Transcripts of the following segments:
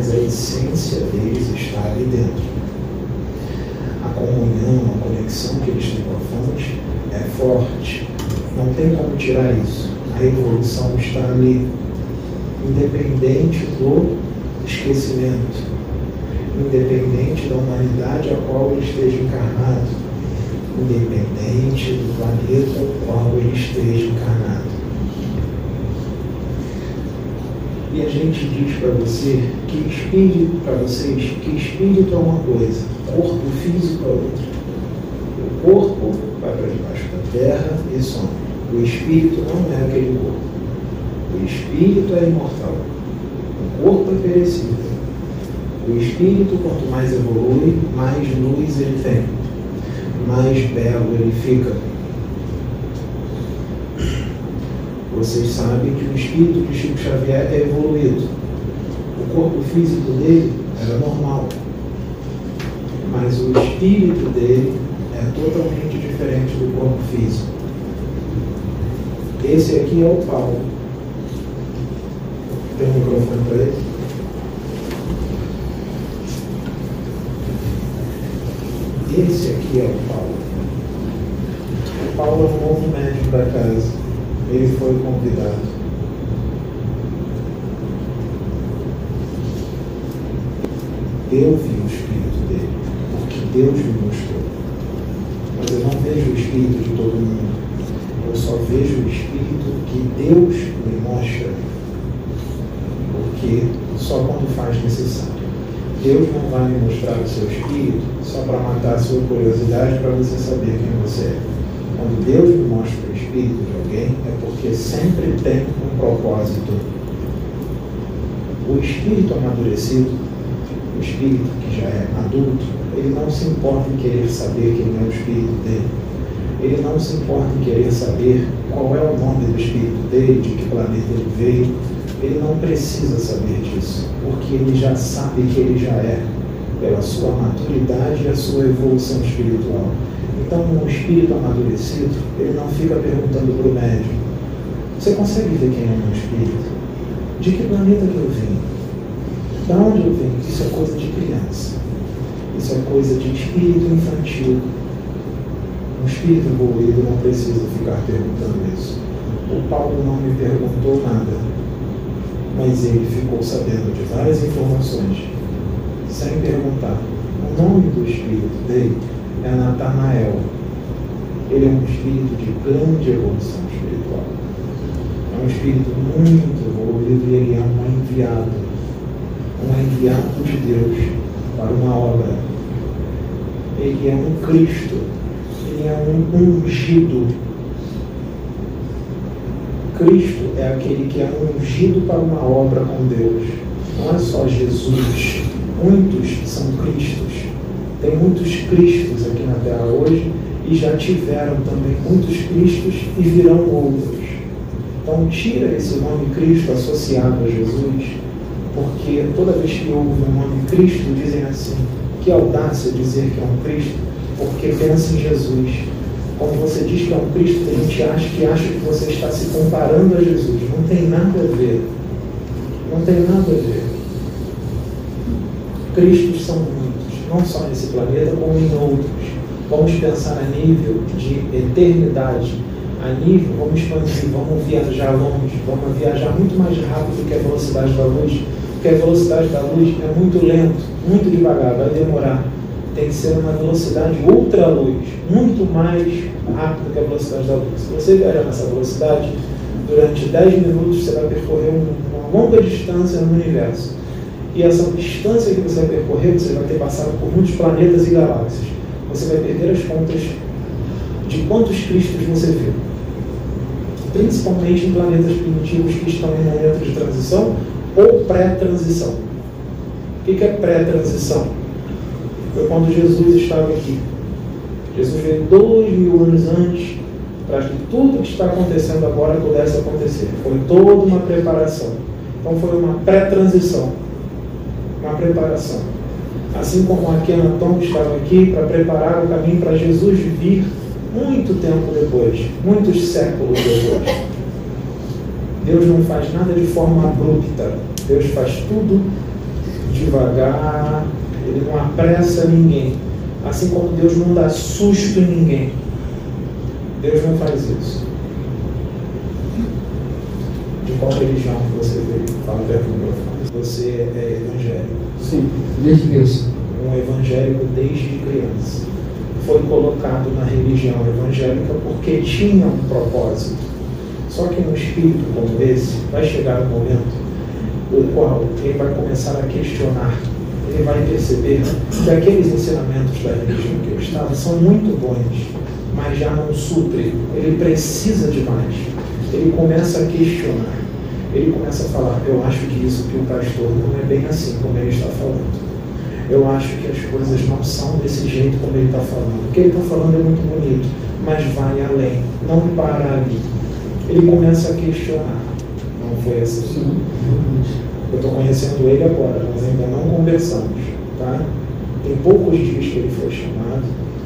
mas a essência deles está ali dentro. A comunhão, a conexão que eles têm com a fonte é forte, não tem como tirar isso. A evolução está ali, independente do esquecimento independente da humanidade a qual ele esteja encarnado, independente do planeta ao qual ele esteja encarnado. E a gente diz para você que espírito, para vocês, que espírito é uma coisa, corpo físico é outra. O corpo vai para debaixo da terra e some. O espírito não é aquele corpo. O espírito é imortal. O corpo é perecível. O espírito, quanto mais evolui, mais luz ele tem, mais belo ele fica. Vocês sabem que o espírito de Chico Xavier é evoluído. O corpo físico dele era normal, mas o espírito dele é totalmente diferente do corpo físico. Esse aqui é o Paulo. Tem um microfone para ele? Esse aqui é o Paulo. O Paulo é um novo médico da casa. Ele foi convidado. Eu vi o espírito dele, porque Deus me mostrou. Mas eu não vejo o espírito de todo mundo. Eu só vejo o espírito que Deus me mostra. Porque só quando faz necessário. Deus não vai me mostrar o seu espírito só para matar a sua curiosidade para você saber quem você é. Quando Deus me mostra o espírito de alguém, é porque sempre tem um propósito. O espírito amadurecido, o espírito que já é adulto, ele não se importa em querer saber quem é o espírito dele. Ele não se importa em querer saber qual é o nome do espírito dele, de que planeta ele veio. Ele não precisa saber disso, porque ele já sabe que ele já é, pela sua maturidade e a sua evolução espiritual. Então, um espírito amadurecido, ele não fica perguntando para o médium: Você consegue ver quem é meu espírito? De que planeta que eu vim? Da onde eu vim? Isso é coisa de criança. Isso é coisa de espírito infantil. Um espírito evoluído não precisa ficar perguntando isso. O Paulo não me perguntou nada, mas ele ficou sabendo de várias informações, sem perguntar. O nome do espírito dele é Natanael. Ele é um espírito de grande evolução espiritual. É um espírito muito evoluído e ele é um enviado. Um enviado de Deus para uma obra. Ele é um Cristo. Ele é um ungido. Cristo é aquele que é ungido para uma obra com Deus. Não é só Jesus. Muitos são Cristos. Tem muitos Cristos aqui na Terra hoje e já tiveram também muitos Cristos e virão outros. Então tira esse nome Cristo associado a Jesus, porque toda vez que ouve o nome Cristo dizem assim, que audácia dizer que é um Cristo, porque pensa em Jesus. Quando você diz que é um Cristo, a gente acha que acha que você está se comparando a Jesus. Não tem nada a ver. Não tem nada a ver. Cristos são muitos, não só nesse planeta, como em outros. vamos pensar a nível de eternidade, a nível, vamos expandir, vamos viajar longe, vamos viajar muito mais rápido que a velocidade da luz, porque a velocidade da luz é muito lento, muito devagar, vai demorar. Tem que ser uma velocidade ultra-luz, muito mais rápido que a velocidade da luz. Se você viajar nessa velocidade, durante 10 minutos você vai percorrer uma longa distância no universo. E essa distância que você vai percorrer, você vai ter passado por muitos planetas e galáxias. Você vai perder as contas de quantos Cristos você viu. Principalmente em planetas primitivos que estão em momento de transição ou pré-transição. O que é pré-transição? Foi quando Jesus estava aqui. Jesus veio dois mil anos antes para que tudo que está acontecendo agora pudesse acontecer. Foi toda uma preparação. Então foi uma pré-transição. Uma preparação. Assim como Akenaton estava aqui para preparar o caminho para Jesus vir muito tempo depois, muitos séculos depois. Deus não faz nada de forma abrupta. Deus faz tudo devagar. Ele não apressa ninguém. Assim como Deus não dá susto em ninguém. Deus não faz isso. De qual religião você veio? Fala perto do Você é evangélico? Sim, desde criança. Um evangélico desde criança. Foi colocado na religião evangélica porque tinha um propósito. Só que um espírito como esse vai chegar um momento o qual ele vai começar a questionar. Ele vai perceber que aqueles ensinamentos da religião que ele estava são muito bons, mas já não suprem. Ele precisa de mais. Ele começa a questionar. Ele começa a falar: Eu acho que isso que o pastor não é bem assim como ele está falando. Eu acho que as coisas não são desse jeito como ele está falando. O que ele está falando é muito bonito, mas vai além, não para ali. Ele começa a questionar. Não foi assim? Eu estou conhecendo ele agora, nós ainda não conversamos. Tá? Tem poucos dias que ele foi chamado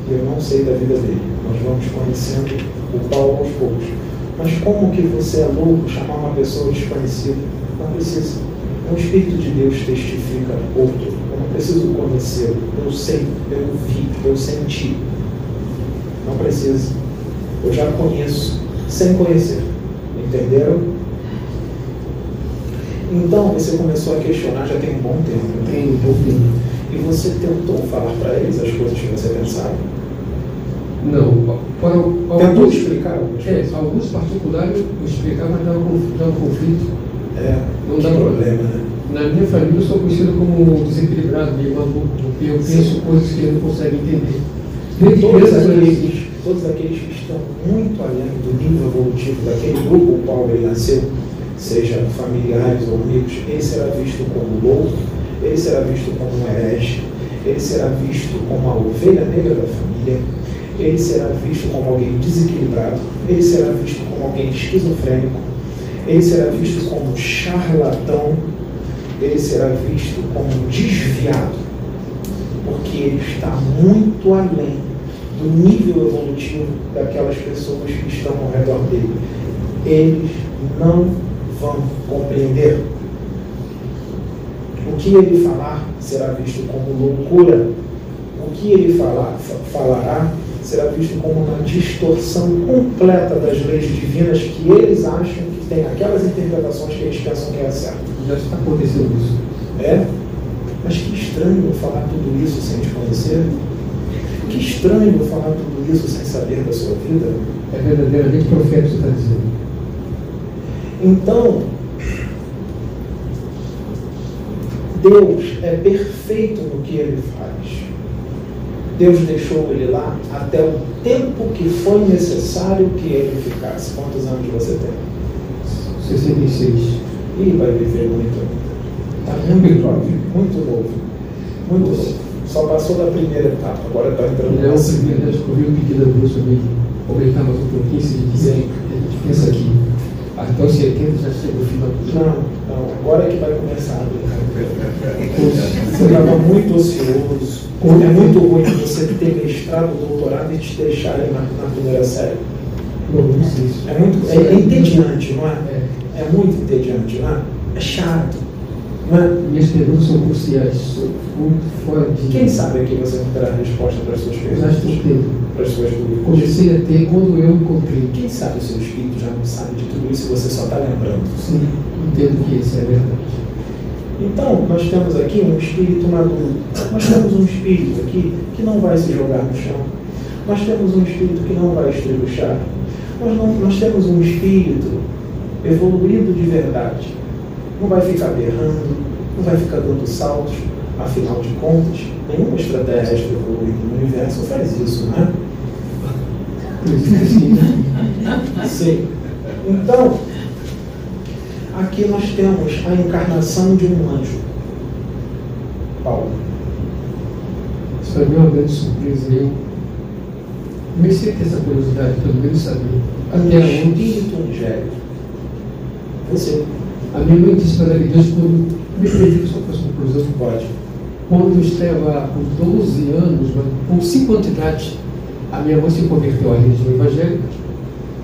e eu não sei da vida dele. Nós vamos conhecendo o Paulo aos poucos. Mas como que você é louco chamar uma pessoa desconhecida? Não precisa. O Espírito de Deus testifica outro. Eu não preciso conhecê-lo. Eu sei, eu vi, eu senti. Não precisa. Eu já conheço, sem conhecer. Entenderam? Então você começou a questionar já tem um bom tempo. Tem um bom tempo. E você tentou falar para eles as coisas que você pensava? Não. Para, Tentou alguns, explicar algumas é, alguns particulares eu explicava, mas dava, dava conflito. É, Não dá problema, né? Na minha família eu sou conhecido como desequilibrado, meio maluco, porque eu penso coisas que ele não consegue entender. Desde Todos aqueles, todos aqueles que estão muito além do nível evolutivo daquele grupo o qual ele nasceu, seja familiares ou amigos, ele será visto como louco, ele será visto como um herege, ele será visto como a ovelha negra da família, ele será visto como alguém desequilibrado, ele será visto como alguém esquizofrênico, ele será visto como um charlatão, ele será visto como desviado, porque ele está muito além do nível evolutivo daquelas pessoas que estão ao redor dele. Eles não vão compreender. O que ele falar será visto como loucura. O que ele falar, fa- falará será visto como uma distorção completa das leis divinas que eles acham que tem aquelas interpretações que eles pensam que é certo. Já está acontecendo isso. É? Mas que estranho eu falar tudo isso sem te conhecer. Que estranho falar tudo isso sem saber da sua vida. É verdadeiramente profeta você está dizendo. Então, Deus é perfeito no que ele faz. Deus deixou ele lá até o tempo que foi necessário que ele ficasse. Quantos anos você tem? 66. Ih, vai viver muito. Está muito jovem, muito novo. Muito novo. Só passou da primeira etapa, agora está entrando Ele é na o segunda. primeiro, Deus ouviu o pedido a Deus sobre aumentar mais um pouquinho, se dizer, a gente pensa aqui. Os 70 já chega o final do Não, não, agora é que vai começar a brincar. Você estava muito ocioso. É muito ruim você ter mestrado, doutorado e te deixarem na, na primeira série. É muito é, é entediante, não é? É. É muito entediante, não é? É chato. Não é? Minhas perguntas são cruciais, são muito fora de. Quem sabe aqui você não terá resposta para as suas Eu já estou perguntas? Para as suas dúvidas? Comecei a ter quando eu encontrei. Quem sabe o seu espírito já não sabe de tudo isso e você só está lembrando? Sim, entendo que isso é verdade. Então, nós temos aqui um espírito maduro. Nós temos um espírito aqui que não vai se jogar no chão. Nós temos um espírito que não vai estribuchar. Nós, não, nós temos um espírito evoluído de verdade. Não vai ficar berrando, não vai ficar dando saltos. Afinal de contas, nenhum extraterrestre evoluído no universo faz isso, né? Sim. Então, aqui nós temos a encarnação de um anjo. Paulo. Isso foi uma grande surpresa. Eu comecei a ter essa curiosidade, pelo menos saber. Até um espírito angélico. Você. A minha mãe disse para Deus quando me perdi só a conclusão. Pode. Quando eu estava com 12 anos, com 5 anos de idade, a minha mãe se converteu à religião evangélica.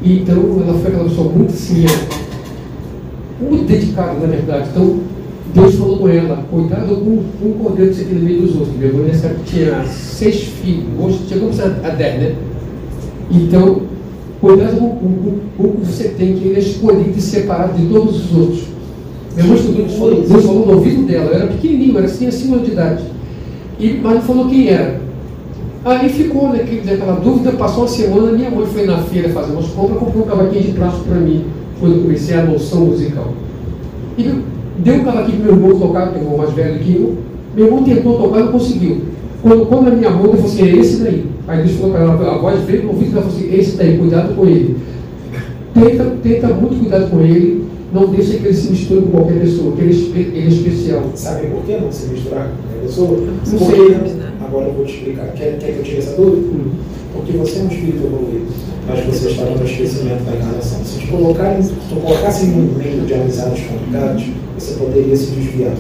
E então ela foi aquela pessoa muito assim, muito dedicada, na verdade. Então Deus falou com ela, cuidado com, com o cordeiro que você tem no meio dos outros. Minha mãe nessa época tinha seis filhos, hoje chegamos a, a dez, né? Então, cuidado com, o que você tem, que ele é escolhido e separado de todos os outros. Minha mãe estudou, Deus falou no ouvido dela, eu era pequenininho, era assim, acima de idade. E, mas não falou quem era. Aí ficou naquele, né, naquela dúvida, passou uma semana, minha mãe foi na feira fazer umas compras, comprou um cavaquinho de plástico para mim, quando eu comecei a noção musical. E deu um cavaquinho para meu irmão tocar, que é o irmão mais velho que eu. Meu irmão tentou tocar, não conseguiu. Quando, quando a minha mão, eu falei assim, é esse daí. Aí Deus falou para ela, a voz veio no ouvido, ela falou assim, esse daí, cuidado com ele. Tenta, tenta muito cuidado com ele, não deixa que ele se misture com qualquer pessoa, que ele, ele é especial. Sabe por que não se misturar com qualquer pessoa? Não Porque, sei. agora eu vou te explicar. Quer, quer que eu tire essa dúvida? Hum. Porque você é um espírito evoluído, mas você está no esquecimento da encarnação. Se te colocarem, se tu colocasse em um meio de amizades complicados, você poderia se desviar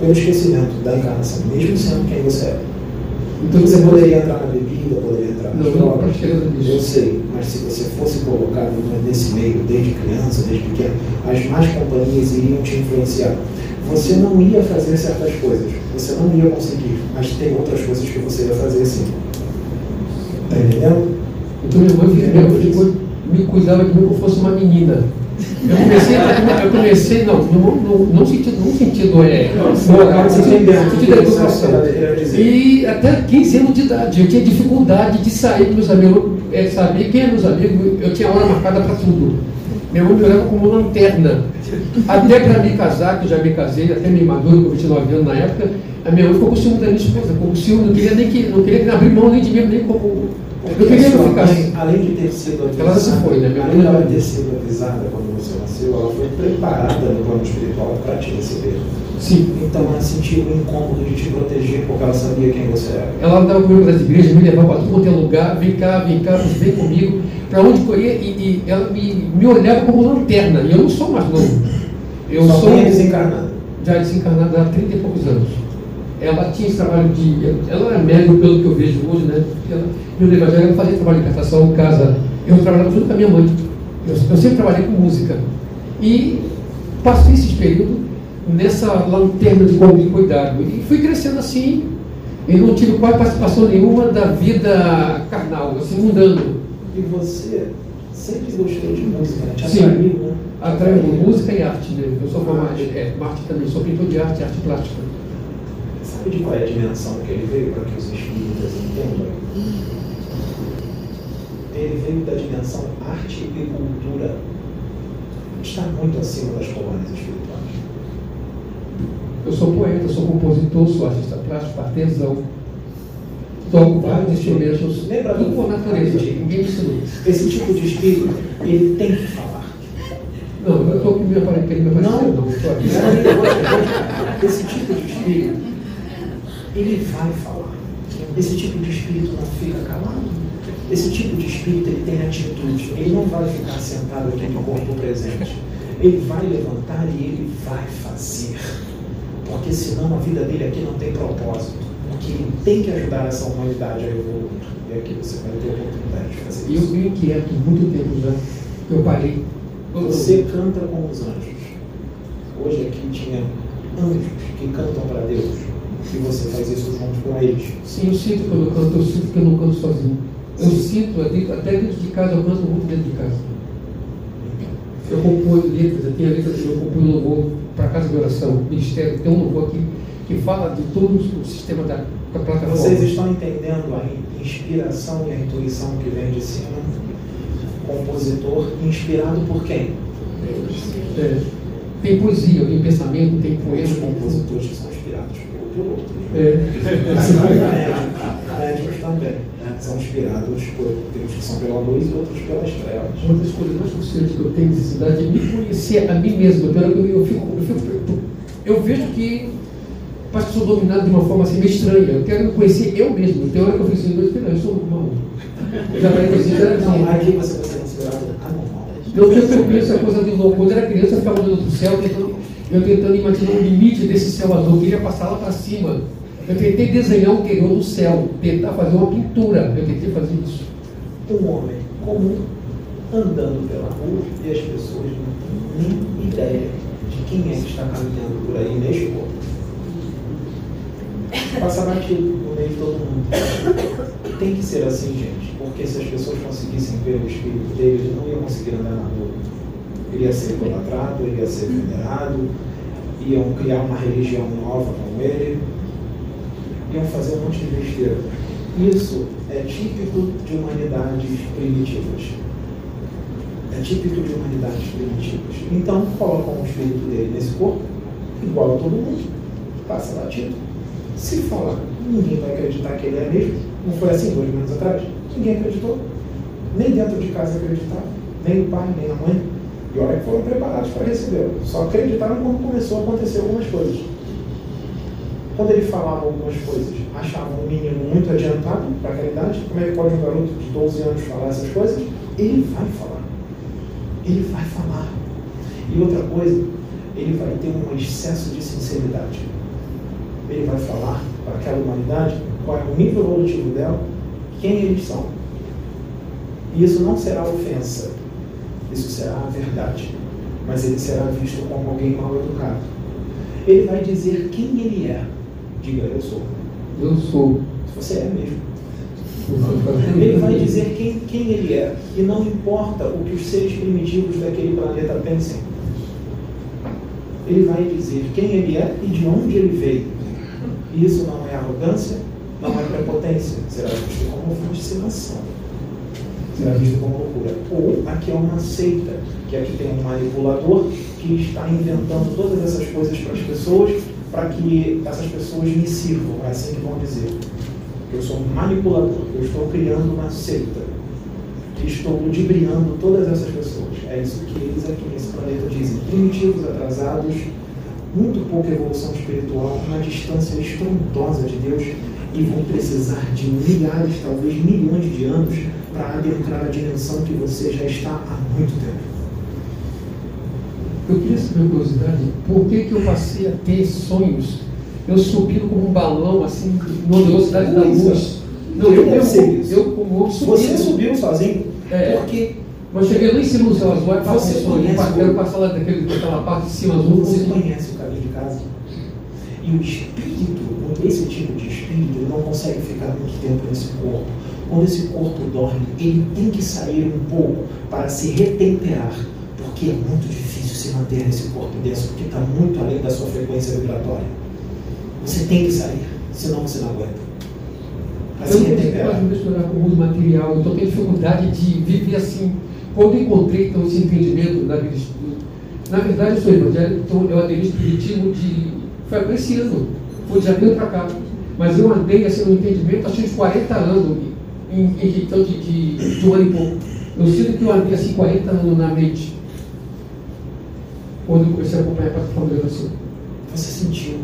pelo esquecimento da encarnação, mesmo sendo quem você é. Então Você poderia entrar na bebida, poderia entrar nas Não, não, drogas. não. Eu sei, mas se você fosse colocado nesse meio desde criança, desde pequeno, as más companhias iriam te influenciar. Você não ia fazer certas coisas, você não ia conseguir, mas tem outras coisas que você ia fazer sim. Tá entendendo? Então minha mãe, minha mãe ficou- me cuidava de mim como fosse uma menina. Eu comecei, eu comecei não, não, não, não sentido, não sentido é, moral, Você sentido, entendeu? sentido da educação. Você quer dizer. E até 15 anos de idade, eu tinha dificuldade de sair com meus amigos, é, saber quem eram meus amigos, eu tinha hora marcada para tudo. Minha mãe me olhava como lanterna. Até para me casar, que eu já me casei, até me maduro, com 29 anos na época, a minha mãe ficou com ciúme da minha esposa, com ciúme, não queria nem que, não queria abrir mão nem de mim, nem como. Eu queria que Sua ficasse. além de ter sido avisada, Ela se foi, né? Minha além de ter sido avisada quando você nasceu, ela foi preparada no plano espiritual para te receber. Sim. Então ela sentiu o incômodo de te proteger porque ela sabia quem você era. Ela andava comigo das igrejas, me levava para todo é lugar, vem cá, vem cá, vem comigo, para onde eu ia, e, e ela me, me olhava como lanterna, e eu não sou mais novo. Eu Sua sou é desencarnada. já desencarnada há 30 e poucos anos. Ela tinha esse trabalho de. Ela é médica, pelo que eu vejo hoje, né? Ela, meu evangelho, ela fazia trabalho de captação, casa. Eu trabalhava junto com a minha mãe. Eu, eu sempre trabalhei com música. E passei esse período nessa lanterna de como de cuidado. E fui crescendo assim, e não tive quase participação nenhuma da vida carnal, assim, mudando. E você sempre gostou de música, né? Te Sim. atraiu, né? De música e arte, né? Eu sou formado em é, arte também, sou pintor de arte, arte plástica. Sabe de qual é a dimensão que ele veio para que os espíritas entendam? Ele veio da dimensão arte e cultura. Está muito acima das colônias espirituais. Eu sou poeta, sou compositor, sou artista plástico, artesão. Toco vários instrumentos, Lembra tudo do- por natureza. Ninguém me ensinou. Esse tipo de espírito, ele tem que falar. Não, eu estou com meu aparelho, querendo me aparecer, não. aqui. Esse tipo de espírito, ele vai falar. Esse tipo de espírito não fica calado. Esse tipo de espírito, ele tem atitude. Ele não vai ficar sentado aqui no corpo presente. Ele vai levantar e ele vai fazer. Porque senão a vida dele aqui não tem propósito. Porque ele tem que ajudar essa humanidade a evoluir. E aqui você vai ter a oportunidade de fazer E eu isso. fui inquieto muito tempo já. Eu parei. Você canta com os anjos. Hoje aqui tinha anjos que cantam para Deus. E você faz isso junto com eles. Sim, eu sinto quando eu canto, eu sinto que eu não canto sozinho. Eu sinto até dentro de casa, eu canto muito dentro de casa. Eu componho letras, eu tenho a letra, eu componho louvor para casa de oração, ministério, tem um louvor aqui que fala de todo o sistema da, da plataforma. Vocês estão entendendo a inspiração e a intuição que vem de cima? Compositor inspirado por quem? É. Tem poesia, tem pensamento, tem poema. Os compositores que são. É. Médicos também. Né? São inspirados por Deus que são pela luz e outros pelas trevas. Uma das coisas mais frustrantes que eu tenho necessidade é me conhecer a mim mesmo. Eu, eu, eu, fico, eu, fico, eu vejo que parece que sou dominado de uma forma assim meio estranha. Eu quero me conhecer eu mesmo. Tem hora que eu fico assim, eu sou normal. Eu já falei assim, não, aqui você vai ser considerado anormal. Eu penso, eu penso a coisa de louco. Quando era criança, eu ficava olhando para o céu, tentando, eu tentando imaginar o limite desse céu azul. Eu queria passar lá para cima. Eu tentei desenhar o interior do céu, tentar fazer uma pintura. Eu tentei fazer isso. Um homem comum andando pela rua e as pessoas não têm nem ideia de quem é que está caminhando por aí neste corpo passa batido no meio de todo mundo. Tem que ser assim, gente, porque se as pessoas conseguissem ver o espírito deles, não iam conseguir andar na rua. Ele ia ser idolatrado, ele ia ser venerado, iam criar uma religião nova com ele, iam fazer um monte de besteira. Isso é típico de humanidades primitivas. É típico de humanidades primitivas. Então, colocam o espírito dele nesse corpo, igual a todo mundo, passa batido se falar, ninguém vai acreditar que ele é mesmo. Não foi assim dois anos atrás? Ninguém acreditou. Nem dentro de casa acreditava. Nem o pai, nem a mãe. E olha que foram preparados para recebê-lo. Só acreditaram quando começou a acontecer algumas coisas. Quando ele falava algumas coisas, achavam um menino muito adiantado para aquela idade. Como é que pode um garoto de 12 anos falar essas coisas? Ele vai falar. Ele vai falar. E outra coisa, ele vai ter um excesso de sinceridade ele vai falar para aquela humanidade qual é o nível evolutivo dela, quem eles são. E isso não será ofensa, isso será a verdade. Mas ele será visto como alguém mal educado. Ele vai dizer quem ele é. Diga, eu sou. Eu sou. Você é mesmo. Ele vai dizer quem, quem ele é. E não importa o que os seres primitivos daquele planeta pensem. Ele vai dizer quem ele é e de onde ele veio. Isso não é arrogância, não é prepotência, será visto como fascinação, será visto como loucura. Ou aqui é uma seita, que aqui tem um manipulador que está inventando todas essas coisas para as pessoas, para que essas pessoas me sirvam, é assim que vão dizer. Eu sou um manipulador, eu estou criando uma seita, que estou ludibriando todas essas pessoas. É isso que eles aqui nesse planeta dizem. Primitivos, atrasados, muito pouca evolução espiritual, uma distância estrondosa de Deus e vão precisar de milhares, talvez milhões de anos para adentrar a dimensão que você já está há muito tempo. Eu queria saber, curiosidade, por que, que eu passei a ter sonhos? Eu subindo como um balão, assim, na velocidade da luz. Não, eu, eu, eu, eu como Você subiu sozinho? É. Porque mas cheguei lá em cima do céu azul, aí você conhece, eu quero passar lá daquele, daquela parte de cima azul. Você conhece o caminho de casa? E o espírito, esse tipo de espírito, ele não consegue ficar muito tempo nesse corpo. Quando esse corpo dorme, ele tem que sair um pouco para se retemperar, porque é muito difícil se manter nesse corpo denso, porque está muito além da sua frequência vibratória. Você tem que sair, senão você não aguenta. Assim eu não consigo misturar com o mundo material, então tenho dificuldade de viver assim quando encontrei então, esse entendimento da vida espírita, na verdade eu sou evangélico, então eu aderi espiritismo de. Foi ano, foi de janeiro para cá. Mas eu andei assim no entendimento, acho que uns 40 anos em, em então, de, de, de um ano e pouco. Eu sinto que eu andei assim 40 anos na mente. Quando eu comecei a acompanhar a plataforma de oração. Você sentiu?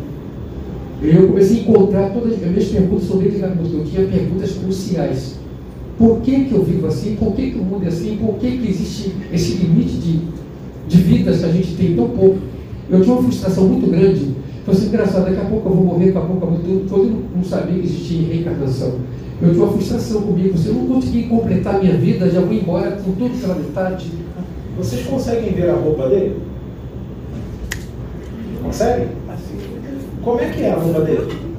Eu comecei a encontrar todas as minhas perguntas sobre ele, eu tinha perguntas cruciais. Por que, que eu vivo assim? Por que, que o mundo é assim? Por que, que existe esse limite de, de vidas que a gente tem tão pouco? Eu tinha uma frustração muito grande. Foi assim, engraçado, daqui a pouco eu vou morrer, daqui a pouco eu vou tudo. Todo não sabia que existia reencarnação. Eu tinha uma frustração comigo. Se eu não conseguir completar a minha vida, já vou embora com tudo pela metade. Vocês conseguem ver a roupa dele? Conseguem? Como é que é a roupa dele?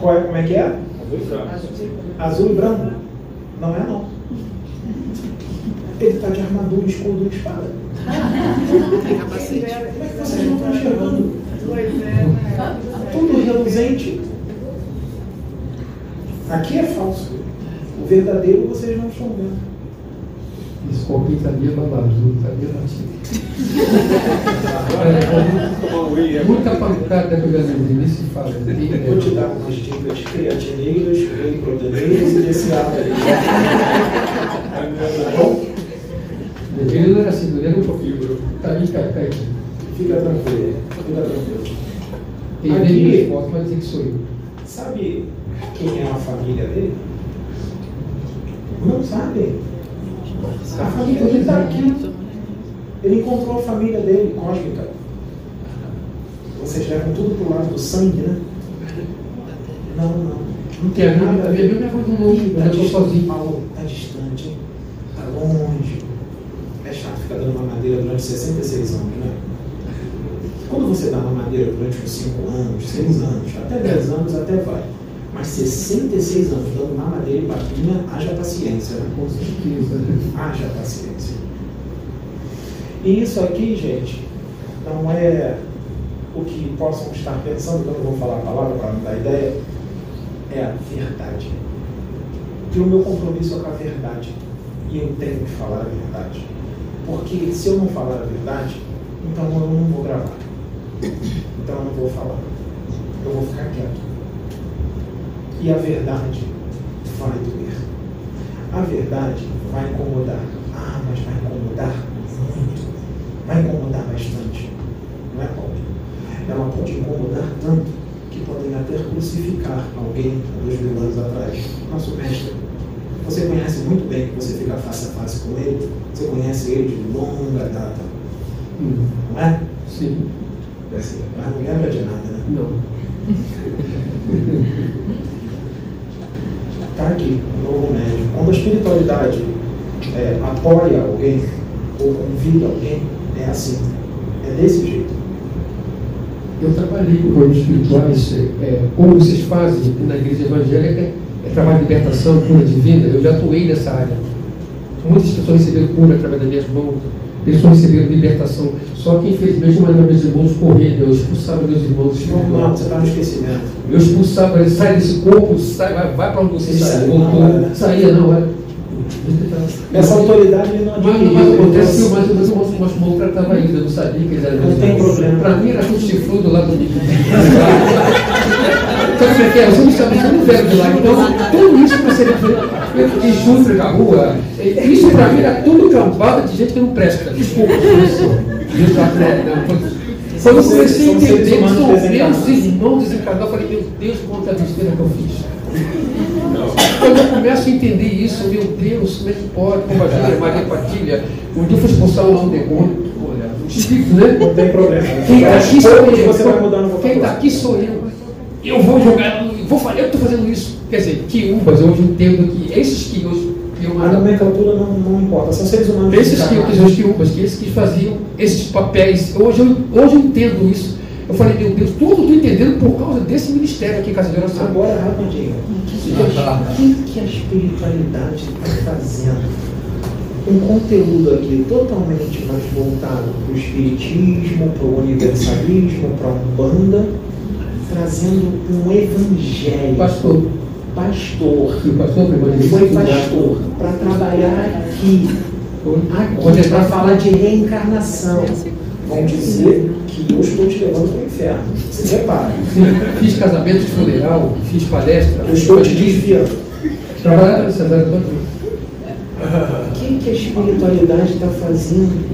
Qual é, como é que é? Azul e branco? Não é não. Ele está de armadura, escudo e espada. Tem capacete. É vocês não estão enxergando? É. Tudo reluzente. Aqui é falso. O verdadeiro vocês não estão vendo. Esse copinho está ali, babado, está ali, É muita pancada que eu já nem se fala. Vou te dar umas dicas creatineiras, whey proteineiras e desse lado aí. Tá bom? Não era assim, ele era pouquinho. Tá ali, cai, cai. Fica tranquilo. Fica tranquilo. Ele Aqui- vem minhas fotos, vai dizer que sou eu. Sabe quem é a família dele? Não sabe. A família dele está aqui. Ele encontrou a família dele, cósmica. Vocês levam tudo pro lado do sangue, né? Não, não. Não a tem minha, nada a a minha, ver. minha avó não longe, Tá eu estou sozinho. Paulo, tá distante, tá longe. É chato ficar dando mamadeira durante 66 anos, né? Quando você dá mamadeira durante uns 5 anos, 6 anos, até 10 anos até vai. Mas 66 anos dando mamadeira e papinha, haja paciência, né? Com certeza. Haja paciência. E isso aqui, gente, não é o que possam estar pensando, que eu não vou falar a palavra para não dar ideia, é a verdade. Que o meu compromisso é com a verdade. E eu tenho que falar a verdade. Porque se eu não falar a verdade, então eu não vou gravar. Então eu não vou falar. Eu vou ficar quieto. E a verdade vai doer. A verdade vai incomodar. Ah, mas vai incomodar muito. Vai incomodar bastante. Não é, Paulo? Ela pode incomodar tanto que podem até crucificar alguém há dois mil anos atrás. Nosso mestre. Você conhece muito bem que você fica face a face com ele. Você conhece ele de longa data. Hum, Não é? Sim. Mas não lembra de nada, né? Não. Está aqui, o novo médium. Quando a espiritualidade é, apoia alguém ou convida alguém, é assim. É desse jeito. Eu trabalhei com coisas espirituais, é, como vocês fazem na igreja evangélica, é trabalho de libertação, cura divina. Eu já atuei nessa área. Muitas pessoas receberam cura através das minhas mãos, pessoas receberam libertação. Só que, infelizmente, das meus irmãos correram, eu expulsava meus irmãos Não, você está no esquecimento. Eu expulsava ele, sai desse corpo, sai, vai, vai para onde você sai. Voltou, né? saía, não, vai. Essa autoridade não Mas, adquiriu. mas ele acontece que não- o mas, mas o moço mas o moço tratava ainda, eu não sabia que eles eram Não tem problema. Para mim era tudo chifrudo lá do Então, como é que é? Você não sabe, você não veio de lá. Então, tudo isso para ser de chufre na rua, isso para mim era tudo cambada de gente que não presta. Desculpa. Isso, né, foi- Quando eu comecei a entender que são meus irmãos desencarnados, eu falei, meu Deus, quanta besteira que eu fiz. Quando eu começo a entender isso, meu Deus, como é que pode? Compartilha, Maria Patilha. Um dia eu fui expulsar demônio. O espírito, né? Não tem problema. Quem está aqui sou eu. Você Quem está aqui sou eu. Eu vou jogar, eu vou fazer, eu estou fazendo isso. Quer dizer, quiumbas, eu hoje entendo que esses que hoje que eu A nomenclatura não, não importa. São seres humanos. esses que desencarnados. os que esses que faziam esses papéis, hoje eu, hoje eu entendo isso. Eu falei, meu Deus, tudo estou entendendo por causa desse ministério aqui, Casa de Oração. Agora, rapidinho. O que, que, que que a espiritualidade está fazendo? Um conteúdo aqui totalmente mais voltado para o espiritismo, para o universalismo, para a Umbanda, trazendo um evangelho. Pastor, Pastor. e o pastor Foi pastor para trabalhar aqui. Aqui, para falar de reencarnação. Vão dizer que eu estou te levando para o inferno. Se prepare. Fiz casamento de funeral, fiz palestra. Eu estou te desviando. Trabalhava nessa. O que, que a espiritualidade está fazendo?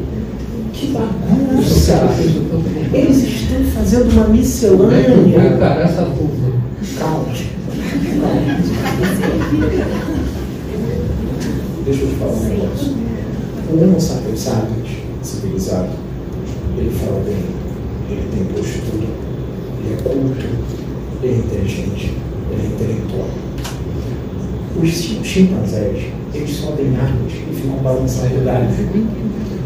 Que bagunça! Eles estão fazendo uma miscelânea. Calma. Deixa eu te falar um negócio. O Homo sapiens sapiens, civilizado, ele fala bem, ele tem postura, ele é culto, ele é inteligente, ele é intelectual. Os chi- chimpanzés, eles sobem árvores e ficam balançando galhos.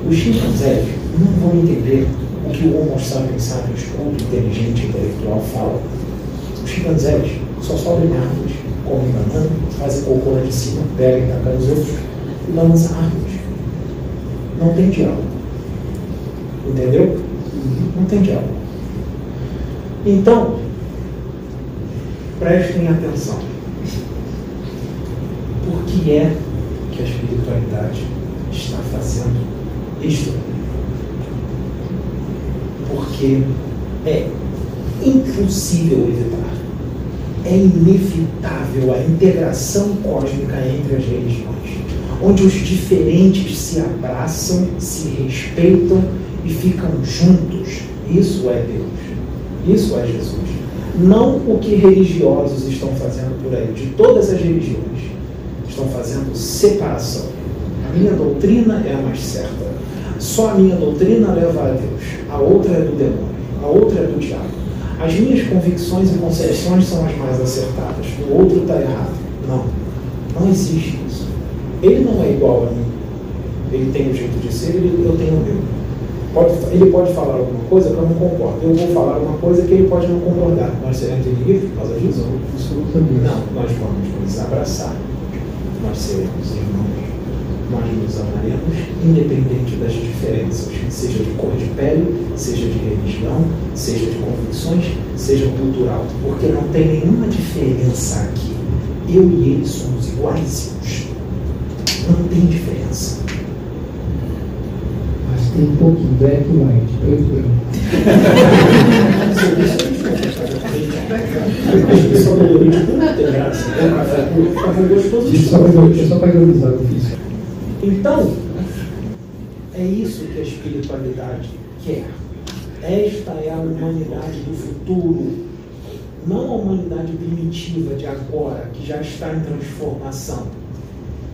Os chimpanzés não vão entender o que o Homo sapiens sapiens, culto, inteligente, intelectual, fala. Os chimpanzés só sobem árvores. comem banana, fazem cocô lá de cima, pegam e tacam os outros e balançam árvores. Não tem diálogo. Entendeu? Não tem diálogo. Então, prestem atenção. Por que é que a espiritualidade está fazendo isto? Porque é impossível evitar. É inevitável a integração cósmica entre as religiões, onde os diferentes se abraçam, se respeitam e ficam juntos. Isso é Deus. Isso é Jesus. Não o que religiosos estão fazendo por aí, de todas as religiões, estão fazendo separação. A minha doutrina é a mais certa. Só a minha doutrina leva a Deus. A outra é do demônio. A outra é do diabo. As minhas convicções e concepções são as mais acertadas. O outro está errado. Não. Não existe isso. Ele não é igual a mim. Ele tem o jeito de ser, eu tenho o meu. Pode, ele pode falar alguma coisa que eu não concordo. Eu vou falar uma coisa que ele pode não concordar. Nós seremos inimigos por causa disso? Não, nós vamos nos abraçar. Nós seremos irmãos. Nós nos amaremos, independente das diferenças, seja de cor de pele, seja de religião, seja de convicções, seja cultural. Porque não tem nenhuma diferença aqui. Eu e ele somos iguaizinhos. Não tem diferença tem um pouco de black e white, preto e branco. Só para ironizar o ofício. Então, é isso que a espiritualidade quer. Esta é a humanidade do futuro. Não a humanidade primitiva de agora, que já está em transformação.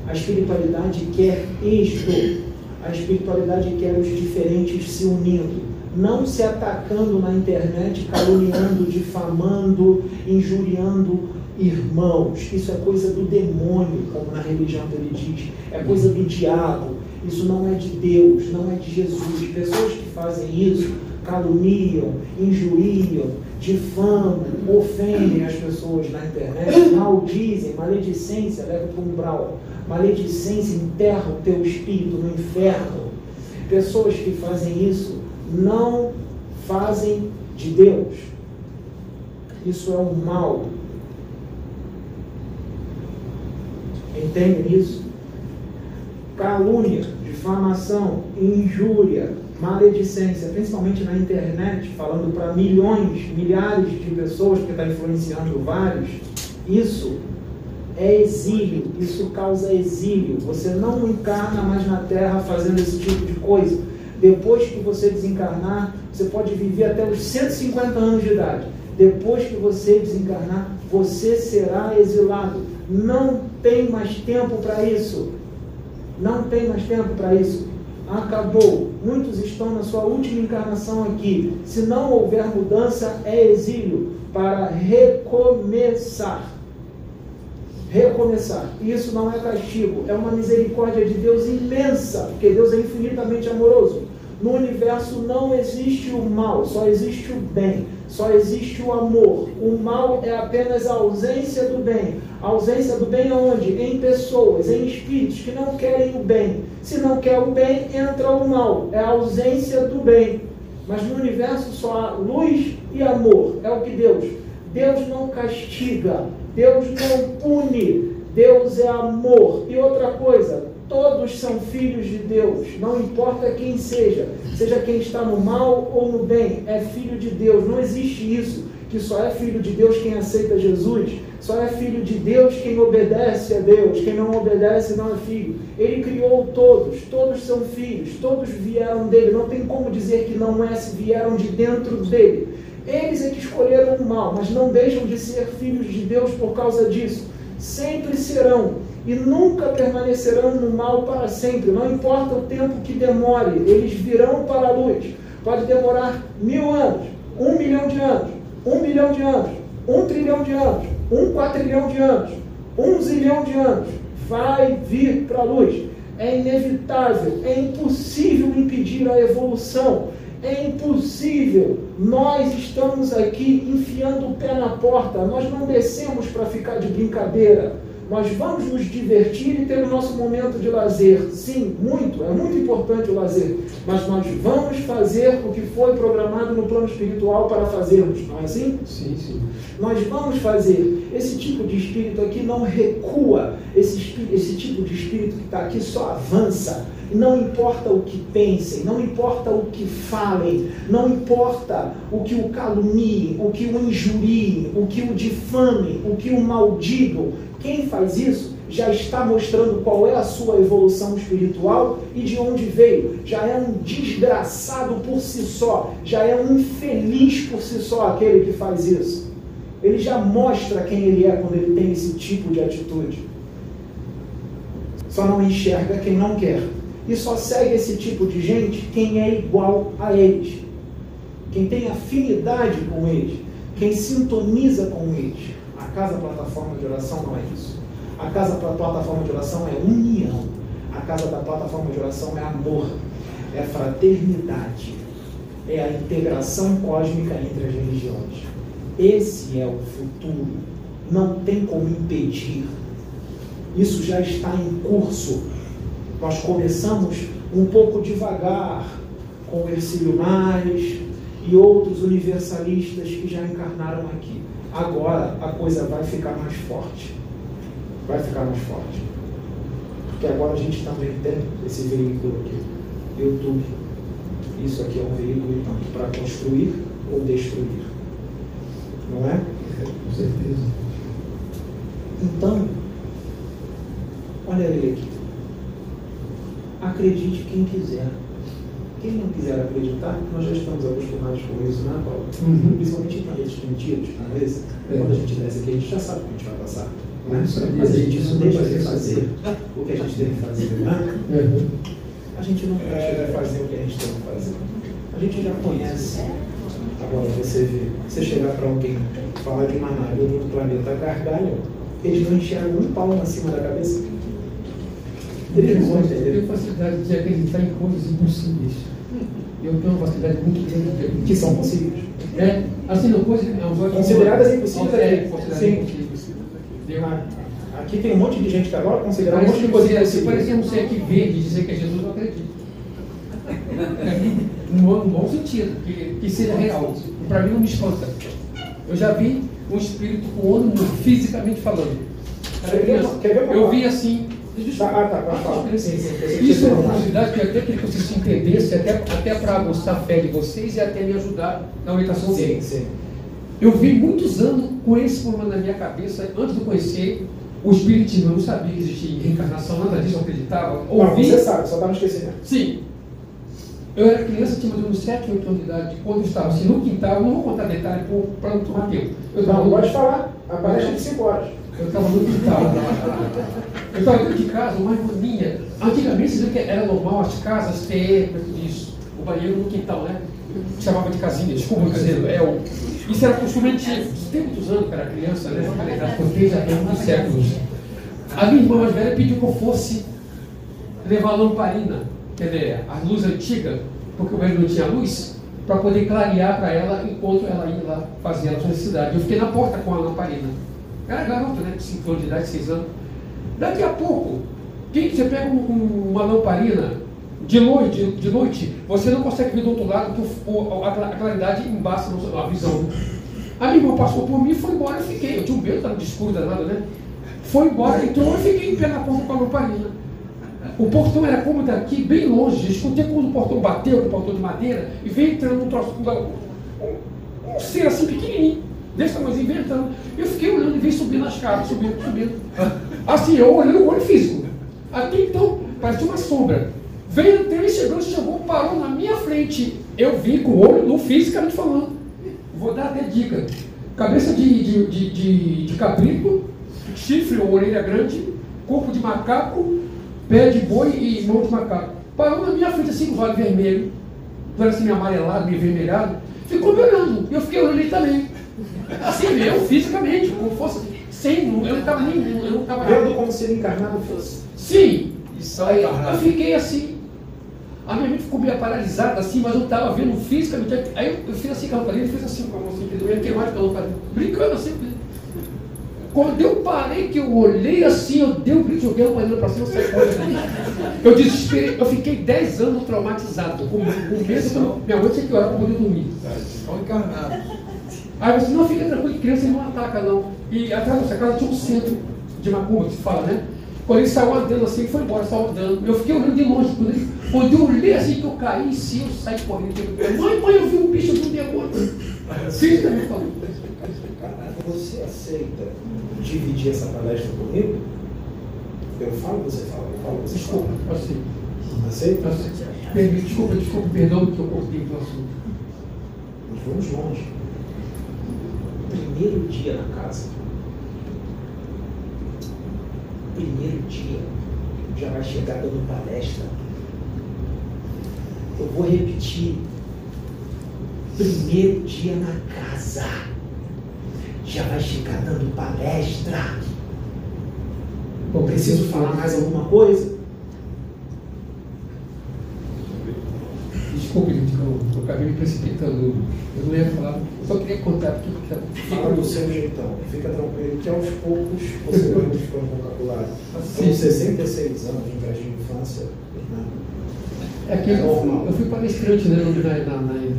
A espiritualidade quer isto a espiritualidade quer os diferentes se unindo, não se atacando na internet, caluniando, difamando, injuriando irmãos. Isso é coisa do demônio, como na religião ele diz, é coisa do diabo. Isso não é de Deus, não é de Jesus. Pessoas que fazem isso caluniam, injuriam, difamam, ofendem as pessoas na internet, maldizem, maledicência leva para o umbral maledicência enterra o teu espírito no inferno. Pessoas que fazem isso não fazem de Deus. Isso é um mal. Entendem isso? Calúnia, difamação, injúria, maledicência, principalmente na internet, falando para milhões, milhares de pessoas, que está influenciando vários, isso é exílio, isso causa exílio. Você não encarna mais na terra fazendo esse tipo de coisa. Depois que você desencarnar, você pode viver até os 150 anos de idade. Depois que você desencarnar, você será exilado. Não tem mais tempo para isso. Não tem mais tempo para isso. Acabou. Muitos estão na sua última encarnação aqui. Se não houver mudança, é exílio para recomeçar recomeçar. Isso não é castigo, é uma misericórdia de Deus imensa, porque Deus é infinitamente amoroso. No universo não existe o mal, só existe o bem, só existe o amor. O mal é apenas a ausência do bem. A ausência do bem aonde? Em pessoas, em espíritos que não querem o bem. Se não quer o bem, entra o mal. É a ausência do bem. Mas no universo só há luz e amor. É o que Deus. Deus não castiga, Deus não pune, Deus é amor. E outra coisa, todos são filhos de Deus, não importa quem seja, seja quem está no mal ou no bem, é filho de Deus. Não existe isso, que só é filho de Deus quem aceita Jesus, só é filho de Deus quem obedece a Deus, quem não obedece não é filho. Ele criou todos, todos são filhos, todos vieram dele, não tem como dizer que não é se vieram de dentro dele. Eles é que escolheram o mal, mas não deixam de ser filhos de Deus por causa disso. Sempre serão e nunca permanecerão no mal para sempre. Não importa o tempo que demore, eles virão para a luz. Pode demorar mil anos, um milhão de anos, um bilhão de anos, um trilhão de anos, um quatrilhão de anos, um zilhão de anos. Vai vir para a luz. É inevitável, é impossível impedir a evolução É impossível. Nós estamos aqui enfiando o pé na porta. Nós não descemos para ficar de brincadeira. Nós vamos nos divertir e ter o nosso momento de lazer. Sim, muito, é muito importante o lazer. Mas nós vamos fazer o que foi programado no plano espiritual para fazermos, não é assim? Sim, sim. Nós vamos fazer. Esse tipo de espírito aqui não recua. Esse, esse tipo de espírito que está aqui só avança. Não importa o que pensem, não importa o que falem, não importa o que o caluniem, o que o injuriem, o que o difamem, o que o maldigam. Quem faz isso já está mostrando qual é a sua evolução espiritual e de onde veio. Já é um desgraçado por si só, já é um infeliz por si só aquele que faz isso. Ele já mostra quem ele é quando ele tem esse tipo de atitude. Só não enxerga quem não quer. E só segue esse tipo de gente quem é igual a eles. Quem tem afinidade com eles. Quem sintoniza com eles. A casa plataforma de oração não é isso. A casa plataforma de oração é união. A casa da plataforma de oração é amor. É fraternidade. É a integração cósmica entre as religiões. Esse é o futuro. Não tem como impedir. Isso já está em curso nós começamos um pouco devagar com Ercílio Mais e outros universalistas que já encarnaram aqui. Agora a coisa vai ficar mais forte. Vai ficar mais forte. Porque agora a gente também tem esse veículo aqui, YouTube. Isso aqui é um veículo tanto para construir ou destruir. Não é? Com certeza. Então, olha ele aqui acredite quem quiser. Quem não quiser acreditar, nós já estamos acostumados com isso, né, Paulo? Uhum. Principalmente em planetas mentiros, não é isso? É. Quando a gente desce aqui, a gente já sabe o que a gente vai passar. Né? Aí, Mas a gente não deixa de fazer o que a gente tem que fazer. Né? Uhum. A gente não deixa de fazer o que a gente tem que fazer. A gente já conhece. Agora você vê, você chegar para alguém falar de uma nave um planeta gargalho, eles não enxergam um palmo acima da cabeça. Não vão Eu tenho facilidade de acreditar em coisas impossíveis. Eu tenho uma facilidade muito grande de acreditar. Que são possíveis. É, assim, não coisa. Não, Consideradas impossíveis É, aqui. consideradas impossíveis. Aqui tem um monte de gente que agora considera um monte de que coisa você, se impossível. parecemos ser aqui verde e dizer que é Jesus, eu acredito. No bom- no bom sentido, que, que seja real. Para mim não me espanta. Eu já vi um espírito com o nu, fisicamente falando. Quer ver? Quer ver? Eu vi assim. Tá, sim. Isso é uma curiosidade que eu até queria que vocês se entendessem, até, até para aguçar a fé de vocês e até me ajudar na orientação Sim, dele. sim. Eu vi muitos anos com esse problema na minha cabeça, antes de conhecer o Espiritismo. Eu não sabia que existia reencarnação, nada disso eu acreditava. Não, Ouvi. você sabe, só dá no esquecimento. Sim. Eu era criança, tinha mais ou menos 7, 8 anos de idade, quando eu estava assim no quintal, eu não vou contar detalhe para não tomar tempo. Eu estava Não, pode falar. A palestra é de 5 horas. Eu estava no quintal. Eu estava dentro de casa, uma irmã minha. Antigamente, viram que era normal as casas ter isso, o banheiro no quintal, né? Chamava de casinha, desculpa, caseiro. É, o, isso era costume antigo. Tem muitos anos que era criança, né? Eu fiz já tem muitos séculos. A minha irmã mais velha pediu que eu fosse levar lamparina, quer dizer, a luz antiga, porque o banheiro não tinha luz, para poder clarear para ela enquanto ela ia lá fazer a sua necessidade. Eu fiquei na porta com a lamparina. Era garoto, né? De 5 anos de idade, 6 anos. Daqui a pouco, quem você pega um- um- uma lamparina de noite, de noite, você não consegue ver do outro lado, porque a cla- a claridade embaça a visão. A minha irmã passou por mim e foi embora, eu fiquei. Eu tinha um medo, estava de escuro danado, né? Foi embora, então eu fiquei em pé na porta com a lamparina. O portão era como daqui, bem longe. Eu escutei quando o portão bateu, o portão de madeira, e veio entrando um troço, um, um, um ser assim pequenininho, desse tamanhozinho, veio entrando. Eu fiquei olhando e veio subindo as escada, subindo, subindo. Assim, eu olhando o olho físico. Até então, parecia uma sombra. Veio entrando e chegou, chegou, parou na minha frente. Eu vi com o olho nu, fisicamente falando. Vou dar até dica. Cabeça de, de, de, de, de chifre ou orelha grande, corpo de macaco, pé de boi e mão de macaco. Parou na minha frente assim com os olhos vermelhos, parece meio amarelado, meio vermelhado. Ficou me olhando. Eu fiquei olhando ele também. Assim, eu fisicamente, como fosse. Sem, eu não estava nem. Eu não estava Vendo como se ele encarnado fosse. Sim. E só Aí encarnado. eu fiquei assim. a minha mente ficou meio paralisada assim, mas eu estava vendo fisicamente. Aí eu, eu fiz assim com a dele, fiz assim com a mão assim, que eu ia queimar de roupa brincando assim. Quando eu parei, que eu olhei assim, eu dei um grito, joguei a panela para cima, saí correndo. Eu desesperei, eu fiquei 10 anos traumatizado, com, com medo, minha mãe tinha que orar para poder dormir. Estão encarnados. Aí você não fica tranquilo, criança não ataca não. E atrás da nossa casa tinha um centro de macumba, que se fala, né? Quando ele saiu andando assim, foi embora, saiu andando. Eu fiquei olhando de longe. Quando, ele, quando eu olhei assim que eu caí em si, eu saí correndo. Mãe, mãe, eu vi um bicho do demônio. Da minha família. Você aceita dividir essa palestra comigo? Eu falo, você fala, eu falo, você Desculpa, fala. assim. Aceita? Permite, desculpa, desculpa, perdão que eu cortei o assunto. Nós vamos longe. Primeiro dia na casa. Primeiro dia. Já vai chegar dando palestra. Eu vou repetir. Primeiro dia na casa. Já vai chegar dando palestra. Bom, Preciso falar mais alguma coisa? Desculpe, gente, que eu, eu acabei me precipitando. Eu não ia falar, eu só queria contar porque Fala do seu jeitão. Fica tranquilo que aos poucos você vai buscando um vocabulário. Com 66 anos de creche de infância, né? É que eu, fui- eu fui palestrante, né? Na, na, na, eu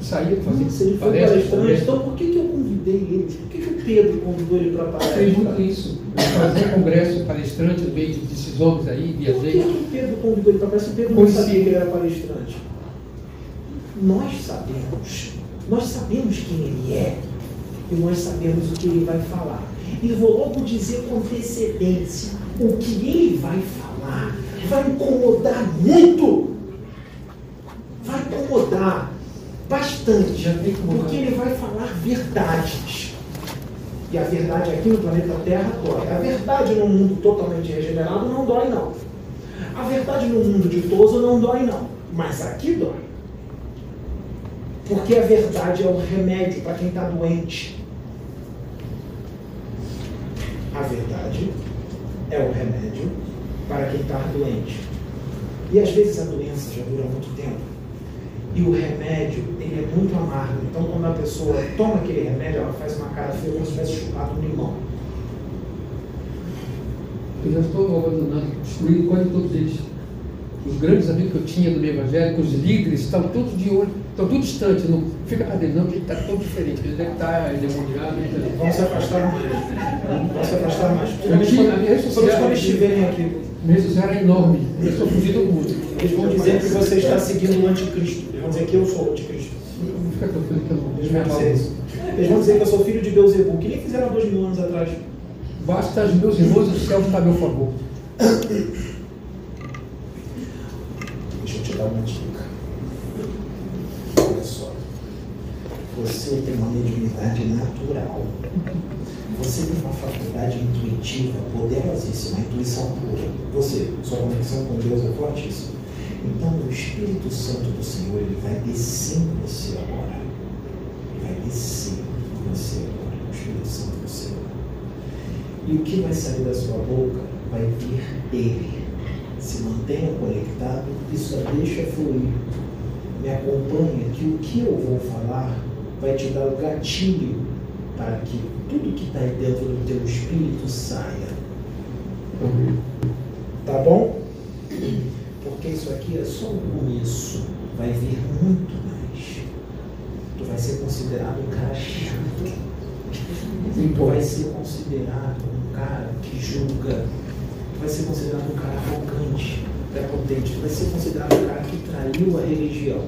saía fazer Se ele foi palestra, palestrante, então por que, que eu convidei ele? Por que, que o Pedro convidou ele para Eu fiz muito palestra? isso. Eu fazia congresso palestrante no meio de- desses homens aí, Por que, que viajei. o Pedro convidou ele para palestra? O Pedro não sabia que ele era palestrante. Nós sabemos. Nós sabemos quem ele é. E nós sabemos o que ele vai falar. E vou logo dizer com antecedência: o que ele vai falar vai incomodar muito. Vai incomodar bastante. Porque ele vai falar verdades. E a verdade aqui no planeta Terra dói. A verdade no mundo totalmente regenerado não dói, não. A verdade no mundo ditoso não dói, não. Mas aqui dói. Porque a verdade é o remédio para quem está doente. A verdade é o remédio para quem está doente. E às vezes a doença já dura muito tempo. E o remédio, ele é muito amargo. Então, quando a pessoa toma aquele remédio, ela faz uma cara feia como se tivesse chupado um limão. Eu já estou abandonando, destruindo quase todos eles. Os grandes amigos que eu tinha do meio evangélico, os líderes, estão todos de olho, estão tudo distantes, não fica perto dele, não, porque ele está todo diferente, ele deve estar endemoniado. ele- Vão se afastar mais. Vão se afastar mais. Eu tinha- a minha rede social- quando estiverem aqui, Meu Deus, era enorme, eu estou fugindo do mundo. eles vão dizer que você está seguindo o anticristo. Eles vão dizer que eu sou o anticristo. Não fica tranquilo que eu não Eles vão dizer amalgo. isso. Eles vão dizer que eu sou filho de Beuzebu, que nem fizeram há dois mil anos atrás. Basta os meus irmãos, o céu está a meu favor. Deixa eu te dar uma dica. Olha só. Você tem uma mediunidade natural. Você tem uma faculdade intuitiva poderosíssima, intuição pura. Você, sua conexão com Deus é fortíssima. Então o Espírito Santo do Senhor, ele vai descer em você agora. Ele vai descer em você agora, o Espírito Santo do Senhor. E o que vai sair da sua boca vai vir dele. Se mantenha conectado só deixa fluir. Me acompanha que o que eu vou falar vai te dar o gatilho para que tudo que está aí dentro do teu espírito saia. Tá bom? Porque isso aqui é só o começo. Vai vir muito mais. Tu vai ser considerado um cara chato. Tu vai ser considerado um cara que julga. Tu vai ser considerado um cara arrogante, prepotente. Tu vai ser considerado um cara que traiu a religião.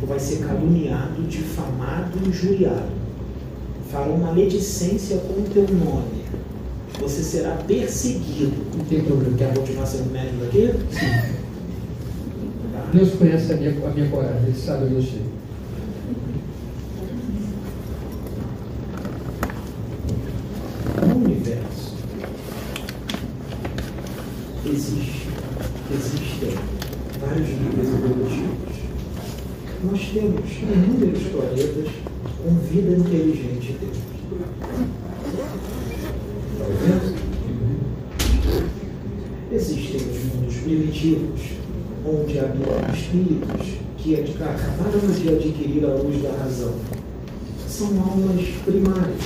Tu vai ser caluniado, difamado e injuriado. Farão maledicência com o teu nome. Você será perseguido. Não tem problema. Quer continuar sendo médico daqui? Tá. Deus conhece a minha, a minha coragem, Ele sabe onde eu chego. No universo existe, existem vários níveis evolutivos. Nós temos inúmeros planetas com vida inteligente dentro. Está ouvindo? Existem os mundos primitivos, onde habitam espíritos que acabaram de adquirir a luz da razão. São almas primárias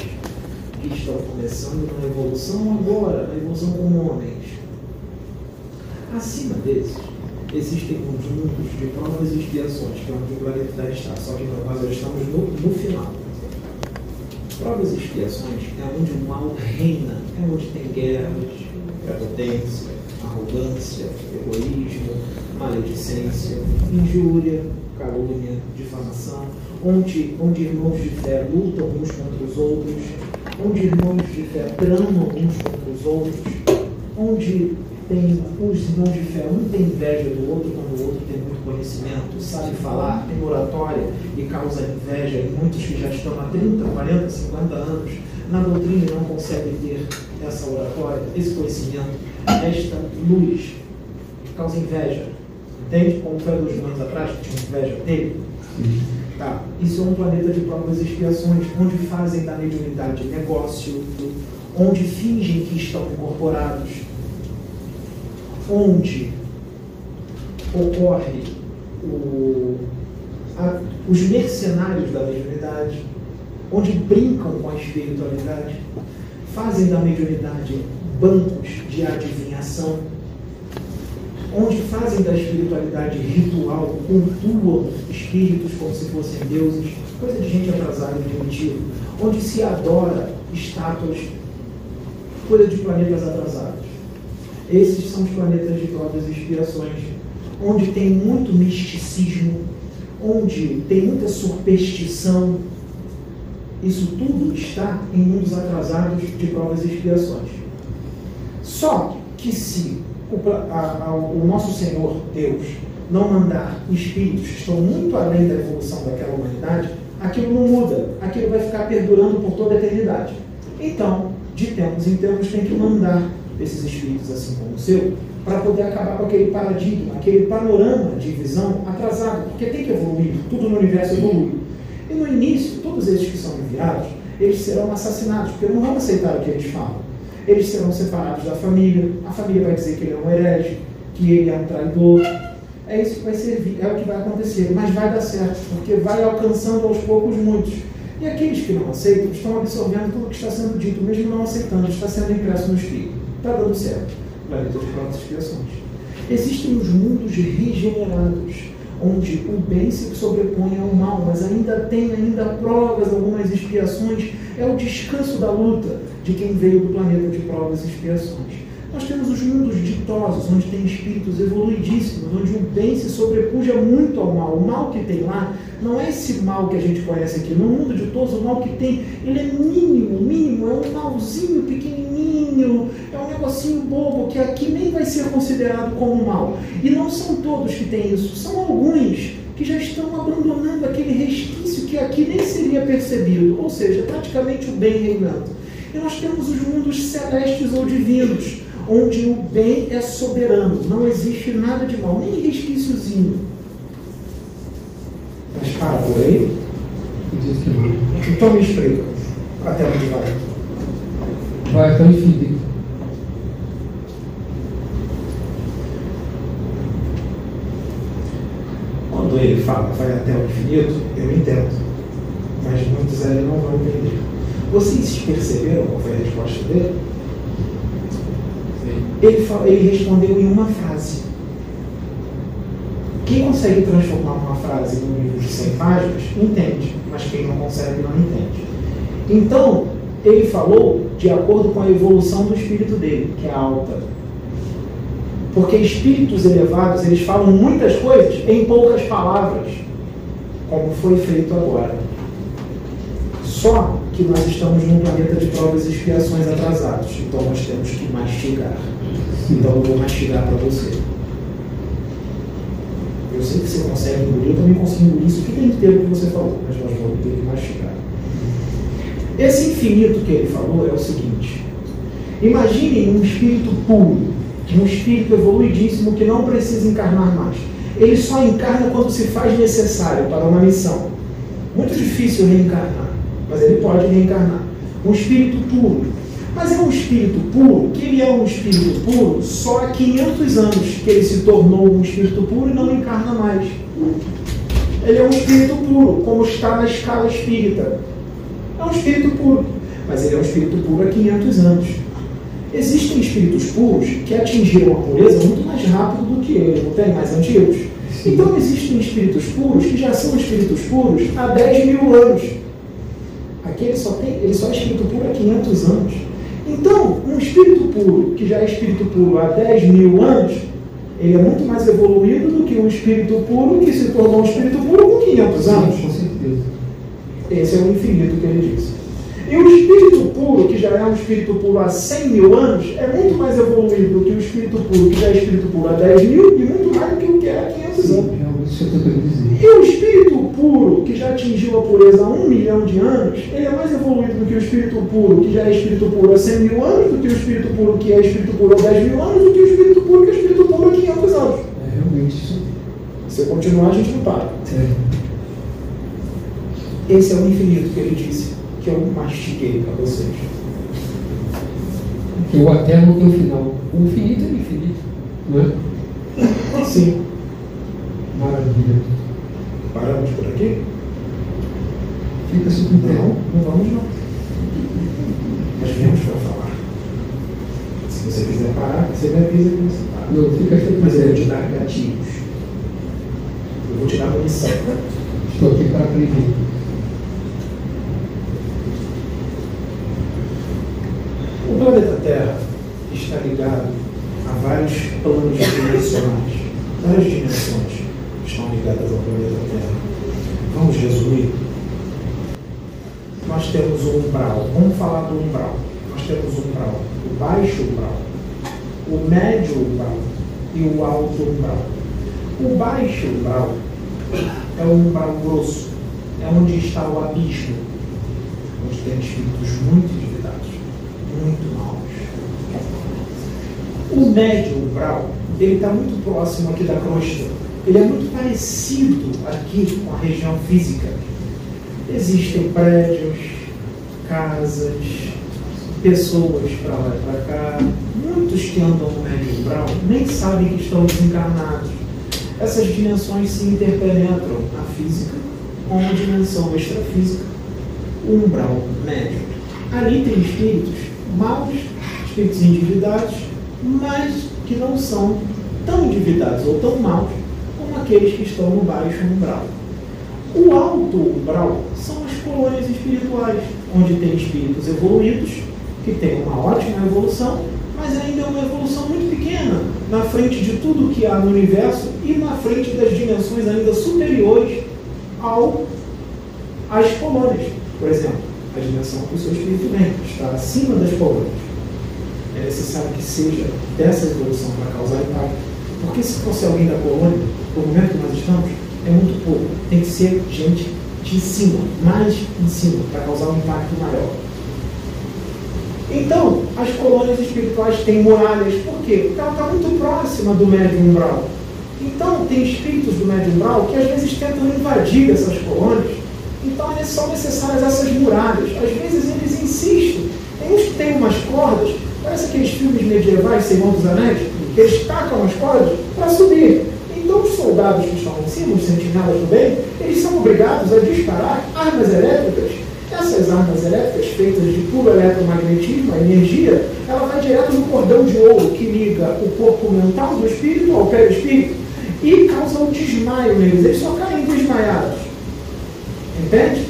que estão começando na evolução agora, na evolução como homens. Acima desses, existem conjuntos de provas e expiações, que é onde o planeta está, só que nós estamos no, no final. Provas e expiações é onde o mal reina, é onde tem guerras, prepotência, arrogância, egoísmo, maledicência, injúria, calúnia, difamação, onde, onde irmãos de fé lutam uns contra os outros, onde irmãos de fé tramam uns contra os outros, onde tem os irmãos de fé, um tem inveja do outro quando o outro tem muito conhecimento, sabe falar, tem oratória e causa inveja em muitos que já estão há 30, 40, 50 anos na doutrina e não conseguem ter essa oratória, esse conhecimento, esta luz, causa inveja. Entende? Como foi dos anos atrás, que tinha inveja dele? Tá. Isso é um planeta de provas e expiações, onde fazem da mediunidade negócio, onde fingem que estão incorporados, onde ocorre o, a, os mercenários da mediunidade, onde brincam com a espiritualidade, fazem da mediunidade bancos de adivinhação, onde fazem da espiritualidade ritual, cultuam espíritos como se fossem deuses, coisa de gente atrasada e primitiva, onde se adora estátuas, coisa de planetas atrasados. Esses são os planetas de provas e expiações, onde tem muito misticismo, onde tem muita superstição, isso tudo está em mundos atrasados de provas e expiações. Só que se o, a, a, o nosso Senhor Deus não mandar espíritos que estão muito além da evolução daquela humanidade, aquilo não muda, aquilo vai ficar perdurando por toda a eternidade. Então, de tempos em tempos, tem que mandar esses espíritos, assim como o seu, para poder acabar com aquele paradigma, aquele panorama de visão atrasado, porque tem que evoluir, tudo no universo evolui. E no início, todos esses que são enviados, eles serão assassinados, porque não vão aceitar o que eles falam. Eles serão separados da família, a família vai dizer que ele é um herege, que ele é um traidor. É isso que vai servir, é o que vai acontecer, mas vai dar certo, porque vai alcançando aos poucos muitos. E aqueles que não aceitam estão absorvendo tudo o que está sendo dito, mesmo não aceitando, está sendo impresso no espírito. Está dando certo. Planeta de prontas expiações. Existem os mundos regenerados onde o bem se sobrepõe ao mal, mas ainda tem ainda provas, algumas expiações, é o descanso da luta de quem veio do planeta de provas e expiações. Nós temos os mundos ditosos, onde tem espíritos evoluidíssimos, onde o bem se sobrepuja muito ao mal. O mal que tem lá não é esse mal que a gente conhece aqui. No mundo ditoso, o mal que tem, ele é mínimo, mínimo, é um malzinho pequenininho, é um negocinho bobo que aqui nem vai ser considerado como mal. E não são todos que têm isso, são alguns que já estão abandonando aquele resquício que aqui nem seria percebido, ou seja, praticamente o bem reinando. E nós temos os mundos celestes ou divinos, onde o bem é soberano, não existe nada de mal, nem resquíciozinho. Mas para por aí? Então me explica, até onde vai? Vai até o infinito. Quando ele fala vai até o infinito, eu entendo. Mas muitos ali não vão entender. Vocês perceberam qual foi a resposta dele? Ele, ele respondeu em uma frase. Quem consegue transformar uma frase num livro de 100 páginas, entende, mas quem não consegue, não entende. Então, ele falou de acordo com a evolução do espírito dele, que é alta. Porque espíritos elevados, eles falam muitas coisas em poucas palavras, como foi feito agora. Só que nós estamos num planeta de provas e expiações atrasados, então nós temos que mastigar. Então eu vou mastigar para você. Eu sei que você consegue engolir, eu também consigo engolir isso que tem tempo que você falou, mas nós vamos ter que mastigar. Esse infinito que ele falou é o seguinte: imaginem um espírito puro, um espírito evoluidíssimo que não precisa encarnar mais. Ele só encarna quando se faz necessário para uma missão. Muito difícil reencarnar, mas ele pode reencarnar. Um espírito puro, Mas é um espírito puro, que ele é um espírito puro só há 500 anos que ele se tornou um espírito puro e não encarna mais. Ele é um espírito puro, como está na escala espírita. É um espírito puro, mas ele é um espírito puro há 500 anos. Existem espíritos puros que atingiram a pureza muito mais rápido do que ele, não tem mais antigos. Então existem espíritos puros que já são espíritos puros há 10 mil anos. Aqui ele só, tem, ele só é espírito puro há 500 anos. Então, um espírito puro, que já é espírito puro há 10 mil anos, ele é muito mais evoluído do que um espírito puro que se tornou um espírito puro com 500 anos. Com certeza. Esse é o infinito que ele disse. E o espírito puro, que já é um espírito puro há 100 mil anos, é muito mais evoluído do que o espírito puro, que já é espírito puro há 10 mil, e muito mais do que o que era há 500 anos. Isso eu estou. E o espírito que já atingiu a pureza há um milhão de anos, ele é mais evoluído do que o espírito puro, que já é espírito puro há 100 mil anos, do que o espírito puro, que é espírito puro há 10 mil anos, do que o espírito puro, que é espírito puro há 500 anos. É realmente isso. Se eu continuar, a gente não para. É. Esse é o infinito que ele disse, que eu mastiguei para vocês. Porque o até não tem um final. O infinito é infinito. Não é? Sim. Maravilha. Paramos por aqui? Fica super Não, não vamos não. Nós viemos para falar. Se você quiser parar, você me avisa que você para. Não, fica sempre Mas eu vou te dar gatilhos. Eu vou te dar munição. Estou aqui para aprender. O planeta Terra está ligado a vários planos dimensionais. Várias dimensões estão ligadas ao planeta Terra. Vamos resumir? Nós temos o umbral. Vamos falar do umbral. Nós temos o umbral, o baixo umbral, o médio umbral e o alto umbral. O baixo umbral é o umbral grosso, é onde está o abismo, onde tem espíritos muito endividados, muito maus. O médio umbral, ele está muito próximo aqui da crosta. Ele é muito parecido aqui com a região física. Existem prédios, casas, pessoas para lá e para cá. Muitos que andam no médio umbral nem sabem que estão desencarnados. Essas dimensões se interpenetram na física com a dimensão extrafísica, umbral médio. Ali tem espíritos maus, espíritos endividados, mas que não são tão endividados ou tão maus como aqueles que estão no baixo umbral. O alto umbral são as colônias espirituais, onde tem espíritos evoluídos, que têm uma ótima evolução, mas ainda é uma evolução muito pequena, na frente de tudo que há no universo e na frente das dimensões ainda superiores ao, às colônias. Por exemplo, a dimensão que o seu espírito vem está acima das colônias. É necessário que seja dessa evolução para causar impacto. Porque se fosse alguém da colônia, no momento que nós estamos, é muito pouco. Tem que ser gente de cima, mais em cima, para causar um impacto maior. Então, as colônias espirituais têm muralhas, por quê? Porque ela está muito próxima do médio umbral. Então, tem espíritos do médio umbral que às vezes tentam invadir essas colônias. Então, são necessárias essas muralhas. Às vezes, eles insistem. Tem uns que têm umas cordas, parece aqueles filmes medievais, Senhor dos Anéis, eles tacam as cordas para subir. Então, os soldados que estão em cima, os sentinelas bem, eles são obrigados a disparar armas elétricas. Essas armas elétricas, feitas de puro eletromagnetismo, a energia, ela vai direto no cordão de ouro que liga o corpo mental do espírito ao perispírito e causa um desmaio neles. Eles só caem desmaiados. Entende?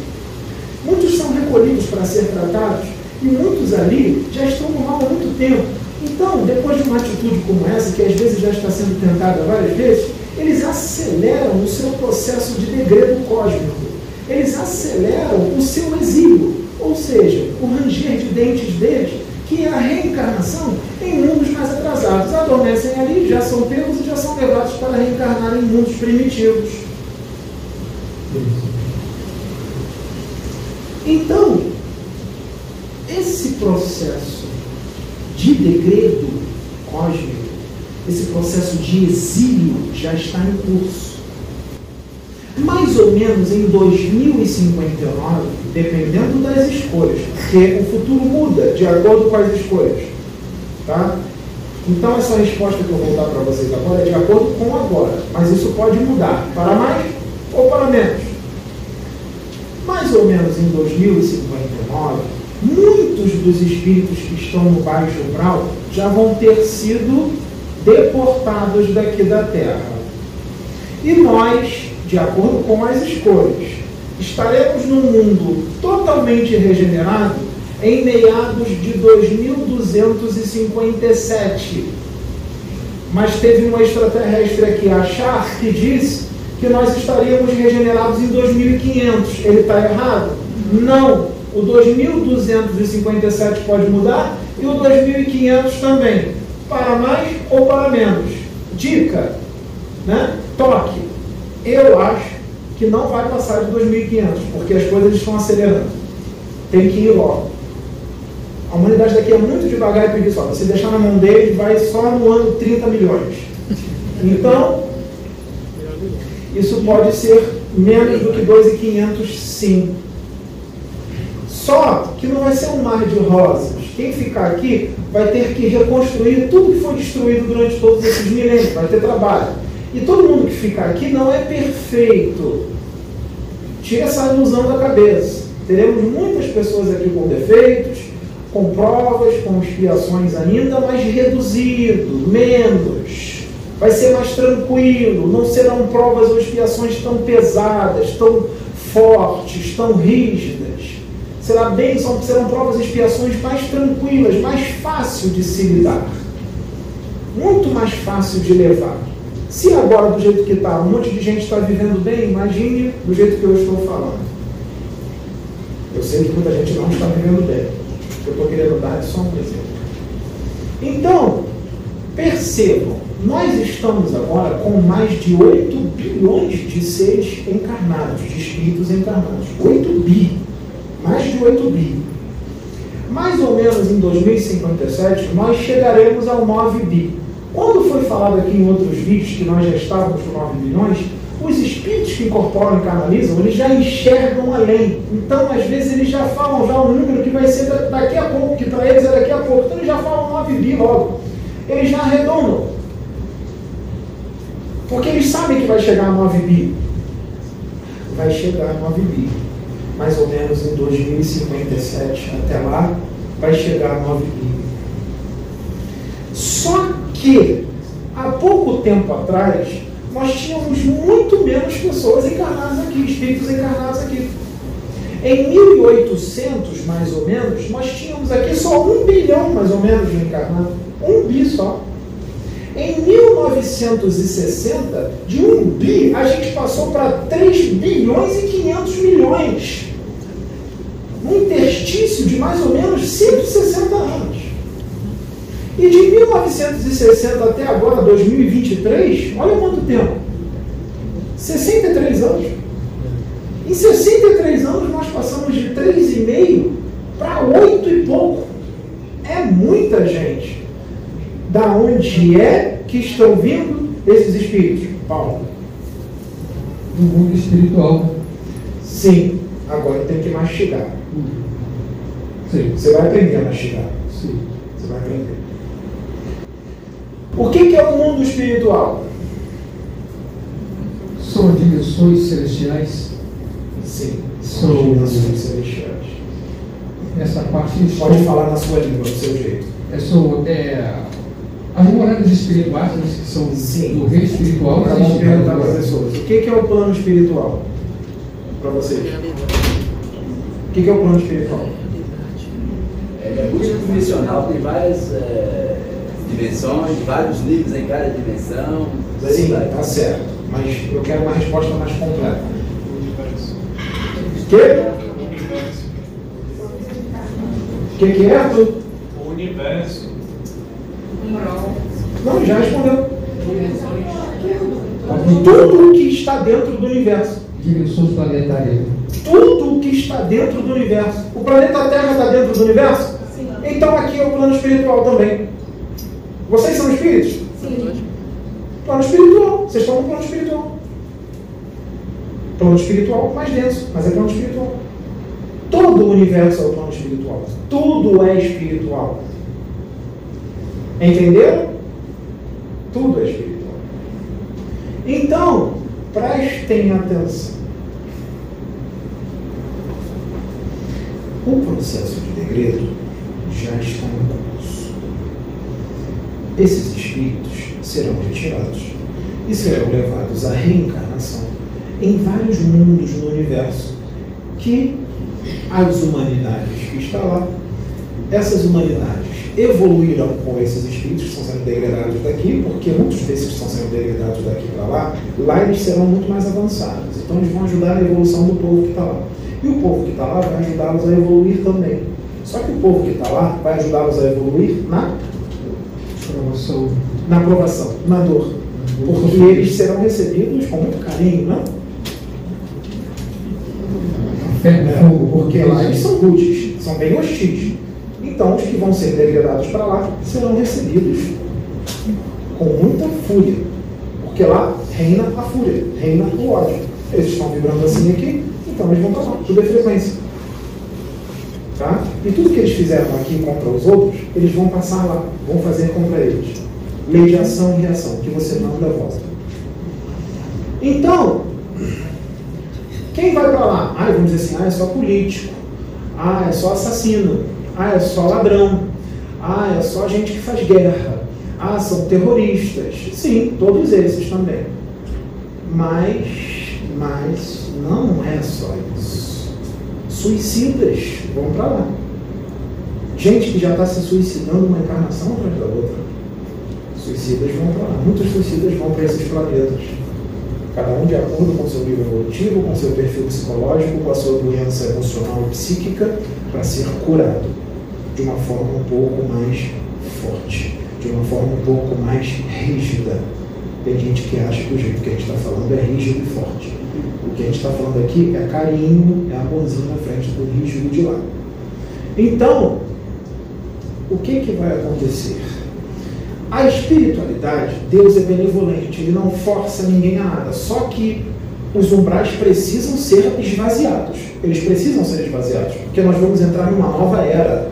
Muitos são recolhidos para ser tratados e muitos ali já estão no mal há muito tempo. Então, depois de uma atitude como essa, que às vezes já está sendo tentada várias vezes, eles aceleram o seu processo de degredo cósmico. Eles aceleram o seu exílio, ou seja, o ranger de dentes deles, que é a reencarnação em mundos mais atrasados. Adormecem ali, já são pegos e já são levados para reencarnar em mundos primitivos. Então, esse processo de degredo cósmico, esse processo de exílio já está em curso. Mais ou menos em 2059, dependendo das escolhas, porque o futuro muda de acordo com as escolhas. Tá? Então, essa resposta que eu vou dar para vocês agora é de acordo com agora, mas isso pode mudar para mais ou para menos. Mais ou menos em 2059, muitos dos espíritos que estão no baixo grau já vão ter sido deportados daqui da Terra. E nós, de acordo com as escolhas, estaremos num mundo totalmente regenerado em meados de 2257. Mas teve um extraterrestre aqui, achar, que disse que nós estaríamos regenerados em 2500. Ele está errado? Não. O 2257 pode mudar e o 2500 também. Para mais ou para menos. Dica, né? toque. Eu acho que não vai passar de 2.500, porque as coisas estão acelerando. Tem que ir logo. A humanidade daqui é muito devagar e preguiçosa. Se deixar na mão dele, vai só no ano 30 milhões. Então, isso pode ser menos do que 2.500, sim. Só que não vai ser um mar de rosas. Quem ficar aqui vai ter que reconstruir tudo que foi destruído durante todos esses milênios, vai ter trabalho. E todo mundo que ficar aqui não é perfeito. Tira essa ilusão da cabeça. Teremos muitas pessoas aqui com defeitos, com provas, com expiações ainda, mas reduzido, menos. Vai ser mais tranquilo, não serão provas ou expiações tão pesadas, tão fortes, tão rígidas. Será bem, serão provas e expiações mais tranquilas, mais fácil de se lidar. Muito mais fácil de levar. Se agora, do jeito que está, um monte de gente está vivendo bem, imagine do jeito que eu estou falando. Eu sei que muita gente não está vivendo bem. Eu estou querendo dar só um exemplo. Então, percebam, nós estamos agora com mais de 8 bilhões de seres encarnados, de espíritos encarnados. 8 bi. Mais de 8 bi. Mais ou menos em 2057, nós chegaremos ao 9 bi. Quando foi falado aqui em outros vídeos que nós já estávamos com 9 bilhões, os espíritos que incorporam e canalizam, eles já enxergam além. Então, às vezes, eles já falam já um número que vai ser daqui a pouco, que para eles é daqui a pouco. Então, eles já falam 9 bi logo. Eles já arredondam. Porque eles sabem que vai chegar a 9 bi. Vai chegar a 9 bi. Mais ou menos em 2057. Até lá, vai chegar a 9 bi. Só que, há pouco tempo atrás, nós tínhamos muito menos pessoas encarnadas aqui, espíritos encarnados aqui. Em 1800, mais ou menos, nós tínhamos aqui só um bilhão, mais ou menos, de encarnados. Um bi só. Em 1960, de um bi, a gente passou para 3 bilhões e 500 milhões. Um interstício de mais ou menos 160 anos. E de 1960 até agora, 2023, olha quanto tempo. 63 anos. Em 63 anos nós passamos de 3,5 para 8 e pouco. É muita gente. Da onde é que estão vindo esses espíritos? Paulo. Do mundo espiritual. Sim. Agora tem que mastigar. Sim. Você vai aprender a mastigar. Sim. Você vai aprender. O que, que é o mundo espiritual? São dimensões celestiais. Sim, são dimensões celestiais. Essa parte Pode falar na sua língua, do seu jeito. É, são, é, as moradas espirituais, que são Sim. do reino espiritual. Agora vamos perguntar para as pessoas. O que, que é o plano espiritual? Para vocês. O que, que é o plano espiritual? Ele é multidimensional, tem várias é, dimensões, vários níveis em cada dimensão. Sim, vai. tá certo. Mas eu quero uma resposta mais completa. O quê? O que, que é, Arthur? O universo. Não, já respondeu. Tudo o que está dentro do universo. dimensões planetárias. Tudo o que está dentro do universo. O planeta Terra está dentro do universo? Então aqui é o plano espiritual também. Vocês são espíritos? Plano espiritual. Vocês estão no plano espiritual. Plano espiritual mais denso, mas é plano espiritual. Todo o universo é o plano espiritual. Tudo é espiritual. Entenderam? Tudo é espiritual. Então, prestem atenção. O processo de degredo já está em curso. Esses espíritos serão retirados e serão levados à reencarnação em vários mundos no universo que as humanidades que estão lá, essas humanidades evoluirão com esses espíritos que estão sendo degradados daqui, porque muitos desses que estão sendo degradados daqui para lá, lá eles serão muito mais avançados. Então eles vão ajudar na evolução do povo que está lá. E o povo que está lá vai ajudá-los a evoluir também. Só que o povo que está lá vai ajudá-los a evoluir na Promoção. na aprovação, na dor. Porque eles serão recebidos com muito carinho, não? É, porque lá eles são rudes, são bem hostis. Então, os que vão ser degradados para lá serão recebidos com muita fúria. Porque lá reina a fúria, reina o ódio. Eles estão vibrando assim aqui, então eles vão para lá, tudo é frequência. Tá? E tudo que eles fizeram aqui contra os outros, eles vão passar lá, vão fazer contra eles. Lei de ação e reação, que você manda volta. Então, quem vai para lá? Ah, vamos dizer assim, ah, é só político. Ah, é só assassino. Ah, é só ladrão. Ah, é só gente que faz guerra. Ah, são terroristas. Sim, todos esses também. Mas, mas não é só isso. Suicidas vão para lá. Gente que já está se suicidando uma encarnação atrás da outra. Suicidas vão para lá. Muitos suicidas vão para esses planetas cada um de acordo com seu nível evolutivo, com seu perfil psicológico, com a sua doença emocional e psíquica, para ser curado de uma forma um pouco mais forte, de uma forma um pouco mais rígida. Tem gente que acha que o jeito que a gente está falando é rígido e forte. O que a gente está falando aqui é carinho, é amorzinho na frente do rígido de lá. Então, o que, que vai acontecer? A espiritualidade, Deus é benevolente, Ele não força ninguém a nada. Só que os umbrais precisam ser esvaziados. Eles precisam ser esvaziados, porque nós vamos entrar numa nova era.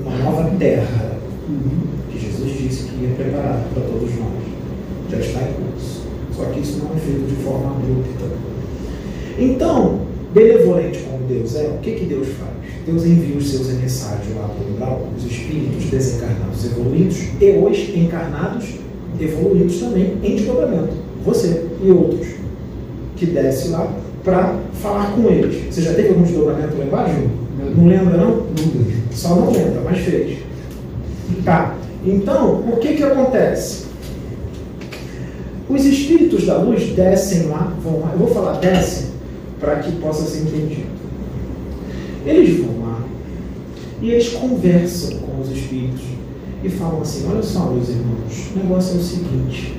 Uma nova terra. Que Jesus disse que ia preparar para todos nós. Já está em curso. Só que isso não é feito de forma abrupta. Então, benevolente como Deus é, o que, que Deus faz? Deus envia os seus emissários lá para o umbral, os espíritos desencarnados evoluídos e os encarnados evoluídos também em desdobramento. Você e outros que desce lá para falar com eles. Você já teve algum desdobramento lá embaixo? Não lembra, não? Só não lembra, mas fez. Tá. Então, o que que acontece? Os espíritos da luz descem lá, vão lá. Eu vou falar descem para que possa ser entendido. Eles vão lá e eles conversam com os espíritos e falam assim: Olha só, meus irmãos, o negócio é o seguinte: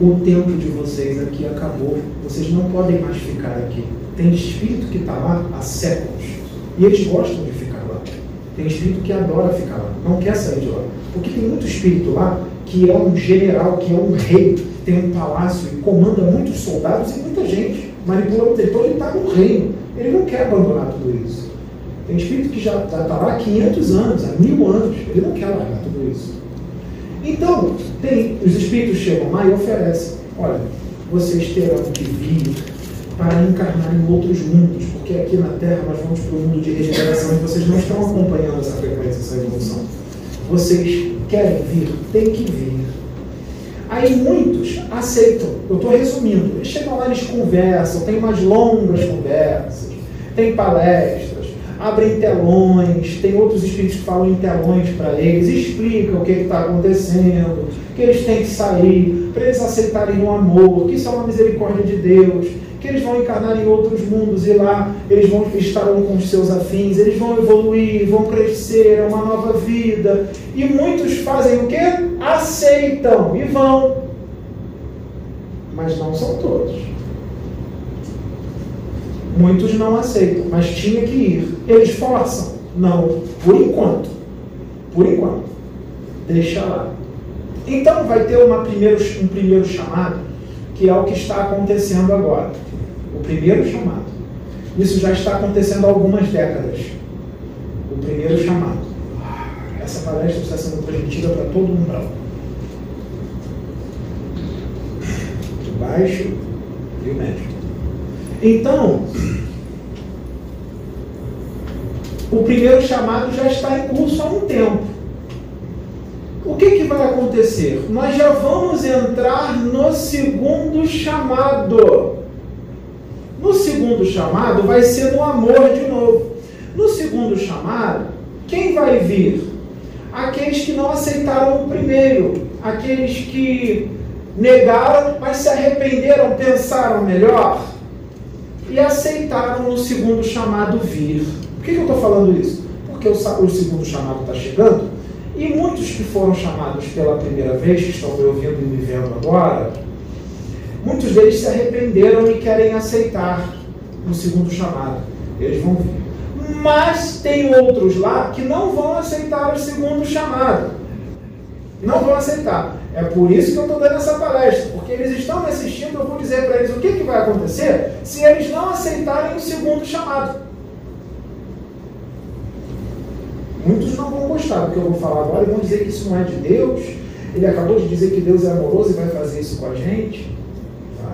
o tempo de vocês aqui acabou, vocês não podem mais ficar aqui. Tem espírito que está lá há séculos e eles gostam. Tem espírito que adora ficar lá, não quer sair de lá. Porque tem muito espírito lá que é um general, que é um rei, tem um palácio e comanda muitos soldados e muita gente. Manipula muito. Então ele está no reino, ele não quer abandonar tudo isso. Tem espírito que já está lá há 500 anos, há mil anos, ele não quer largar tudo isso. Então, tem, os espíritos chegam lá e oferecem: olha, vocês terão que vir para encarnar em outros mundos, porque aqui na Terra nós vamos para o mundo de regeneração e vocês não estão acompanhando essa frequência, essa evolução. Vocês querem vir? Tem que vir. Aí muitos aceitam. Eu estou resumindo. Eles chegam lá, eles conversam, tem umas longas conversas, tem palestras, abrem telões, tem outros espíritos que falam em telões para eles, explicam o que está acontecendo, que eles têm que sair, para eles aceitarem o amor, que isso é uma misericórdia de Deus, que eles vão encarnar em outros mundos e lá eles vão estarão com os seus afins, eles vão evoluir, vão crescer, é uma nova vida. E muitos fazem o quê? Aceitam e vão. Mas não são todos. Muitos não aceitam, mas tinha que ir. Eles forçam? Não, por enquanto. Por enquanto. Deixa lá. Então vai ter primeiro, um primeiro chamado que é o que está acontecendo agora. O primeiro chamado. Isso já está acontecendo há algumas décadas. O primeiro chamado. Essa palestra está sendo transmitida para todo mundo. Baixo e o médio. Então, o primeiro chamado já está em curso há um tempo. O que, que vai acontecer? Nós já vamos entrar no segundo chamado. No segundo chamado vai ser no amor de novo. No segundo chamado, quem vai vir? Aqueles que não aceitaram o primeiro, aqueles que negaram, mas se arrependeram, pensaram melhor e aceitaram no segundo chamado vir. Por que, eu estou falando isso? Porque o, o segundo chamado está chegando e muitos que foram chamados pela primeira vez, que estão me ouvindo e me vendo agora, muitos deles se arrependeram e querem aceitar no segundo chamado. Eles vão vir. Mas tem outros lá que não vão aceitar o segundo chamado. Não vão aceitar. É por isso que eu estou dando essa palestra, porque eles estão me assistindo, eu vou dizer para eles o que, que vai acontecer se eles não aceitarem o segundo chamado. Muitos não vão gostar do que eu vou falar agora e vão dizer que isso não é de Deus. Ele acabou de dizer que Deus é amoroso e vai fazer isso com a gente.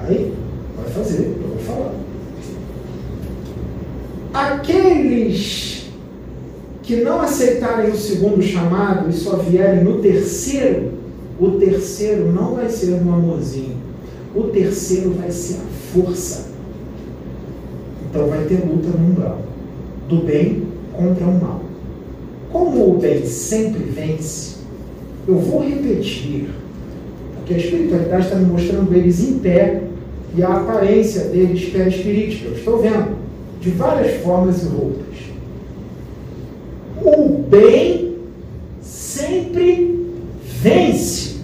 Vai, vai fazer, eu vou falar. Aqueles que não aceitarem o segundo chamado e só vierem no terceiro, o terceiro não vai ser um amorzinho. O terceiro vai ser a força. Então vai ter luta no umbral. Do bem contra o mal. Como o bem sempre vence, eu vou repetir, porque a espiritualidade está me mostrando eles em pé e a aparência deles perispirítica. Eu estou vendo de várias formas e roupas. O bem sempre vence.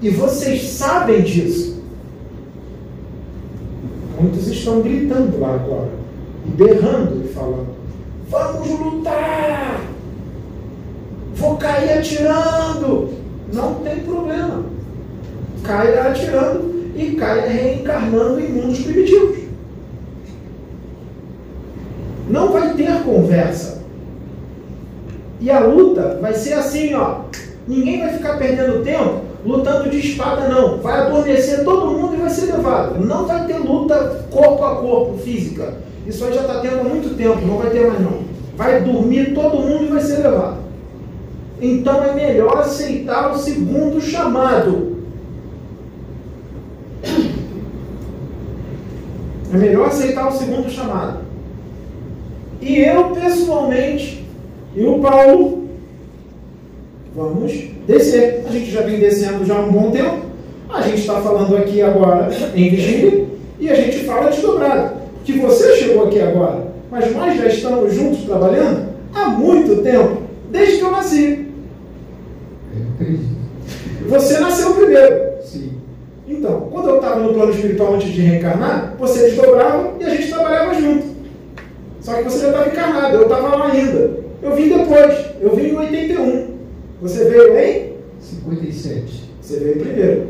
E vocês sabem disso. Muitos estão gritando lá agora, e berrando e falando: Vamos lutar! Vou cair atirando! Não tem problema. Caia atirando e caia reencarnando em mundos primitivos. Não vai ter conversa. E a luta vai ser assim, ó. Ninguém vai ficar perdendo tempo lutando de espada, não. Vai adormecer todo mundo e vai ser levado. Não vai ter luta corpo a corpo, física. Isso aí já está tendo há muito tempo, não vai ter mais não. Vai dormir todo mundo e vai ser levado. Então é melhor aceitar o segundo chamado. É melhor aceitar o segundo chamado. E eu, pessoalmente, e o Paulo, vamos descer. A gente já vem descendo já há um bom tempo. A gente está falando aqui agora em vigília e a gente fala desdobrado. Que você chegou aqui agora, mas nós já estamos juntos trabalhando há muito tempo, desde que eu nasci. Você nasceu primeiro. Então, quando eu estava no plano espiritual antes de reencarnar, você desdobrava e a gente trabalhava junto. Só que você já estava encarnado, eu estava lá ainda. Eu vim depois, eu vim em 81. Você veio em? 57. Você veio primeiro.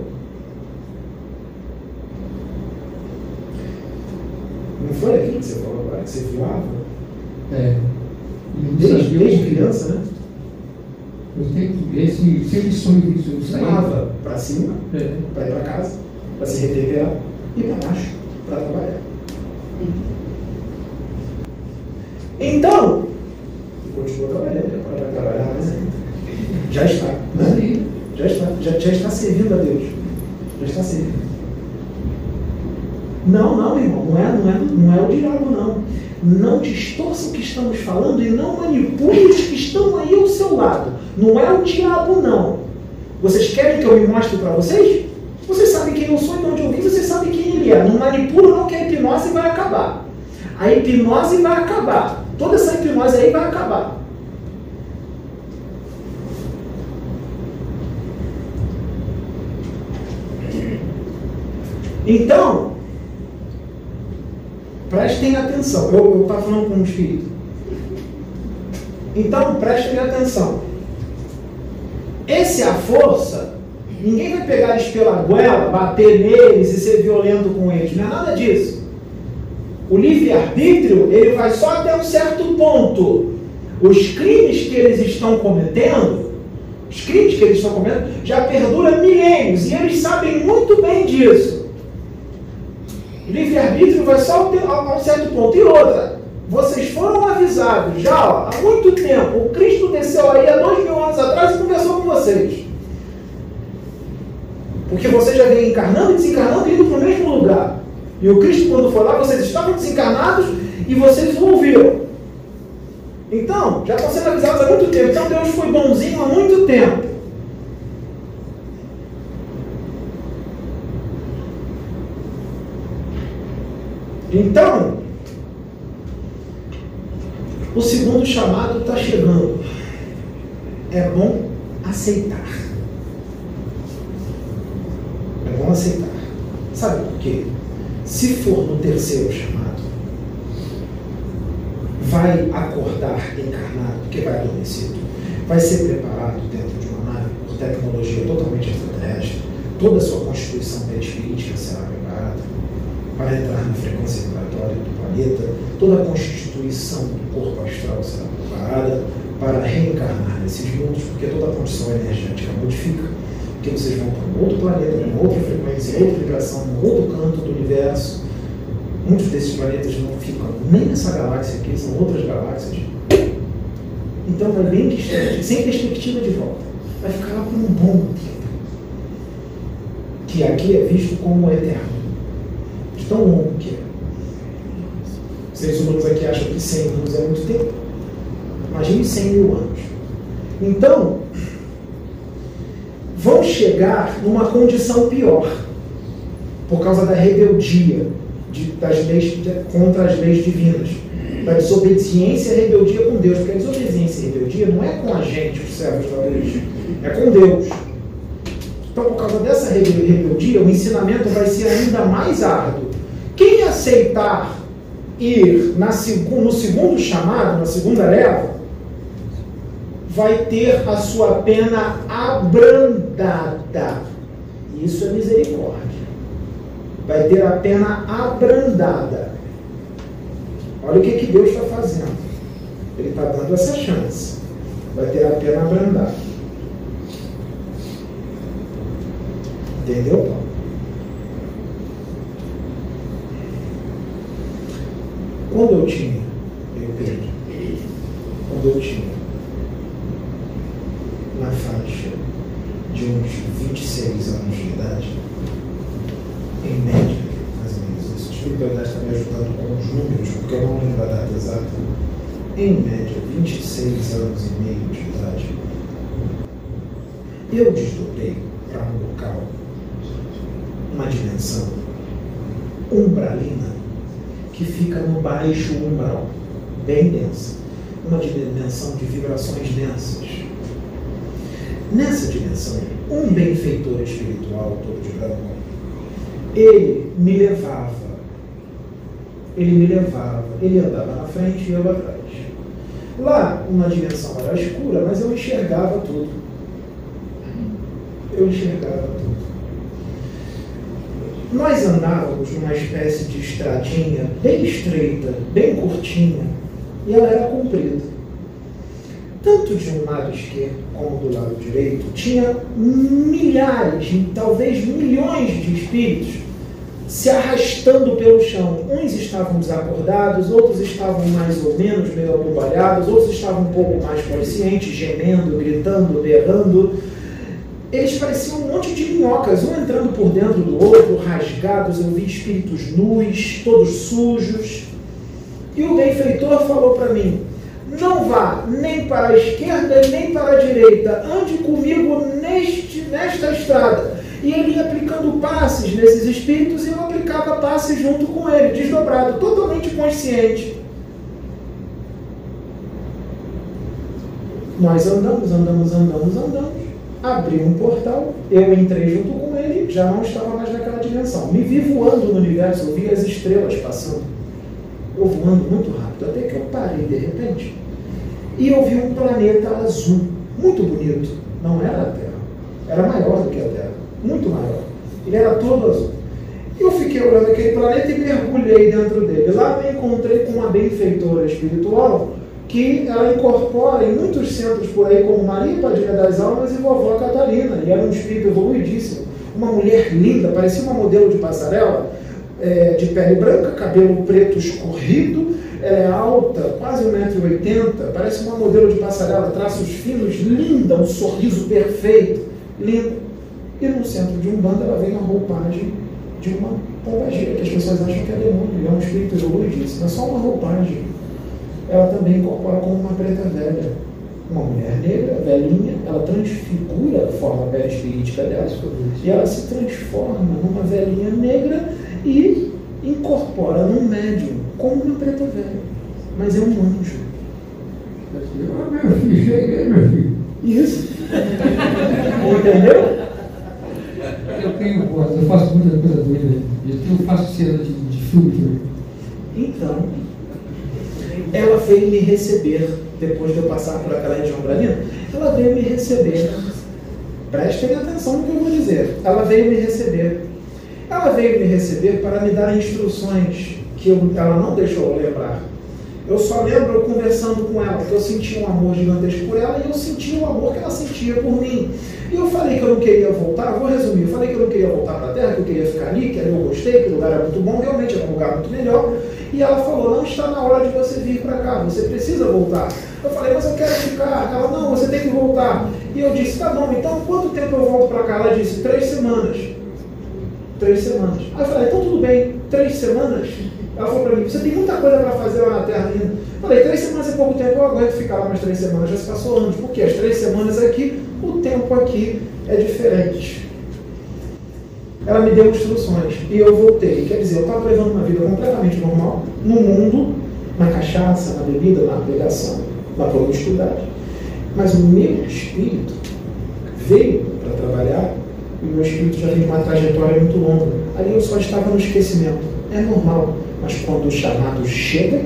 Não foi aquilo que você falou agora, que você voava? É. Desde, desde criança, né? Eu que esse, sempre sonho disso. Eu saí. Voava para cima, É. para ir para casa, para se retever e para baixo, para trabalhar. Então, continua trabalhando, agora vai trabalhar mais ainda. Já está, né? Já está, já, já está servindo a Deus. Já está servindo. Não, não, irmão, não é, não é, não é o diabo, não. Não distorça o que estamos falando e não manipule os que estão aí ao seu lado. Não é o diabo, não. Vocês querem que eu me mostre para vocês? Vocês sabem quem eu sou e de onde eu vim, vocês sabem quem ele é. Não manipula não que a hipnose vai acabar. A hipnose vai acabar. Toda essa hipnose aí vai acabar. Então, prestem atenção. Eu estava falando com um espírito. Então, prestem atenção. Esse é a força Ninguém vai pegar eles pela goela, bater neles e ser violento com eles. Não é nada disso. O livre-arbítrio, ele vai só até um certo ponto. Os crimes que eles estão cometendo, os crimes que eles estão cometendo, já perduram milênios. E eles sabem muito bem disso. Livre-arbítrio vai só a um certo ponto. E outra, vocês foram avisados já ó, há muito tempo. O Cristo desceu aí há dois mil anos atrás e conversou com vocês. Porque vocês já vêm encarnando e desencarnando e indo para o mesmo lugar. E o Cristo, quando foi lá, vocês estavam desencarnados e vocês o ouviram. Então, já estão sendo avisados há muito tempo. Então, Deus foi bonzinho há muito tempo. Então, o segundo chamado está chegando. É bom aceitar. É bom aceitar. Sabe por quê? Se for no terceiro chamado, vai acordar encarnado, porque vai adormecido, vai ser preparado dentro de uma nave por tecnologia totalmente extraterrestre, toda a sua constituição perispiritual será preparada para entrar na frequência vibratória do planeta, toda a constituição do corpo astral será preparada para reencarnar nesses mundos, porque toda a condição energética modifica que vocês vão para um outro planeta, uma outra frequência, outra vibração, um outro canto do universo. Muitos desses planetas não ficam nem nessa galáxia aqui, são outras galáxias. Então vai bem distante, sem perspectiva de volta. Vai ficar lá por um bom tempo. Que aqui é visto como eterno. Tão longo que é. Seres humanos aqui acham que 100 anos é muito tempo. Imagine 100 mil anos. Então, vão chegar numa condição pior, por causa da rebeldia de, das leis, de, contra as leis divinas, da desobediência e rebeldia com Deus, porque a desobediência e rebeldia não é com a gente, os servos da lei, é com Deus. Então, por causa dessa rebeldia, o ensinamento vai ser ainda mais árduo. Aceitar ir na, no segundo chamado, na segunda leva, vai ter a sua pena abrandada. Isso é misericórdia. Vai ter a pena abrandada. Olha o que, que Deus está fazendo. Ele está dando essa chance. Vai ter a pena abrandada. Entendeu, Paulo? Quando eu tinha, eu Pedro, quando eu tinha na faixa de uns 26 anos de idade, em média, mais ou menos isso. A espiritualidade está me ajudando com os números, porque eu não lembro a data exata. Em média, 26 anos e meio de idade, eu desdobrei para um local, uma dimensão umbralina, que fica no baixo umbral, bem densa. Uma dimensão de vibrações densas Nessa dimensão, um benfeitor espiritual todo de branco, ele me levava, ele me levava, ele andava na frente e eu atrás. Lá, uma dimensão era escura, mas eu enxergava tudo. Eu enxergava tudo. Nós andávamos numa espécie de estradinha bem estreita, bem curtinha, e ela era comprida tanto de um lado esquerdo como do lado direito, tinha milhares, talvez milhões de espíritos se arrastando pelo chão. Uns estavam desacordados, outros estavam mais ou menos meio abobalhados, outros estavam um pouco mais conscientes, gemendo, gritando, berrando. Eles pareciam um monte de minhocas, um entrando por dentro do outro, rasgados. Eu vi espíritos nus, todos sujos. E o benfeitor falou para mim: não vá nem para a esquerda nem para a direita, ande comigo neste, nesta estrada. E ele ia aplicando passes nesses espíritos e eu aplicava passes junto com ele, desdobrado, totalmente consciente. Nós andamos, andamos, andamos, andamos. Abri um portal, eu entrei junto com ele, já não estava mais naquela dimensão. Me vi voando no universo, eu vi as estrelas passando. Eu voando muito rápido, até que eu parei de repente e eu vi um planeta azul, muito bonito. Não era a Terra, era maior do que a Terra. muito maior. Ele era todo azul. Eu fiquei olhando aquele planeta e mergulhei dentro dele. Lá me encontrei com uma benfeitora espiritual que ela incorpora em muitos centros por aí, como Maria Padilha das Almas e Vovó Catarina. E era um espírito evoluidíssimo. Uma mulher linda, parecia uma modelo de passarela, é, de pele branca, cabelo preto escorrido, ela é alta, quase 1,80m, parece uma modelo de passarela, traços finos, linda, um sorriso perfeito, linda. E no centro de um bando ela vem a roupagem de uma pombagira, que as pessoas acham que é demônio, é um espírito evoluidíssimo, é só uma roupagem. Ela também incorpora como uma preta velha, uma mulher negra, velhinha, ela transfigura a forma perispirítica dela, e ela se transforma numa velhinha negra e incorpora num médium como uma preta velha, mas é um anjo. Ah, meu filho, cheguei, meu filho. Isso. Entendeu? Eu tenho voz, eu faço muita coisa doida. Eu faço cena de, de filme também. Então, ela veio me receber, depois de eu passar por aquela região bralina, ela veio me receber. Prestem atenção no que eu vou dizer. Ela veio me receber. Ela veio me receber para me dar instruções que eu, ela não deixou eu lembrar. Eu só lembro eu conversando com ela, que eu sentia um amor gigantesco por ela e eu sentia o amor que ela sentia por mim. E eu falei que eu não queria voltar, vou resumir, eu falei que eu não queria voltar para a Terra, que eu queria ficar ali, que eu gostei, que o lugar era muito bom, realmente era um lugar muito melhor. E ela falou, não está na hora de você vir para cá, você precisa voltar. Eu falei, mas eu quero ficar. Ela, não, você tem que voltar. E eu disse, tá bom, então quanto tempo eu volto para cá? Ela disse, três semanas. Três semanas. Aí eu falei, então tudo bem, três semanas? Ela falou para mim, você tem muita coisa para fazer lá na Terra ainda. Falei, três semanas é pouco tempo, eu aguento ficar lá mais três semanas, já se passou anos. Porque as três semanas aqui, o tempo aqui é diferente. Ela me deu instruções e eu voltei. Quer dizer, eu estava levando uma vida completamente normal, no mundo, na cachaça, na bebida, na pregação, na promiscuidade. Mas o meu espírito veio para trabalhar e o meu espírito já tem uma trajetória muito longa. Ali eu só estava no esquecimento. É normal. Mas quando o chamado chega,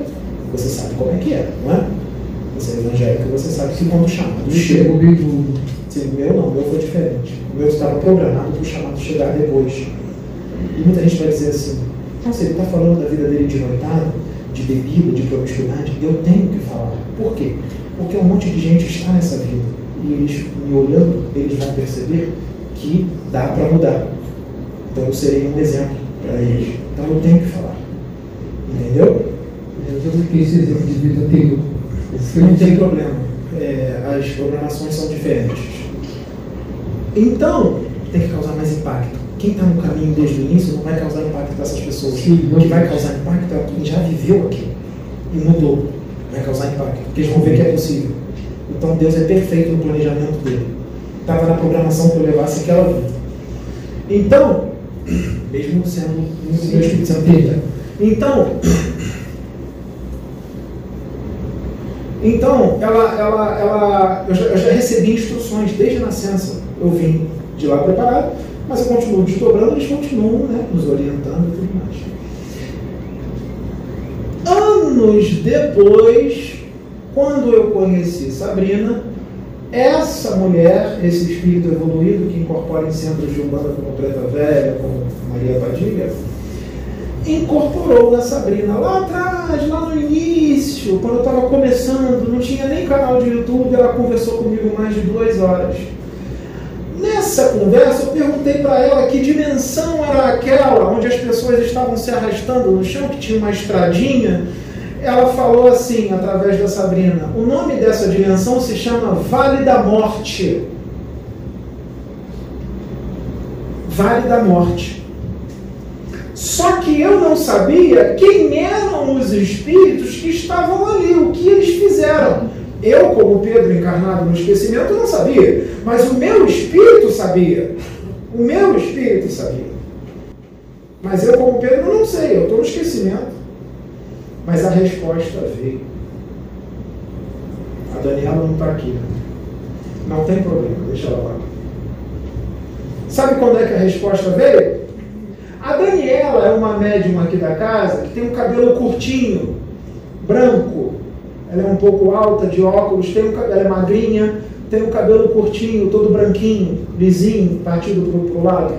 você sabe como é que é, não é? Você é evangélico, você sabe que quando o chamado chega. Sim, o meu não, o meu foi diferente. O meu estava programado para o chamado chegar depois. E muita gente vai dizer assim, nossa, ele está falando da vida dele de noitada, de bebida, de promiscuidade. Eu tenho que falar. Por quê? Porque um monte de gente está nessa vida. E eles, me olhando, eles vão perceber que dá para mudar. Então eu serei um exemplo para eles. Então eu tenho que falar. Entendeu? eu já fiquei esse exemplo de vida anterior. Não tem problema. É, as programações são diferentes. Então, tem que causar mais impacto. Quem está no caminho desde o início não vai causar impacto para essas pessoas. Sim, o que vai causar impacto é quem já viveu aqui e mudou. Vai causar impacto, porque eles vão ver que é possível. Então Deus é perfeito no planejamento dele. Estava na programação que eu levasse aquela vida. Então, mesmo sendo o meu Espírito Santo. Então, então ela, ela, ela, eu já, eu já recebi instruções desde a nascença. Eu vim de lá preparado, mas eu continuo desdobrando, eles continuam né, nos orientando e tudo mais. Anos depois, quando eu conheci Sabrina, essa mulher, esse espírito evoluído que incorpora em centros de Umbanda como Preta Velha, como Maria Padilha, incorporou na Sabrina lá atrás, lá no início, quando eu estava começando, não tinha nem canal de YouTube, ela conversou comigo mais de duas horas. Nessa conversa, eu perguntei para ela que dimensão era aquela onde as pessoas estavam se arrastando no chão, que tinha uma estradinha. Ela falou assim, através da Sabrina: o nome dessa dimensão se chama Vale da Morte. Vale da Morte. Só que eu não sabia quem eram os espíritos que estavam ali, o que eles fizeram. Eu, como Pedro encarnado no esquecimento, não sabia, mas o meu espírito sabia. O meu espírito sabia. Mas eu, como Pedro, não sei, eu estou no esquecimento. Mas a resposta veio. A Daniela não está aqui. Não tem problema, deixa ela lá. Sabe quando é que a resposta veio? A Daniela é uma médium aqui da casa que tem um cabelo curtinho, branco. Ela é um pouco alta, de óculos, tem um, ela é magrinha, tem o cabelo curtinho, todo branquinho, lisinho, partido pro, pro lado.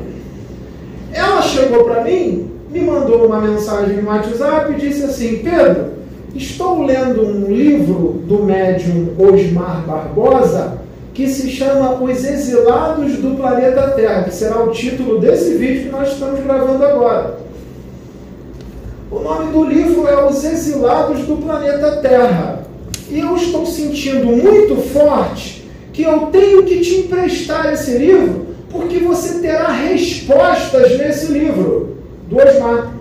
Ela chegou para mim, me mandou uma mensagem no WhatsApp e disse assim: Pedro, estou lendo um livro do médium Osmar Barbosa que se chama Os Exilados do Planeta Terra, que será o título desse vídeo que nós estamos gravando agora. O nome do livro é Os Exilados do Planeta Terra. E eu estou sentindo muito forte que eu tenho que te emprestar esse livro, porque você terá respostas nesse livro do Osmar.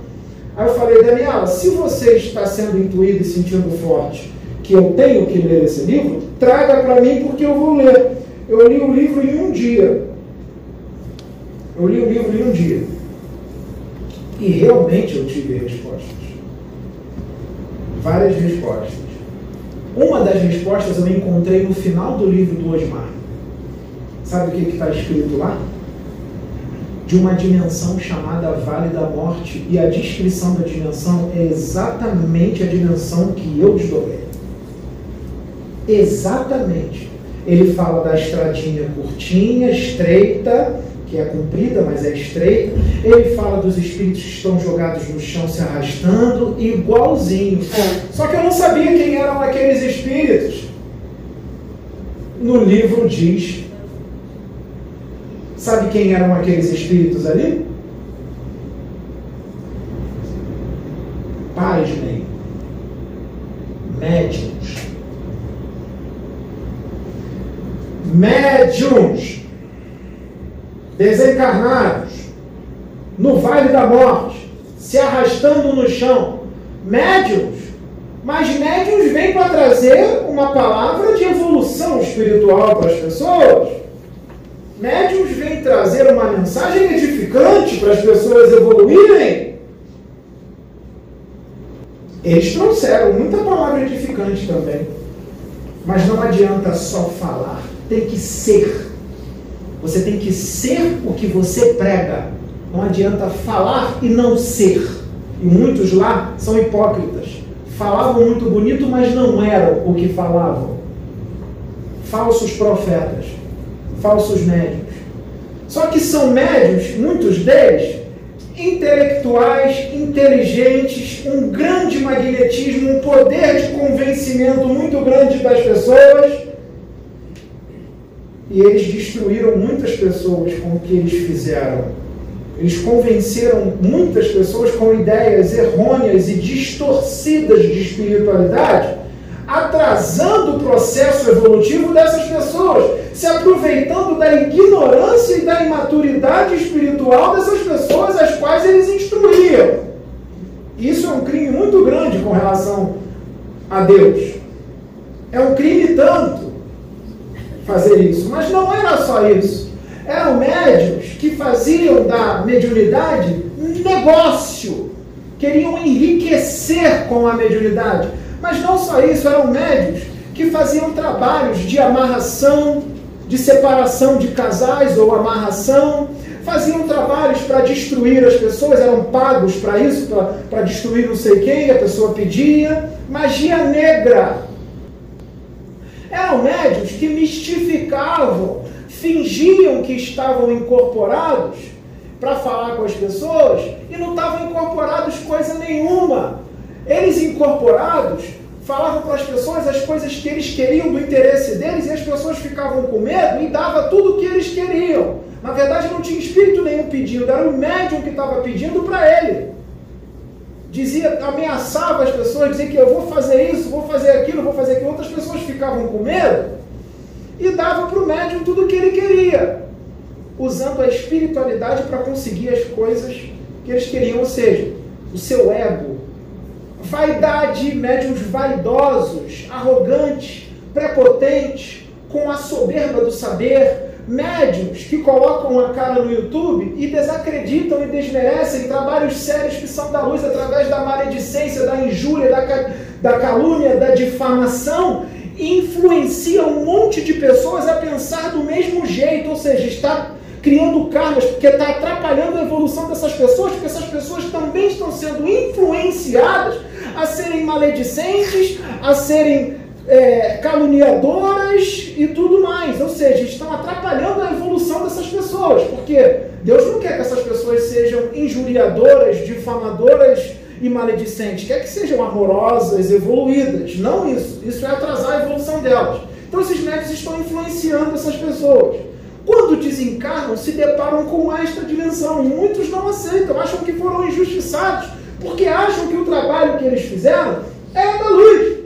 Aí eu falei, Daniela, se você está sendo intuído e sentindo forte que eu tenho que ler esse livro, traga para mim porque eu vou ler. Eu li o livro em um dia. Eu li o livro em um dia. E realmente eu tive respostas. Várias respostas. Uma das respostas eu encontrei no final do livro do Osmar. Sabe o que está escrito lá? De uma dimensão chamada Vale da Morte. E a descrição da dimensão é exatamente a dimensão que eu desdobrei. Exatamente. Ele fala da estradinha curtinha, estreita, que é comprida, mas é estreita. Ele fala dos espíritos que estão jogados no chão se arrastando, igualzinho. Só que eu não sabia quem eram aqueles espíritos. No livro diz. Sabe quem eram aqueles espíritos ali? Pasmem. Médiuns. Médiuns desencarnados, no vale da morte, se arrastando no chão. Médiuns, mas médiuns vêm para trazer uma palavra de evolução espiritual para as pessoas. Médiuns vêm trazer uma mensagem edificante para as pessoas evoluírem. Eles trouxeram muita palavra edificante também. Mas não adianta só falar, tem que ser. Você tem que ser o que você prega. Não adianta falar e não ser. E muitos lá são hipócritas. Falavam muito bonito, mas não eram o que falavam. Falsos profetas, falsos médios. Só que são médios, muitos deles, intelectuais, inteligentes, um grande magnetismo, um poder de convencimento muito grande das pessoas e eles destruíram muitas pessoas com o que eles fizeram. Eles convenceram muitas pessoas com ideias errôneas e distorcidas de espiritualidade, atrasando o processo evolutivo dessas pessoas, se aproveitando da ignorância e da imaturidade espiritual dessas pessoas às quais eles instruíam. Isso é um crime muito grande com relação a Deus. É um crime tanto fazer isso. Mas não era só isso. Eram médios que faziam da mediunidade negócio. Queriam enriquecer com a mediunidade. Mas não só isso, eram médios que faziam trabalhos de amarração, de separação de casais ou amarração, faziam trabalhos para destruir as pessoas, eram pagos para isso, para destruir não sei quem, a pessoa pedia. Magia negra, eram médios que mistificavam, fingiam que estavam incorporados para falar com as pessoas e não estavam incorporados coisa nenhuma. Eles incorporados falavam para as pessoas as coisas que eles queriam do interesse deles e as pessoas ficavam com medo e dava tudo o que eles queriam. Na verdade, não tinha espírito nenhum pedindo, era o médium que estava pedindo para ele dizia, ameaçava as pessoas, dizia que eu vou fazer isso, vou fazer aquilo, vou fazer aquilo. Outras pessoas ficavam com medo e dava para o médium tudo o que ele queria, usando a espiritualidade para conseguir as coisas que eles queriam, ou seja, o seu ego, vaidade, médiums vaidosos, arrogantes, prepotentes, com a soberba do saber, médiums que colocam a cara no YouTube e desacreditam e desmerecem trabalhos sérios que são da luz através da maledicência, da injúria, da, da calúnia, da difamação, influenciam um monte de pessoas a pensar do mesmo jeito, ou seja, está criando karmas, porque está atrapalhando a evolução dessas pessoas, porque essas pessoas também estão sendo influenciadas a serem maledicentes, a serem é, caluniadoras e tudo mais. Ou seja, estão atrapalhando a evolução dessas pessoas, porque Deus não quer que essas pessoas sejam injuriadoras, difamadoras e maledicentes, quer que sejam amorosas, evoluídas. Não isso. Isso é atrasar a evolução delas. Então esses médios estão influenciando essas pessoas. Quando desencarnam, se deparam com esta dimensão. Muitos não aceitam, acham que foram injustiçados, porque acham que o trabalho que eles fizeram é da luz.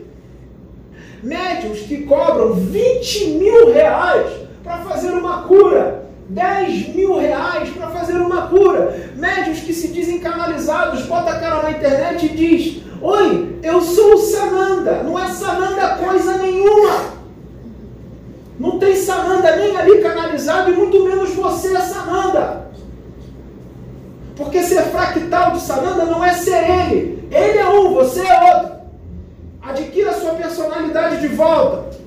Médios que cobram 20 mil reais para fazer uma cura. 10 mil reais para fazer uma cura. Médios que se dizem canalizados, bota a cara na internet e diz: Oi, eu sou o Sananda. Não é Sananda coisa nenhuma. Não tem Sananda nem ali canalizado e muito menos você é Sananda. Porque ser fractal de Sananda não é ser ele. Ele é um, você é outro. Adquira sua personalidade de volta.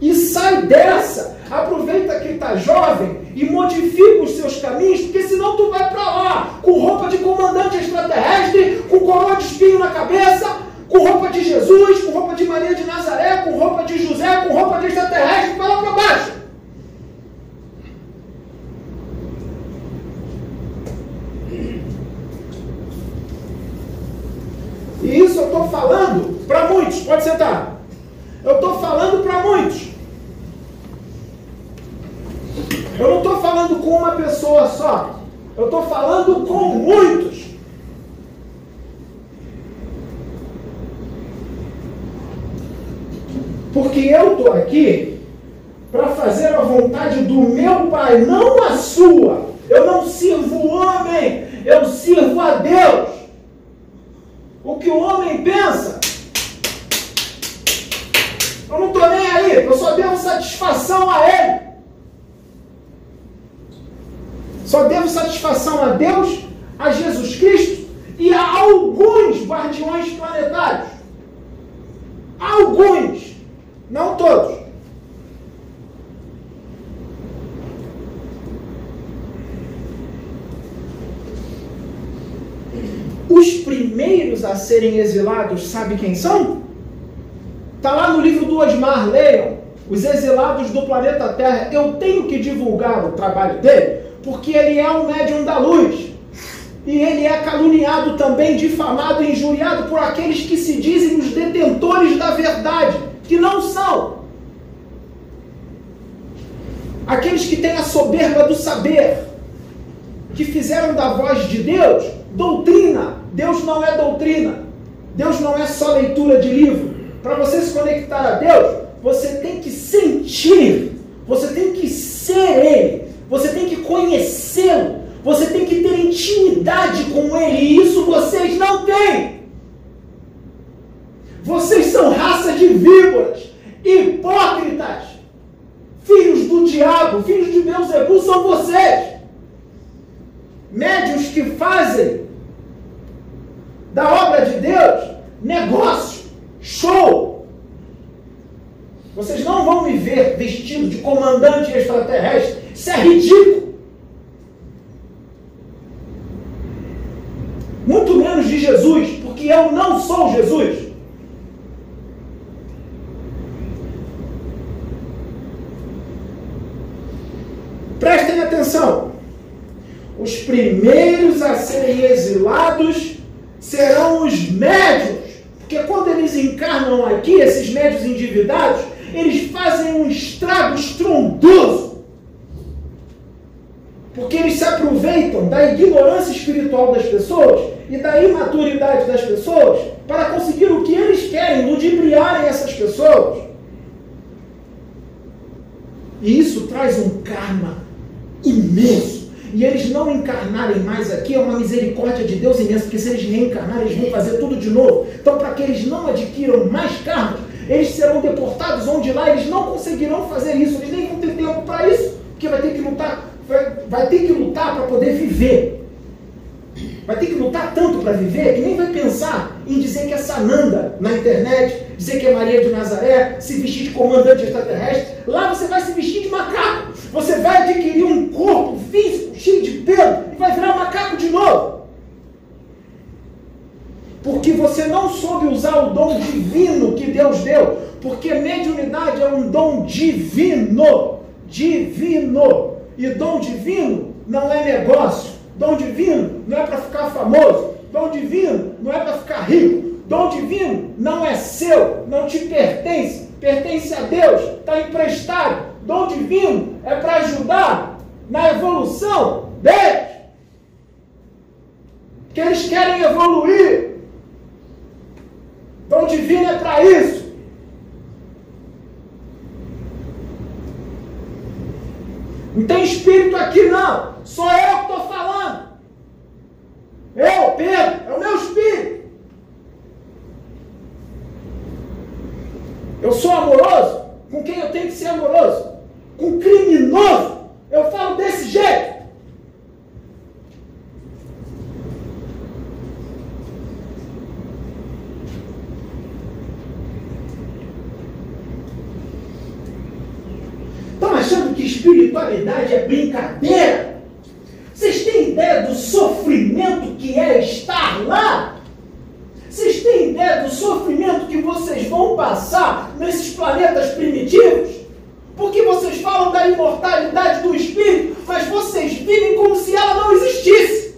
E sai dessa. Aproveita que está jovem e modifica os seus caminhos, porque senão tu vai para lá com roupa de comandante extraterrestre, com coroa de espinho na cabeça, com roupa de Jesus, com roupa de Maria de Nazaré, com roupa de José, com roupa de extraterrestre, vai lá para baixo. E isso eu estou falando para muitos. Pode sentar. Eu estou falando para muitos. Eu não estou falando com uma pessoa só. Eu estou falando com muitos. Porque eu estou aqui para fazer a vontade do meu Pai, não a sua. Eu não sirvo o homem, eu sirvo a Deus. O que o homem pensa, eu não estou nem aí, eu só devo satisfação a Ele. Só devo satisfação a Deus, a Jesus Cristo e a alguns guardiões planetários. Alguns, não todos. Os primeiros a serem exilados, sabe quem são? Está lá no livro do Osmar, leiam. Os exilados do planeta Terra. Eu tenho que divulgar o trabalho dele, porque ele é um médium da luz. E ele é caluniado também, difamado injuriado por aqueles que se dizem os detentores da verdade, que não são. Aqueles que têm a soberba do saber, que fizeram da voz de Deus doutrina. Deus não é doutrina. Deus não é só leitura de livro. Para você se conectar a Deus, você tem que sentir, você tem que ser Ele, você tem que conhecê-lo, você tem que ter intimidade com Ele, e isso vocês não têm. Vocês são raça de víboras, hipócritas, filhos do diabo, filhos de Beuzebu são vocês. Médios que fazem da obra de Deus negócio, show. Vocês não vão me ver vestido de comandante extraterrestre. Isso é ridículo. Muito menos de Jesus, porque eu não sou Jesus. Prestem atenção. Os primeiros a serem exilados serão os médios. Porque quando eles encarnam aqui, esses médios endividados, eles fazem um estrago estrondoso. Porque eles se aproveitam da ignorância espiritual das pessoas e da imaturidade das pessoas para conseguir o que eles querem, ludibriarem essas pessoas. E isso traz um karma imenso. E eles não encarnarem mais aqui é uma misericórdia de Deus imensa, porque se eles reencarnarem, eles vão fazer tudo de novo. Então, para que eles não adquiram mais karma, eles serão deportados onde lá eles não conseguirão fazer isso, eles nem vão ter tempo para isso, porque vai ter que lutar, vai, vai ter que lutar para poder viver. Vai ter que lutar tanto para viver que nem vai pensar em dizer que é Sananda na internet, dizer que é Maria de Nazaré, se vestir de comandante extraterrestre. Lá você vai se vestir de macaco. Você vai adquirir um corpo físico cheio de pelo e vai virar macaco de novo. Porque você não soube usar o dom divino que Deus deu, porque mediunidade é um dom divino, divino. E dom divino não é negócio. Dom divino não é para ficar famoso. Dom divino não é para ficar rico. Dom divino não é seu, não te pertence, pertence a Deus, está emprestado. Dom divino é para ajudar na evolução deles. Que eles querem evoluir. Dom divino é para isso. Não tem espírito aqui não. Sou eu que estou falando. Eu, Pedro, é o meu espírito. Eu sou amoroso com quem eu tenho que ser amoroso. Com criminoso, eu falo desse jeito. Estão achando que espiritualidade é brincadeira? Vocês têm ideia do sofrimento que é estar lá? Vocês têm ideia do sofrimento que vocês vão passar nesses planetas primitivos? Porque vocês falam da imortalidade do espírito, mas vocês vivem como se ela não existisse.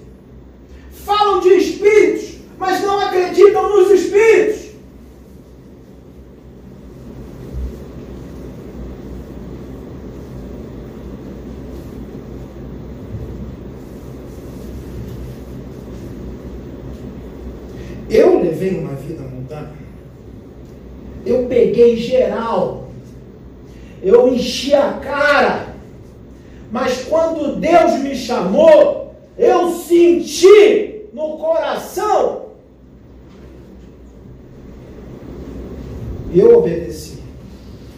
Falam de espíritos, mas não acreditam nos espíritos. Eu levei uma vida mundana. Eu peguei geral. Eu enchi a cara. Mas quando Deus me chamou, eu senti no coração. E eu obedeci.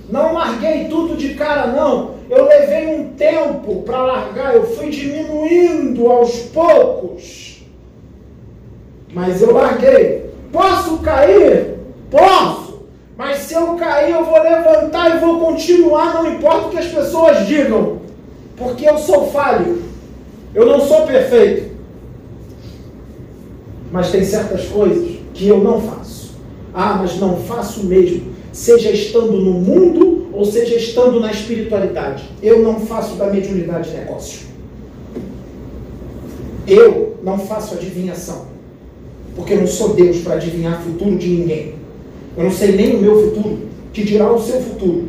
Não larguei tudo de cara, não. Eu levei um tempo para largar. Eu fui diminuindo aos poucos. Mas eu larguei. Posso cair? Posso. Mas se eu cair, eu vou levantar e vou continuar, não importa o que as pessoas digam. Porque eu sou falho. Eu não sou perfeito. Mas tem certas coisas que eu não faço. Ah, mas não faço mesmo. Seja estando no mundo ou seja estando na espiritualidade. Eu não faço da mediunidade negócio. Eu não faço adivinhação. Porque eu não sou Deus para adivinhar o futuro de ninguém. Eu não sei nem o meu futuro, que dirá o seu futuro.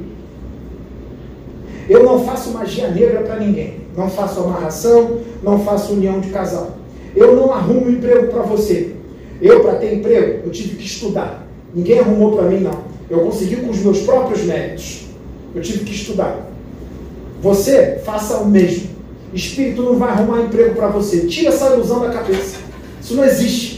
Eu não faço magia negra para ninguém. Não faço amarração, não faço união de casal. Eu não arrumo emprego para você. Eu, para ter emprego, eu tive que estudar. Ninguém arrumou para mim, não. Eu consegui com os meus próprios méritos. Eu tive que estudar. Você, faça o mesmo. Espírito não vai arrumar emprego para você. Tira essa ilusão da cabeça. Isso não existe.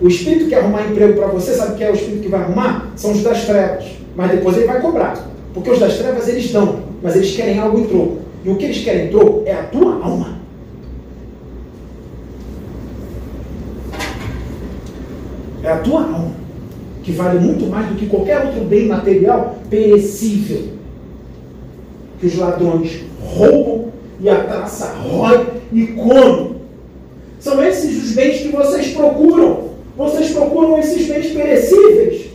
O espírito que arrumar emprego para você, sabe que é o espírito que vai arrumar? São os das trevas. Mas depois ele vai cobrar. Porque os das trevas eles dão, mas eles querem algo em troco. E o que eles querem em troco é a tua alma. É a tua alma, que vale muito mais do que qualquer outro bem material perecível. Que os ladrões roubam e a traça rói e come. São esses os bens que vocês procuram. Vocês procuram esses bens perecíveis.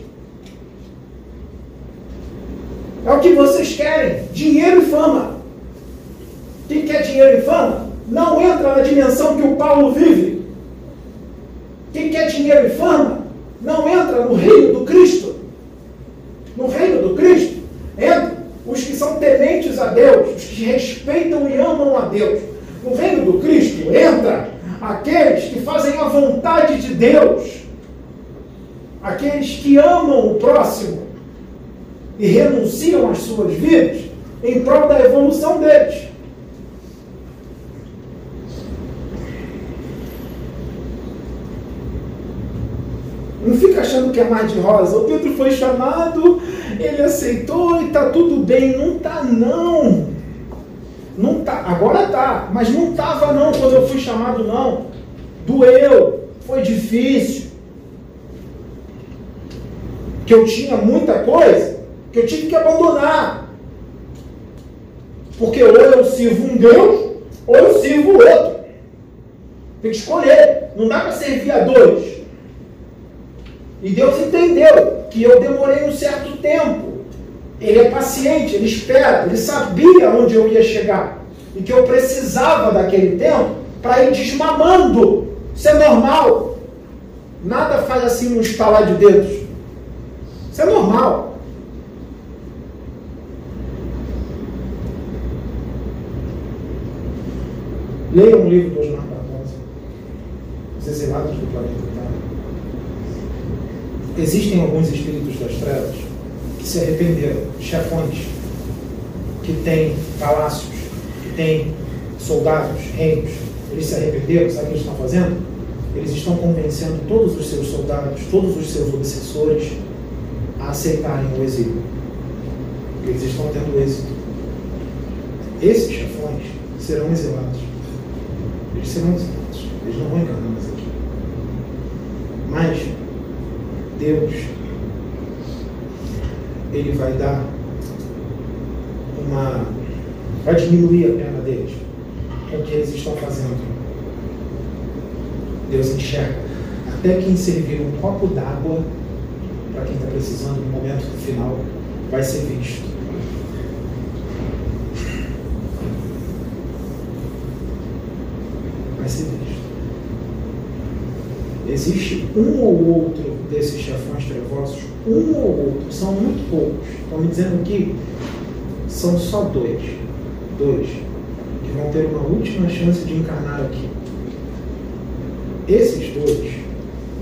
É o que vocês querem: dinheiro e fama. Quem quer dinheiro e fama não entra na dimensão que o Paulo vive. Quem quer dinheiro e fama não entra no reino do Cristo. No reino do Cristo entra os que são tementes a Deus, os que respeitam e amam a Deus. No reino do Cristo entra aqueles que fazem a vontade de Deus, aqueles que amam o próximo e renunciam às suas vidas em prol da evolução deles. Não fica achando que é mais de rosa. O Pedro foi chamado, ele aceitou e está tudo bem. Não está não. Não tá. Agora tá, mas não estava não quando eu fui chamado não. Doeu, foi difícil. Que eu tinha muita coisa que eu tive que abandonar. Porque ou eu sirvo um Deus, ou eu sirvo outro. Tem que escolher. Não dá para servir a dois. E Deus entendeu que eu demorei um certo tempo. Ele é paciente, ele espera, ele sabia onde eu ia chegar. E que eu precisava daquele tempo para ir desmamando. Isso é normal. Nada faz assim no estalar de dedos. Isso é normal. Leia um livro do Osmar Barbosa. Os Exilados do Planeta Terra. Existem alguns espíritos das trevas que se arrependeram, chefões, que têm palácios, que têm soldados, reinos. Eles se arrependeram, sabe o que eles estão fazendo? Eles estão convencendo todos os seus soldados, todos os seus obsessores a aceitarem o exílio. Eles estão tendo êxito. Esses chefões serão exilados. Eles serão exilados. Eles não vão encarnar mais aqui. Mas Deus, Ele vai dar uma. vai diminuir a pena deles com o que eles estão fazendo. Deus enxerga. Até quem servir um copo d'água para quem está precisando no momento final vai ser visto. Vai ser visto. Existe um ou outro desses chefões trevosos, um ou outro, são muito poucos. Estão me dizendo que são só dois. Dois. Que vão ter uma última chance de encarnar aqui. Esses dois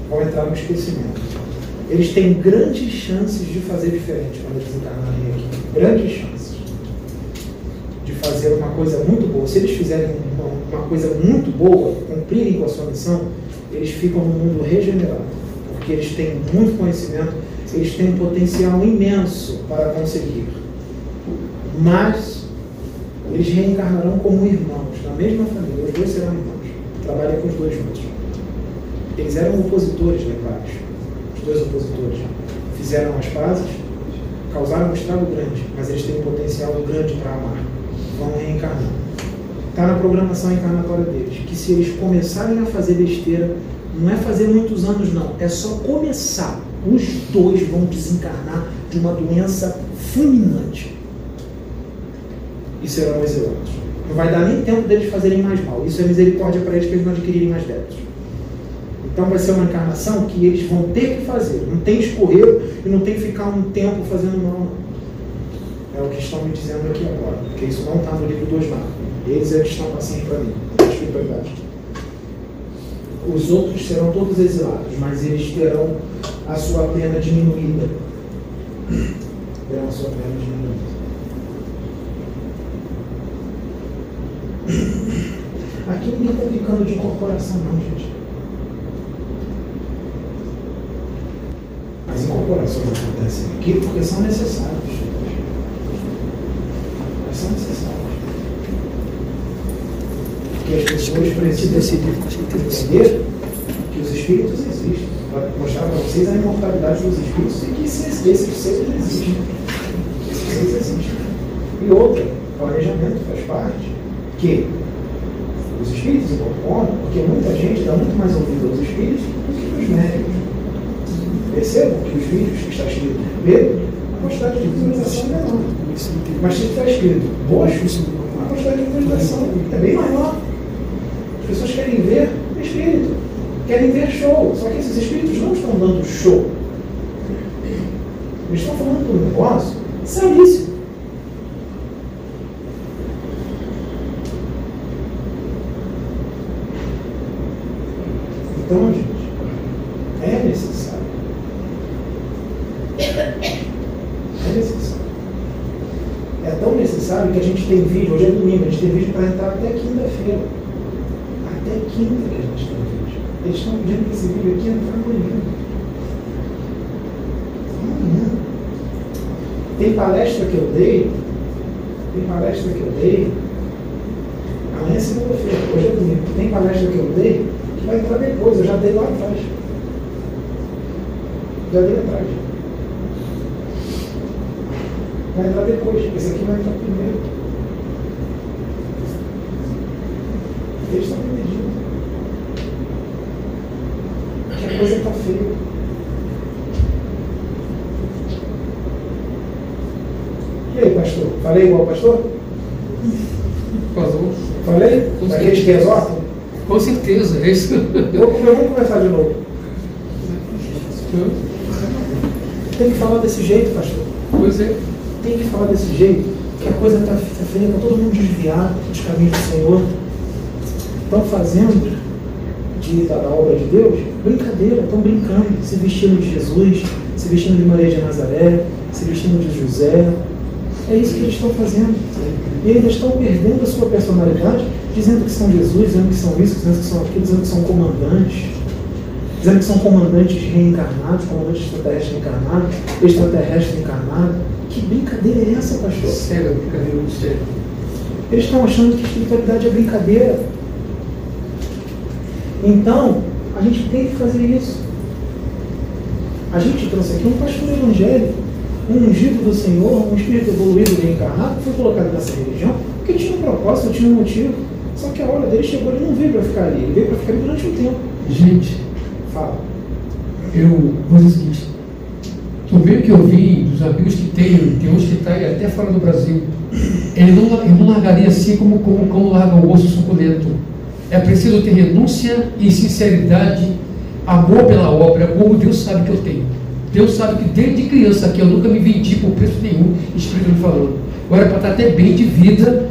vão entrar no esquecimento. Eles têm grandes chances de fazer diferente quando eles encarnarem aqui. Grandes chances de fazer uma coisa muito boa. Se eles fizerem uma, uma coisa muito boa, cumprirem com a sua missão, eles ficam no mundo regenerado. Porque eles têm muito conhecimento, eles têm um potencial imenso para conseguir. Mas eles reencarnarão como irmãos, na mesma família. Os dois serão irmãos. Trabalhem com os dois juntos. Eles eram opositores legais, os dois opositores. Fizeram as pazes, causaram um estrago grande, mas eles têm um potencial grande para amar. Vão reencarnar. Está na programação encarnatória deles, que se eles começarem a fazer besteira, não é fazer muitos anos não, é só começar. Os dois vão desencarnar de uma doença fulminante. E serão exilados. Não vai dar nem tempo deles fazerem mais mal. Isso é misericórdia para eles, para eles não adquirirem mais débitos. Então vai ser uma encarnação que eles vão ter que fazer. Não tem escorrer e não tem que ficar um tempo fazendo mal. É o que estão me dizendo aqui agora. Porque isso não está no livro do Osmar. Eles é que estão passando para mim, espiritualidade. Os outros serão todos exilados, mas eles terão a sua pena diminuída. Terão a sua pena diminuída. Aqui ninguém está ficando de incorporação, não, gente. As incorporações acontecem aqui porque são necessárias. Elas são necessárias. Porque as pessoas precisam entender que os espíritos existem. Para mostrar para vocês a imortalidade dos espíritos e que esses, esses seres existem. Esses seres existem. E outra, planejamento faz parte. Que os espíritos incorporam, porque muita gente dá muito mais ouvido aos espíritos do que aos médicos. Percebam que os vídeos que está escrito Pedro, a quantidade de visualização é menor. Mas se está escrito roxo, a quantidade de visualização é bem maior. As pessoas querem ver espírito, querem ver show. Só que esses espíritos não estão dando show. Eles estão falando de um negócio seríssimo. Então, gente, é necessário. É necessário. É tão necessário que a gente tem vídeo, hoje é domingo, a gente tem vídeo para entrar até quinta-feira. Até quinta que a gente tem vídeo. Eles estão pedindo que esse vídeo aqui entre amanhã. Amanhã. Tem palestra que eu dei, tem palestra que eu dei, amanhã é segunda-feira, hoje é domingo. Tem palestra que eu dei que vai entrar depois, eu já dei lá atrás. Já dei atrás. Vai entrar depois, esse aqui vai entrar primeiro. Eles estão me pedindo. Que a coisa está feia. E aí, pastor? Falei igual o pastor? Falou. Falei? Com que certeza. exortam? Com certeza, é isso. Vamos conversar de novo. Tem que falar desse jeito, pastor. Pois é. Tem que falar desse jeito, que a coisa está tá feia, está todo mundo desviado dos caminhos do Senhor. Estão fazendo de, da, da obra de Deus brincadeira, estão brincando, se vestindo de Jesus, se vestindo de Maria de Nazaré, se vestindo de José. É isso que eles estão fazendo. E eles estão perdendo a sua personalidade, dizendo que são Jesus, dizendo que são isso, dizendo que são aquilo, dizendo que são comandantes dizendo que são comandantes reencarnados, comandantes extraterrestres encarnados, extraterrestres encarnados. Que brincadeira é essa, pastor? Sério, brincadeira muito séria. Eles estão achando que espiritualidade é brincadeira. Então, a gente tem que fazer isso. A gente trouxe aqui um pastor evangélico, um ungido do Senhor, um espírito evoluído reencarnado, que foi colocado nessa religião, porque tinha um propósito, tinha um motivo. Só que a hora dele chegou, ele não veio para ficar ali, ele veio para ficar ali durante um tempo. Gente, Fala. eu vou dizer o seguinte. Do meio que eu vi, dos amigos que tenho, tem uns que está até fora do Brasil, ele não, ele não largaria assim como, como, como larga o osso suculento. É preciso ter renúncia e sinceridade, amor pela obra, como Deus sabe que eu tenho. Deus sabe que desde criança aqui eu nunca me vendi por preço nenhum, espiritualmente falando. Agora, para estar até bem de vida,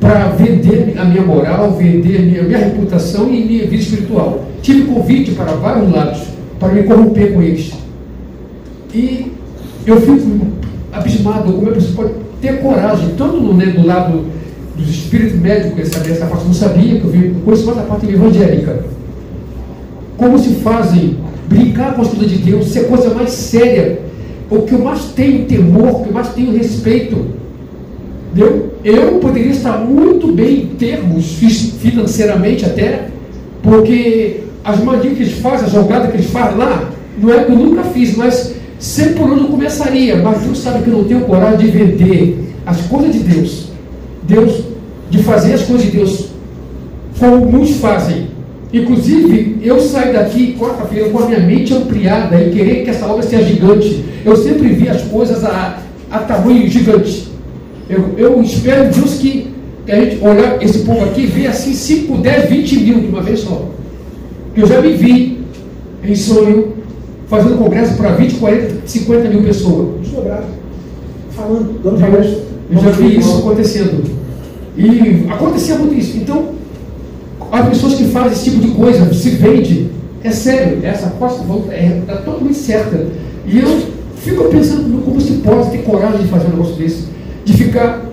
para vender a minha moral, vender a minha, a minha reputação e minha vida espiritual. Tive convite para vários lados, para me corromper com eles. E eu fico abismado como é que você pode ter coragem, tanto né, do lado dos espíritos médicos, essa, dessa parte, não sabia que eu vi, conheço mais a parte evangélica. Como se fazem brincar com as coisas de Deus, ser coisa mais séria. O que eu mais tenho temor, o que eu mais tenho respeito. Entendeu? Eu poderia estar muito bem em termos fi- financeiramente até, porque as magias que eles fazem, a jogada que eles fazem lá, não é que eu nunca fiz, mas sempre por onde eu começaria. Mas Deus sabe que eu não tenho coragem de vender as coisas de Deus. Deus, de fazer as coisas de Deus como muitos fazem. Inclusive, eu saio daqui quarta-feira com a minha mente ampliada e querer que essa obra seja gigante. Eu sempre vi as coisas a, a tamanho gigante. Eu, eu espero, Deus, que, a gente olhar esse povo aqui e ver assim 5, 10, 20 mil de uma vez só. Eu já me vi em sonho fazendo congresso para 20, 40, 50 mil pessoas. Desdobrado. Falando, dando palestra. eu já vi isso acontecendo. E acontecia muito isso. Então, as pessoas que fazem esse tipo de coisa, se vende, é sério, essa aposta é, tá totalmente certa. E eu fico pensando como se pode ter coragem de fazer um negócio desse, de ficar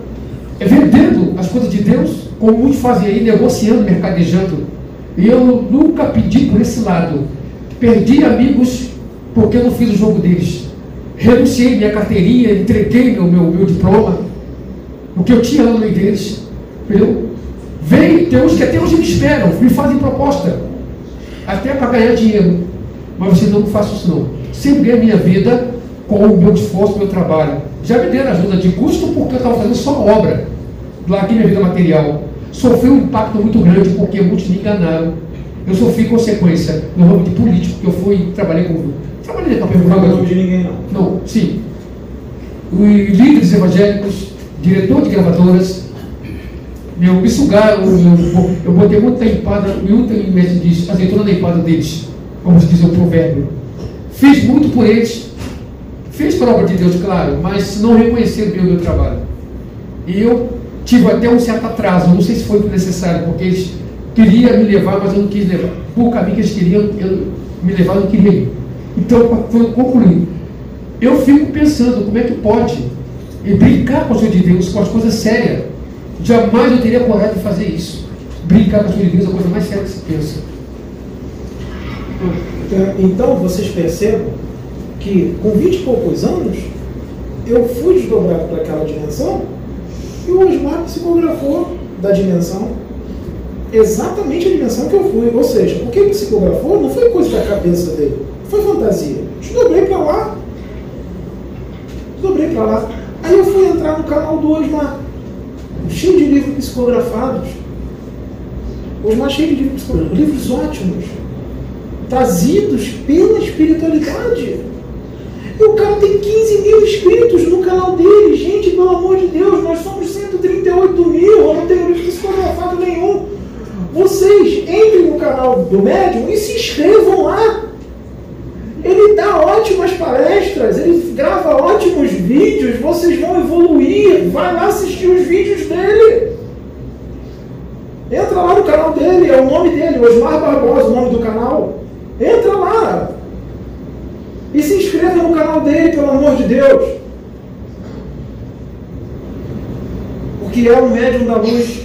é, vendendo as coisas de Deus, como muitos fazem aí, negociando, mercadejando. E eu nunca pedi por esse lado. Perdi amigos porque eu não fiz o jogo deles. Renunciei minha carteirinha, entreguei meu, meu, meu diploma, o que eu tinha lá no meio deles. Entendeu? Vem, tem uns que até hoje me esperam, me fazem proposta, até para ganhar dinheiro. Mas você não faça isso não. Sempre ganho minha vida com o meu esforço, o meu trabalho. Já me deram ajuda de custo porque eu estava fazendo só obra. Larguei minha vida material. Sofri um impacto muito grande porque muitos me enganaram. Eu sofri consequência no ramo de político, que eu fui, trabalhei com. Trabalhei na Campanha Não nome de ninguém, não. Não, sim. Os líderes evangélicos, diretor de gravadoras, meu, me sugaram, eu, eu botei muita empada, muita diz, azeitona na empada deles, como diz o provérbio. Fiz muito por eles, fiz a obra de Deus, claro, mas não reconheceram bem o meu trabalho. E eu tive até um certo atraso, não sei se foi necessário, porque eles queriam me levar, mas eu não quis levar. Por caminho que eles queriam, eu me levar, eu não queria ir. Então, foi concluir. Eu fico pensando como é que pode e brincar com coisas de Deus, com as coisas sérias. Jamais eu teria coragem de fazer isso. Brincar com as Deus é a coisa mais séria que se pensa. Então vocês percebam que com 20 e poucos anos eu fui desdobrado para aquela dimensão e o Osmar psicografou da dimensão exatamente a dimensão que eu fui. Ou seja, o que ele psicografou não foi coisa da cabeça dele, foi fantasia. Desdobrei para lá. Desdobrei para lá. Aí eu fui entrar no canal do Osmar, cheio de livros psicografados. Osmar cheio de livros livros ótimos trazidos pela espiritualidade. E o cara tem 15 mil inscritos no canal dele. Gente, pelo amor de Deus, nós somos 138 mil. Eu não tenho livro psicografado nenhum. Vocês entrem no canal do médium e se inscrevam lá. Ele dá ótimas palestras, ele grava ótimos vídeos, vocês vão evoluir. Vai lá assistir os vídeos dele. Entra lá no canal dele, é o nome dele, Osmar Barbosa, o nome do canal. Entra lá. E se inscreva no canal dele, pelo amor de Deus. Porque é o médium da luz.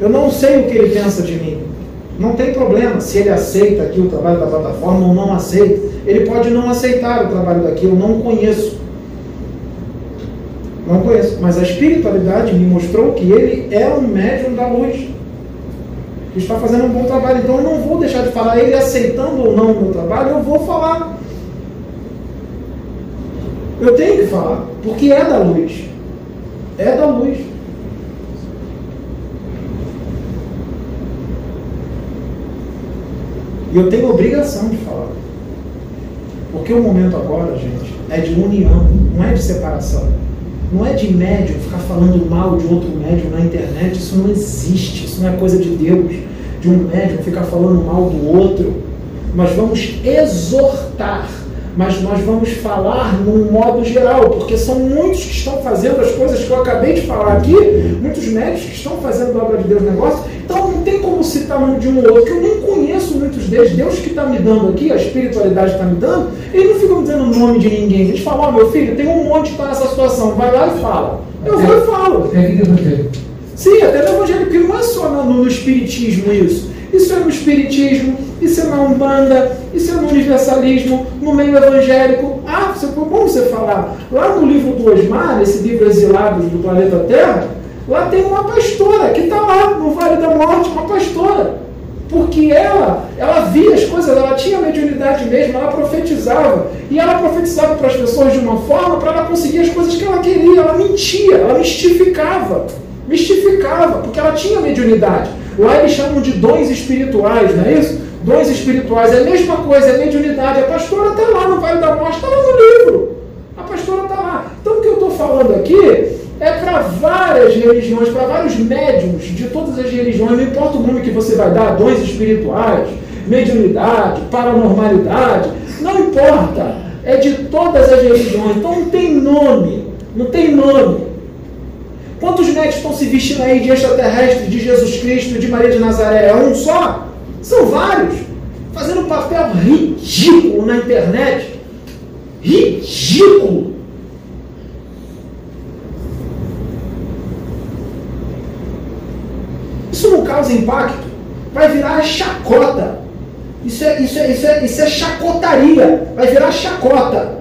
Eu não sei o que ele pensa de mim. Não tem problema se ele aceita aqui o trabalho da plataforma ou não aceita. Ele pode não aceitar o trabalho daqui, eu não conheço. Não conheço. Mas a espiritualidade me mostrou que ele é um médium da luz. Que está fazendo um bom trabalho. Então eu não vou deixar de falar. Ele aceitando ou não o meu trabalho, eu vou falar. Eu tenho que falar. Porque é da luz. É da luz. E eu tenho obrigação de falar. Porque o momento agora, gente, é de união, não é de separação. Não é de médium ficar falando mal de outro médium na internet. Isso não existe. Isso não é coisa de Deus. De um médium ficar falando mal do outro. Nós vamos exortar mas nós vamos falar num modo geral, porque são muitos que estão fazendo as coisas que eu acabei de falar aqui, muitos médicos que estão fazendo a obra de Deus negócio, então não tem como citar um de um ou outro, que eu nem conheço muitos deles, Deus que está me dando aqui, a espiritualidade está me dando, eles não ficam dizendo o nome de ninguém, eles falam, ó oh, meu filho, tem um monte que está nessa situação, vai lá e fala. Eu vou e falo. É vida evangélica. Sim, até no evangelho, porque não é só no, no espiritismo isso. Isso é no Espiritismo, isso é na Umbanda, isso é no Universalismo, no meio evangélico. Ah, foi bom você falar. Lá no livro do Osmar, nesse livro Exilados do Planeta Terra, lá tem uma pastora que está lá no Vale da Morte, uma pastora. Porque ela, ela via as coisas, ela tinha mediunidade mesmo, ela profetizava. E ela profetizava para as pessoas de uma forma para ela conseguir as coisas que ela queria. Ela mentia, ela mistificava. Mistificava, porque ela tinha mediunidade. Lá eles chamam de dons espirituais, não é isso? Dons espirituais é a mesma coisa, é mediunidade. A pastora está lá no Vale da Morte, está lá no livro. A pastora está lá. Então o que eu estou falando aqui é para várias religiões, para vários médiums de todas as religiões, não importa o nome que você vai dar, dons espirituais, mediunidade, paranormalidade, não importa. É de todas as religiões. Então não tem nome. Não tem nome. Quantos médicos estão se vestindo aí de extraterrestre, de Jesus Cristo, de Maria de Nazaré? É um só? São vários. Fazendo um papel ridículo na internet. Ridículo. Isso não causa impacto. Vai virar chacota. Isso é, isso é, isso é, isso é chacotaria. Vai virar chacota.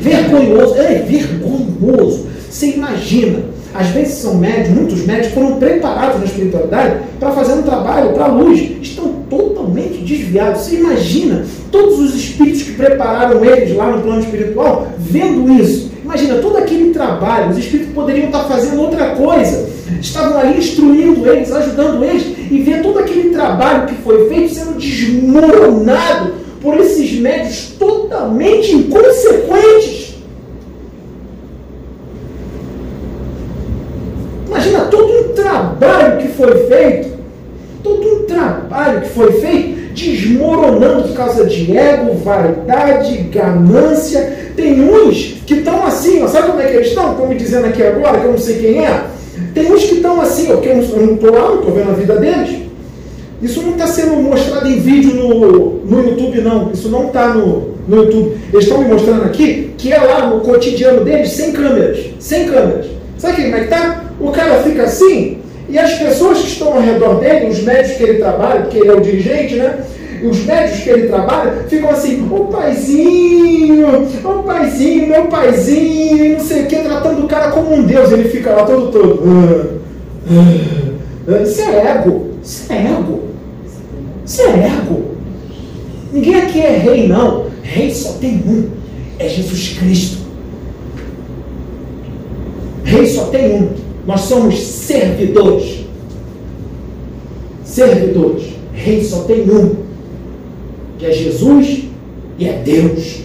Vergonhoso. É vergonhoso. Você imagina, às vezes são médicos, muitos médicos foram preparados na espiritualidade para fazer um trabalho para a luz, estão totalmente desviados. Você imagina todos os espíritos que prepararam eles lá no plano espiritual vendo isso. Imagina todo aquele trabalho, os espíritos poderiam estar fazendo outra coisa, estavam ali instruindo eles, ajudando eles, e ver todo aquele trabalho que foi feito sendo desmoronado por esses médios totalmente inconsequentes. Imagina todo um trabalho que foi feito, todo um trabalho que foi feito, desmoronando por causa de ego, vaidade, ganância. Tem uns que estão assim, ó, sabe como é que eles estão? Estão me dizendo aqui agora, que eu não sei quem é. Tem uns que estão assim, ó, que eu não estou lá, não estou vendo a vida deles. Isso não está sendo mostrado em vídeo no, no YouTube, não. Isso não está no, no YouTube. Eles estão me mostrando aqui que é lá no cotidiano deles, sem câmeras. Sem câmeras. Sabe como é que está? O cara fica assim, e as pessoas que estão ao redor dele, os médicos que ele trabalha, porque ele é o dirigente, né? Os médicos que ele trabalha ficam assim, ô paizinho, ô paizinho, meu paizinho, não sei o que, tratando o cara como um deus. Ele fica lá todo todo. Ah, ah, ah. Isso é ego. Isso é ego. Isso é ego. Ninguém aqui é rei, não. Rei só tem um. É Jesus Cristo. Rei só tem um. Nós somos servidores. Servidores. Rei só tem um, que é Jesus E é Deus.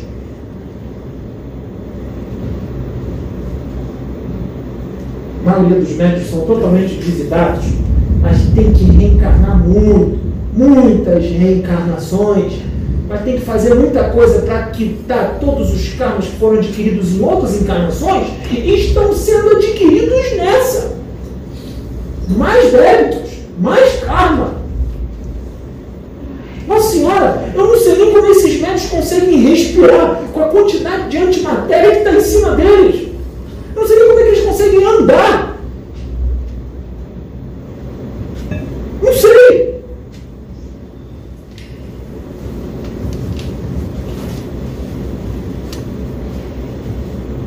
A maioria dos médicos são totalmente desidados, mas tem que reencarnar muito, muitas reencarnações, mas tem que fazer muita coisa para quitar todos os karmas que foram adquiridos em outras encarnações estão sendo adquiridos nessa. Mais débitos, mais karma. Nossa Senhora, eu não sei nem como esses médicos conseguem respirar com a quantidade de antimatéria que está em cima deles. Eu não sei nem como é que eles conseguem andar. Não sei.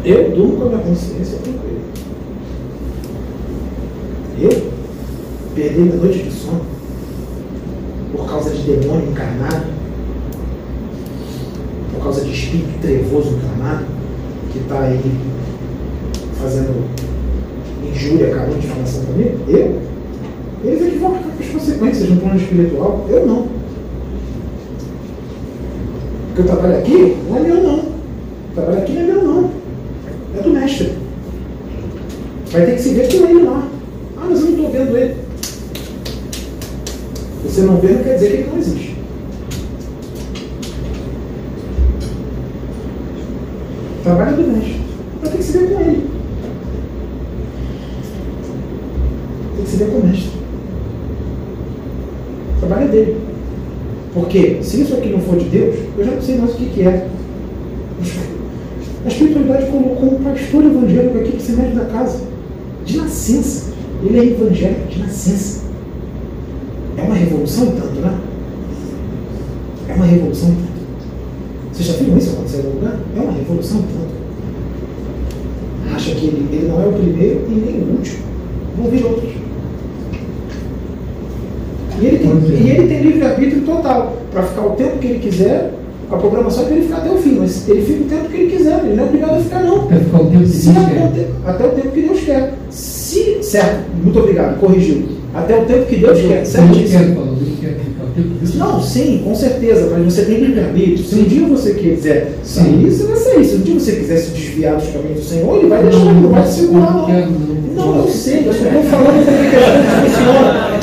Eu durmo com a minha consciência tranquila. Eu perdi minha noite de sono por causa de demônio encarnado, por causa de espírito trevoso encarnado, que está aí fazendo injúria, calúnia, difamação comigo? Eu? Eles é que vão arcar com as consequências no plano espiritual. Eu não. Porque eu trabalho aqui não é meu não. O trabalho aqui não é meu não. É do mestre. Vai ter que se ver com ele lá. Ah, mas eu não estou vendo ele. Você não vê não quer dizer que ele não existe. Trabalho do mestre. Vai ter que se ver com ele. Tem que se ver com o mestre. Trabalho é dele. Porque se isso aqui não for de Deus, eu já não sei mais o que, que é. A espiritualidade colocou um pastor evangélico aqui para ser médico da casa. De nascença. Ele é evangélico de nascença. É uma revolução tanto, né? É uma revolução tanto. Vocês já viram isso acontecer em algum lugar? É uma revolução tanto. Acha que ele, ele não é o primeiro e nem o último. Vão vir outros. E ele tem, e ele tem livre-arbítrio total para ficar o tempo que ele quiser, com a programação é para ele ficar até o fim, mas ele fica o tempo que ele quiser, ele não é obrigado a ficar não. Quer ficar o tempo que Se Deus até, o quer. te- até o tempo que Deus quer. Se, certo, muito obrigado, corrigiu. Até o tempo que Deus quer, Deus certíssimo. quer, Paulo, Deus quer Deus Não, sim, com certeza, mas você tem livre-arbítrio. Se um dia você quiser sair, você vai sair. Se um dia você quiser se desviar dos caminhos do Senhor, ele vai deixar, ele não vai te segurar, não não. eu sei, eu só estou falando como é que as coisas funcionam.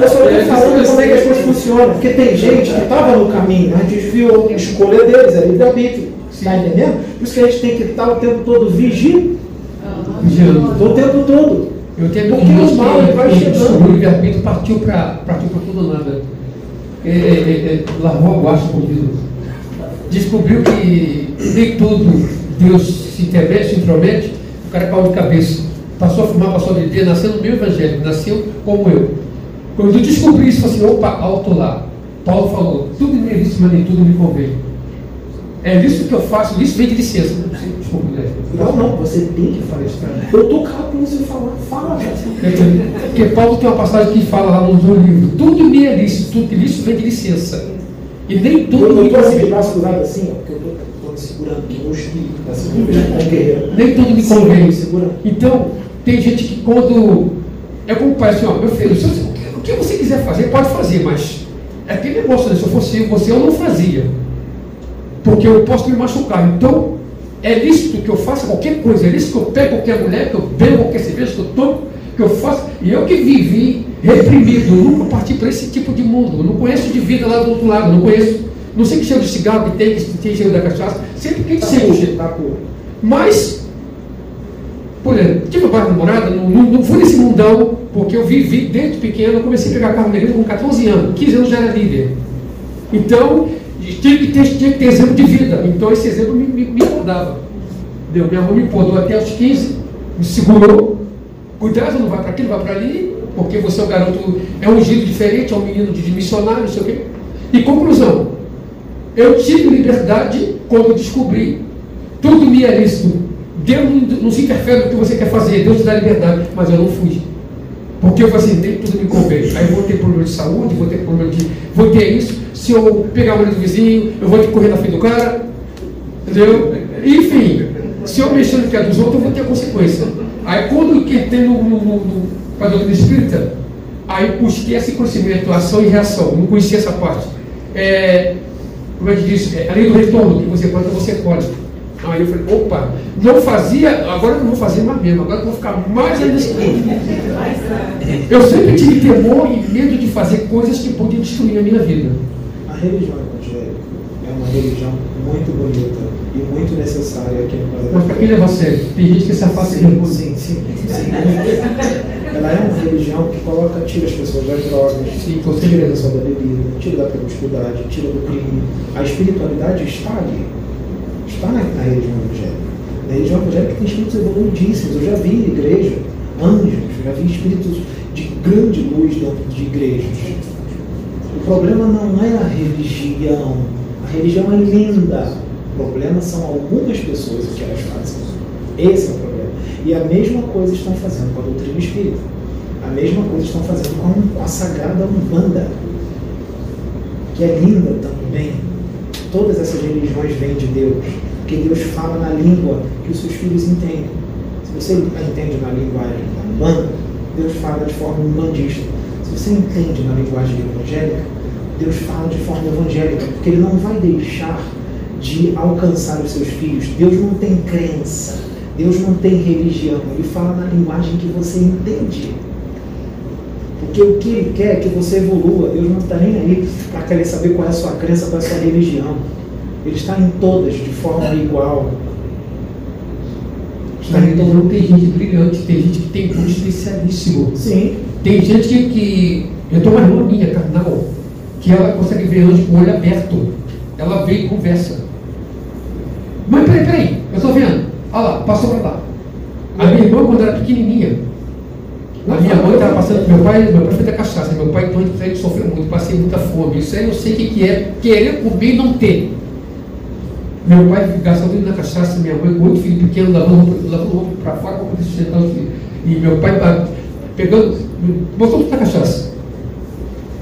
Eu só estou falando como é que as coisas funcionam. Porque tem gente que estava no caminho, mas desviou. A escolha deles, é livre-arbítrio. Está entendendo? Por isso que a gente tem que estar o tempo todo vigiando. Vigiando. O tempo todo. Eu tenho Porque o mal, ele vai chegando. o livre-arbítrio partiu para partiu para tudo ou nada. É, é, é, é, largou a guacha com Deus. Descobriu que nem tudo Deus se intermete, se intromete, o cara caiu de cabeça. Passou a fumar, passou a beber, nasceu no meio evangélico, nasceu como eu. Quando eu descobri isso, eu falei assim, opa, alto lá. Paulo falou, tudo me é lícito, mas nem tudo me convém. É isso que eu faço, isso vem de licença. Mulher. Não, não, você tem que falar isso para mim. Eu estou calado para você falar. Fala. Porque Paulo tem uma passagem que fala lá no livro: tudo me é lícito, tudo lícito vem de licença. E nem tudo Eu me estou assim, de braço assim, ó, porque eu estou me segurando aqui, o espírito o guerreiro. Nem tudo me convém. Então, tem gente que quando. É como o pai assim, ó, meu filho, se você- o que- o que você quiser fazer, pode fazer, mas é aquele negócio, né? Se eu fosse você, eu não fazia. Porque eu posso me machucar. Então, é lícito que eu faça qualquer coisa, é lícito que eu pegue qualquer mulher, que eu bebo qualquer cerveja, que eu tomo, que eu faço. E eu que vivi reprimido, nunca parti para esse tipo de mundo. Eu não conheço de vida lá do outro lado, não conheço. Não sei que cheiro de cigarro que tem, que tem cheiro da cachaça. Sempre que Tá sente o cheiro. tá. Mas, por exemplo, tive uma namorada, não, não, não fui nesse mundão, porque eu vivi desde pequeno, eu comecei a pegar carro na igreja com 14 anos, 15 anos já era líder. Então, tinha que ter, tinha que ter exemplo de vida. Então, esse exemplo me, podava. Entendeu? Minha mãe me podou até os 15, me segurou. Cuidado, não vai para aqui, não vai para ali, porque você é um garoto, é um giro diferente, é um menino de, missionário, não sei o quê. E conclusão, eu tive liberdade quando descobri. Tudo me é lícito. Deus não, não se interfere no que você quer fazer, Deus te dá liberdade, mas eu não fui. Porque eu falei assim, nem tudo me convém. Aí eu vou ter problema de saúde, vou ter problema de. Vou ter isso. Se eu pegar a mulher do vizinho, eu vou ter que correr na frente do cara. Entendeu? Enfim, se eu mexer no que é dos outros, eu vou ter consequência. Aí quando que tem no, no, no, no com a doutrina espírita, aí busquei esse conhecimento, ação e reação. Não conhecia essa parte. É, como é que diz? É, a do retorno, que você planta, você colhe. Então, aí eu falei, opa, não fazia, agora eu não vou fazer mais mesmo, agora eu vou ficar mais ainda. Eu sempre tive temor e medo de fazer coisas que podiam destruir a minha vida. A religião é uma religião muito bonita e muito necessária aqui no Brasil. Mas para quem a sério? Tem gente que se afasta de Sim, sim, sim, sim. Ela é uma religião que coloca, tira as pessoas das drogas, Sim, tira a questão da bebida, tira da promiscuidade, tira do crime. A espiritualidade está ali. Está na, na religião evangélica. Na religião evangélica tem espíritos evoluidíssimos. Eu já vi igreja anjos, já vi espíritos de grande luz dentro de igrejas. O problema não é a religião. A religião é linda. O problema são algumas pessoas que elas fazem. Esse é o problema. E a mesma coisa estão fazendo com a doutrina espírita. A mesma coisa estão fazendo com a sagrada Umbanda, que é linda também. Todas essas religiões vêm de Deus, porque Deus fala na língua que os seus filhos entendem. Se você entende na linguagem da Umbanda, Deus fala de forma umbandista. Se você entende na linguagem evangélica, Deus fala de forma evangélica, porque Ele não vai deixar de alcançar os seus filhos. Deus não tem crença, Deus não tem religião. Ele fala na linguagem que você entende. Porque o que Ele quer é que você evolua. Deus não está nem aí para querer saber qual é a sua crença, qual é a sua religião. Ele está em todas de forma igual. Na religião tem gente brilhante, tem gente que tem dom especialíssimo. Sim, Tem gente que, que eu tenho uma irmã minha, carnal, que ela consegue ver anjo com o olho aberto. Ela vê e conversa. Mãe, peraí, peraí, eu estou vendo. Olha lá, passou para lá. A minha irmã, quando era pequenininha, a minha mãe estava passando, meu pai, meu pai foi da cachaça, meu pai então ele sofreu muito, passei muita fome. Isso aí eu sei o que, que é querer comer e não ter. Meu pai gastava tudo na cachaça, minha mãe com oito filhos pequenos, lavando lavando para fora para poder sustentar os filhos. E meu pai pegando, botou tudo na cachaça.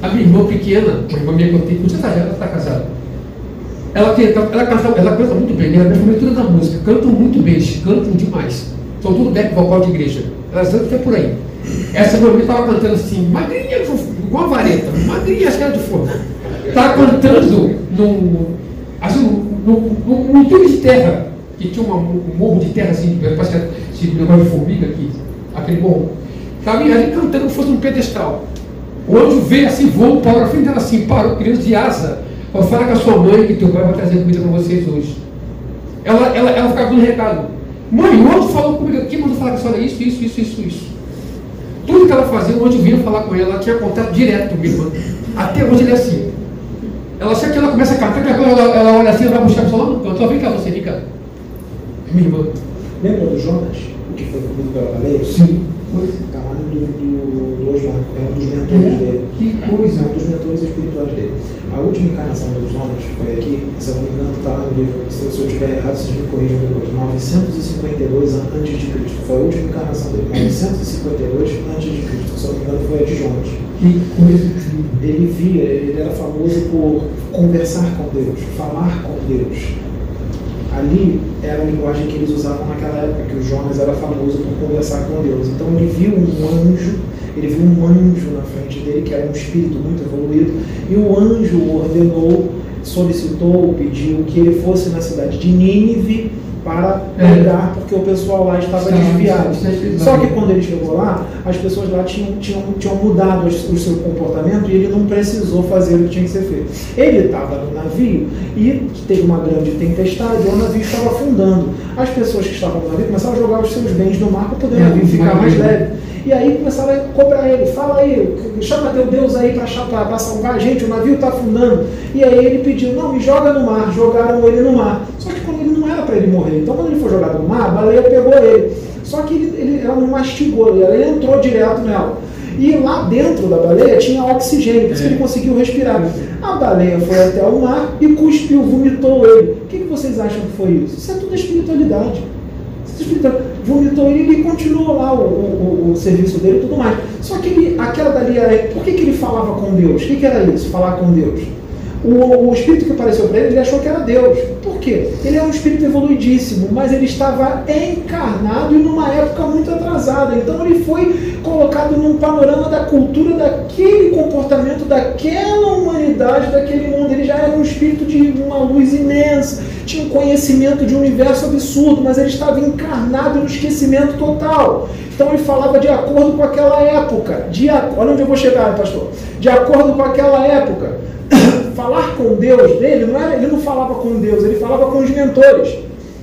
A minha irmã pequena, uma irmã minha que eu tenho, está ela está casada. Ela, ela, canta, ela canta muito bem, ela é formatura da música, cantam muito bem, cantam demais. São tudo back vocal de igreja. Elas andam até por aí. Essa mulher estava cantando assim, magrinha, igual a vareta, magrinha, acho que era de forno. Estava cantando num, assim, num, num, túnel de terra, que tinha uma, um morro de terra assim, parece que esse negócio de formiga aqui, aquele morro. Estava ali cantando como se fosse um pedestal. O anjo veio assim, voou, parou na frente dela assim, parou, criança de asa. Falou, fala com a sua mãe que teu pai vai trazer comida para vocês hoje. Ela, ela, ela ficava dando recado. Mãe, o anjo falou comigo aqui, mandou falar com a senhora isso, isso, isso, isso, isso. Tudo que ela fazia, o anjo vinha falar com ela, ela tinha contato direto com minha irmã. Até hoje ele é assim. Ela sabe que ela começa a cantar, daqui a pouco ela, ela olha assim, ela vai buscar a pessoa lá no canto. Ela, vem cá, você, vem cá. Minha irmã. lembra do Jonas, o que foi comido pela baleia? Sim. No do, do, do Osmar, é um dos mentores dele. Que É coisa. um dos mentores espirituais dele. A última encarnação do Jonas foi aqui, se eu não me engano, está lá no livro, se eu estiver errado, vocês me corrijam depois, 952 antes de Cristo. Foi a última encarnação dele, 952 antes de Cristo. Se eu não me engano, foi a de Jonas. Que coisa. Ele via, ele era famoso por conversar com Deus, falar com Deus. Ali era a linguagem que eles usavam naquela época, que o Jonas era famoso por conversar com Deus. Então ele viu um anjo, ele viu um anjo na frente dele, que era um espírito muito evoluído, e o anjo ordenou, solicitou, pediu que ele fosse na cidade de Nínive para É. porque o pessoal lá estava Estava- desviado. Só que quando ele chegou lá, as pessoas lá tinham, tinham, tinham mudado o seu comportamento e ele não precisou fazer o que tinha que ser feito. Ele estava no navio e teve uma grande tempestade, o navio estava afundando. As pessoas que estavam no navio começaram a jogar os seus bens no mar para poder o É, navio ficar mais leve. E aí começaram a cobrar ele, fala aí, chama teu Deus aí para salvar a gente, o navio está afundando. E aí ele pediu, não, me joga no mar, jogaram ele no mar. Só que quando ele não era para ele morrer, então quando ele foi jogado no mar, a baleia pegou ele. Só que ele, ele- ela não mastigou ele, ela entrou direto nela. E lá dentro da baleia tinha oxigênio, por isso que ele conseguiu respirar. A baleia foi até o mar e cuspiu, vomitou ele. O que, que vocês acham que foi isso? Isso é tudo espiritualidade. Espírita vomitou ele e continuou lá o, o, o- o serviço dele e tudo mais. Só que ele, aquela dali era. Por que, que ele falava com Deus? O que, que era isso? Falar com Deus? O, o espírito que apareceu para ele, ele achou que era Deus. Por quê? Ele é um espírito evoluidíssimo, mas ele estava encarnado e numa época muito atrasada. Então ele foi colocado num panorama da cultura daquele comportamento, daquela humanidade, daquele mundo. Ele já era um espírito de uma luz imensa, tinha um conhecimento de um universo absurdo, mas ele estava encarnado no esquecimento total. Então ele falava de acordo com aquela época. De, olha onde eu vou chegar, pastor. De acordo com aquela época falar com Deus dele, não era, ele não falava com Deus, ele falava com os mentores,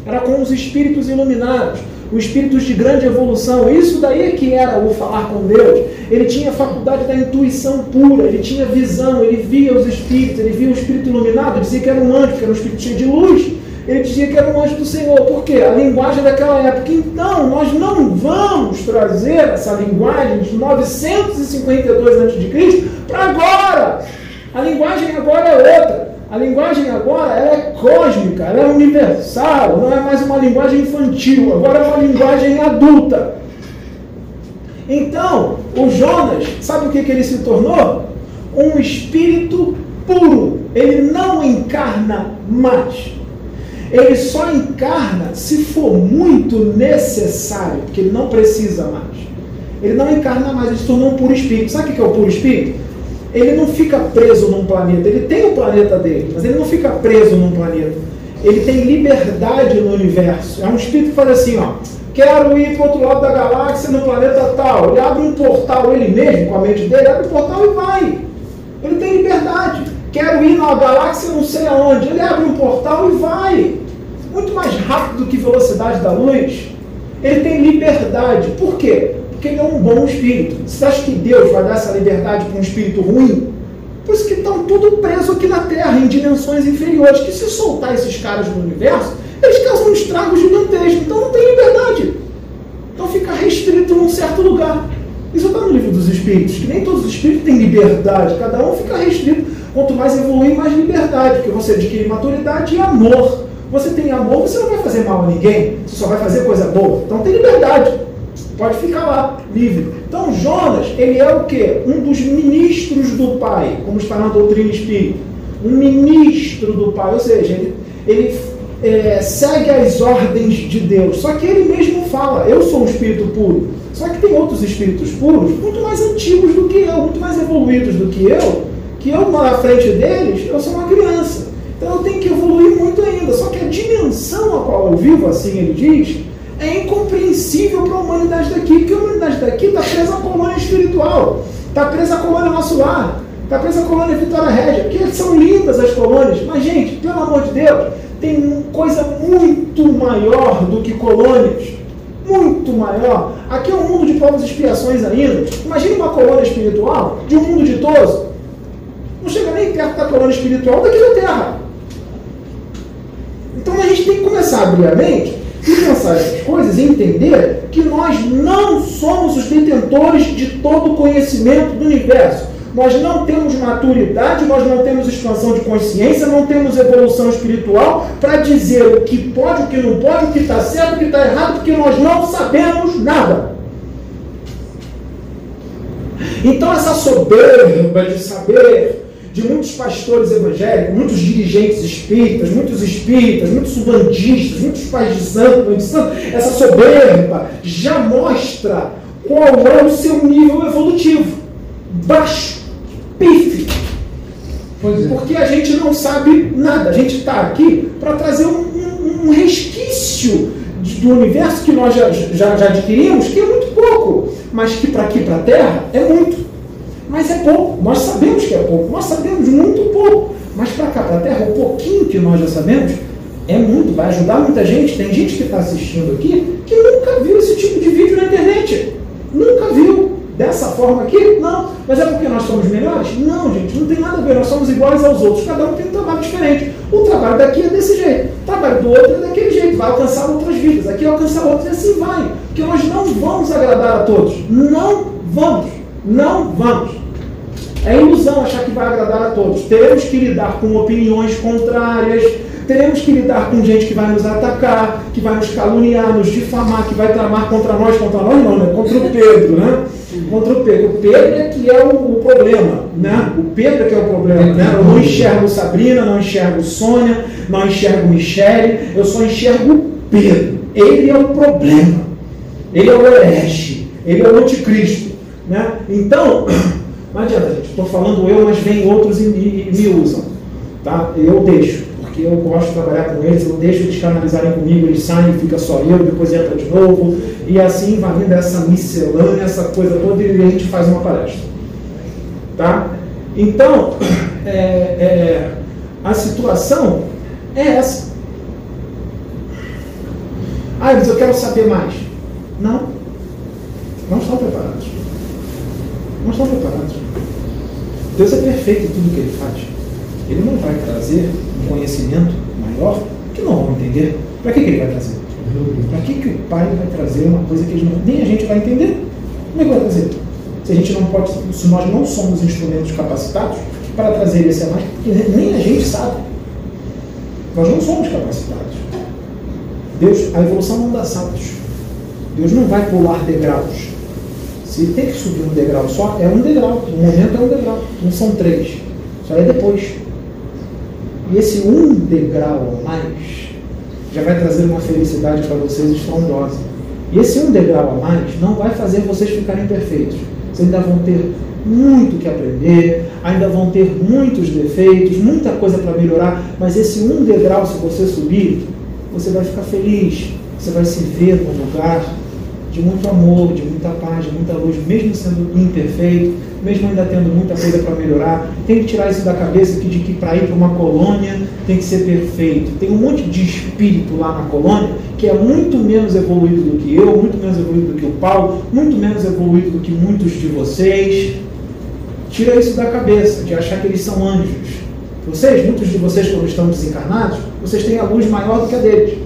era com os espíritos iluminados, os espíritos de grande evolução. Isso daí é que era o falar com Deus. Ele tinha a faculdade da intuição pura, ele tinha visão, ele via os espíritos, ele via o espírito iluminado, dizia que era um anjo, que era um espírito cheio de luz. Ele dizia que era um anjo do Senhor. Por quê? A linguagem daquela época. Então, nós não vamos trazer essa linguagem de 952 a.C. para agora. A linguagem agora é outra. A linguagem agora é cósmica, ela é universal, não é mais uma linguagem infantil, agora é uma linguagem adulta. Então, o Jonas, sabe o que, que ele se tornou? Um espírito puro. Ele não encarna mais. Ele só encarna se for muito necessário, porque ele não precisa mais. Ele não encarna mais, ele se tornou um puro espírito. Sabe o que é o puro espírito? Ele não fica preso num planeta. Ele tem o planeta dele, mas ele não fica preso num planeta. Ele tem liberdade no universo. É um espírito que faz assim, ó. Quero ir para o outro lado da galáxia, no planeta tal. Ele abre um portal, ele mesmo, com a mente dele, abre o portal e vai. Ele tem liberdade. Quero ir na galáxia não sei aonde. Ele abre um portal e vai. Muito mais rápido do que velocidade da luz. Ele tem liberdade. Por quê? Porque ele é um bom espírito. Você acha que Deus vai dar essa liberdade para um espírito ruim? Por isso que estão tudo preso aqui na Terra, em dimensões inferiores, que se soltar esses caras no universo, eles causam um estrago gigantesco. Então não tem liberdade. Então fica restrito num certo lugar. Isso está no livro dos Espíritos, que nem todos os espíritos têm liberdade, cada um fica restrito. Quanto mais evoluir, mais liberdade, porque você adquire maturidade e amor. Você tem amor, você não vai fazer mal a ninguém, você só vai fazer coisa boa. Então tem liberdade. Pode ficar lá, livre. Então Jonas, ele é o quê? Um dos ministros do Pai, como está na doutrina espírita. Um ministro do Pai, ou seja, ele, ele é, segue as ordens de Deus. Só que ele mesmo fala, eu sou um espírito puro. Só que tem outros espíritos puros muito mais antigos do que eu, muito mais evoluídos do que eu, que eu na frente deles, eu sou uma criança. Então eu tenho que evoluir muito ainda. Só que a dimensão a qual eu vivo, assim ele diz, é incompreensível para a humanidade daqui, porque a humanidade daqui está presa à colônia espiritual, está presa à colônia nosso lar, está presa à colônia Vitória Régia, que são lindas as colônias, mas gente, pelo amor de Deus, tem coisa muito maior do que colônias, muito maior. Aqui é um mundo de povos e expiações ainda. Imagine uma colônia espiritual de um mundo ditoso. Não chega nem perto da colônia espiritual daqui da Terra. Então a gente tem que começar a abrir a mente e pensar essas coisas e entender que nós não somos os detentores de todo o conhecimento do universo. Nós não temos maturidade, nós não temos expansão de consciência, não temos evolução espiritual para dizer o que pode, o que não pode, o que está certo, o que está errado, porque nós não sabemos nada. Então, essa soberba de saber de muitos pastores evangélicos, muitos dirigentes espíritas, muitos espíritas, muitos subandistas, muitos pais de santo, de santo, essa soberba já mostra qual é o seu nível evolutivo. Baixo, pífio. É. Porque a gente não sabe nada. A gente está aqui para trazer um, um, um resquício do universo que nós já, já, já adquirimos, que é muito pouco, mas que para aqui, para a Terra, é muito. Mas é pouco, nós sabemos que é pouco, nós sabemos muito pouco. Mas para cá, para a Terra, o pouquinho que nós já sabemos é muito, vai ajudar muita gente. Tem gente que está assistindo aqui que nunca viu esse tipo de vídeo na internet. Nunca viu. Dessa forma aqui? Não. Mas é porque nós somos melhores? Não, gente, não tem nada a ver. Nós somos iguais aos outros. Cada um tem um trabalho diferente. O trabalho daqui é desse jeito. O trabalho do outro é daquele jeito. Vai alcançar outras vidas. Aqui alcançar outras e assim vai. Porque nós não vamos agradar a todos. Não vamos. Não vamos. É ilusão achar que vai agradar a todos. Teremos que lidar com opiniões contrárias, teremos que lidar com gente que vai nos atacar, que vai nos caluniar, nos difamar, que vai tramar contra nós, contra nós não, né? Contra o Pedro, né? Contra o Pedro. O Pedro é que é o, o problema, né? O Pedro que é o problema, né? Eu não enxergo Sabrina, não enxergo Sônia, não enxergo Michele, eu só enxergo Pedro. Ele é o problema. Ele é o herege, ele é o anticristo, né? Então, não adianta, gente, estou falando eu, mas vem outros e me, e me usam, tá? Eu deixo, porque eu gosto de trabalhar com eles, eu deixo eles canalizarem comigo, eles saem, fica só eu, depois entra de novo, e assim vai vindo essa miscelânea, essa coisa toda, e a gente faz uma palestra. Tá? Então, é, é, a situação é essa. Ah, mas eu quero saber mais. Não. Não estão preparados. Não estão preparados. Deus é perfeito em tudo que ele faz. Ele não vai trazer um conhecimento maior que não vão entender. Para que, que ele vai trazer? Para que, que o Pai vai trazer uma coisa que não, nem a gente vai entender? Como é que vai trazer? Se a gente não pode, se nós não somos instrumentos capacitados para trazer esse mais, nem a gente sabe. Nós não somos capacitados. Deus, a evolução não dá saltos. Deus não vai pular degraus. Se tem que subir um degrau só, é um degrau. No momento é um degrau. Não são três. Só é depois. E esse um degrau a mais já vai trazer uma felicidade para vocês estrondosa. E esse um degrau a mais não vai fazer vocês ficarem perfeitos. Vocês ainda vão ter muito que aprender, ainda vão ter muitos defeitos, muita coisa para melhorar, mas esse um degrau, se você subir, você vai ficar feliz, você vai se ver num lugar de muito amor, de muita paz, de muita luz, mesmo sendo imperfeito, mesmo ainda tendo muita coisa para melhorar. Tem que tirar isso da cabeça que de que para ir para uma colônia tem que ser perfeito. Tem um monte de espírito lá na colônia que é muito menos evoluído do que eu, muito menos evoluído do que o Paulo, muito menos evoluído do que muitos de vocês. Tira isso da cabeça, de achar que eles são anjos. Vocês, muitos de vocês, quando estão desencarnados, vocês têm a luz maior do que a deles.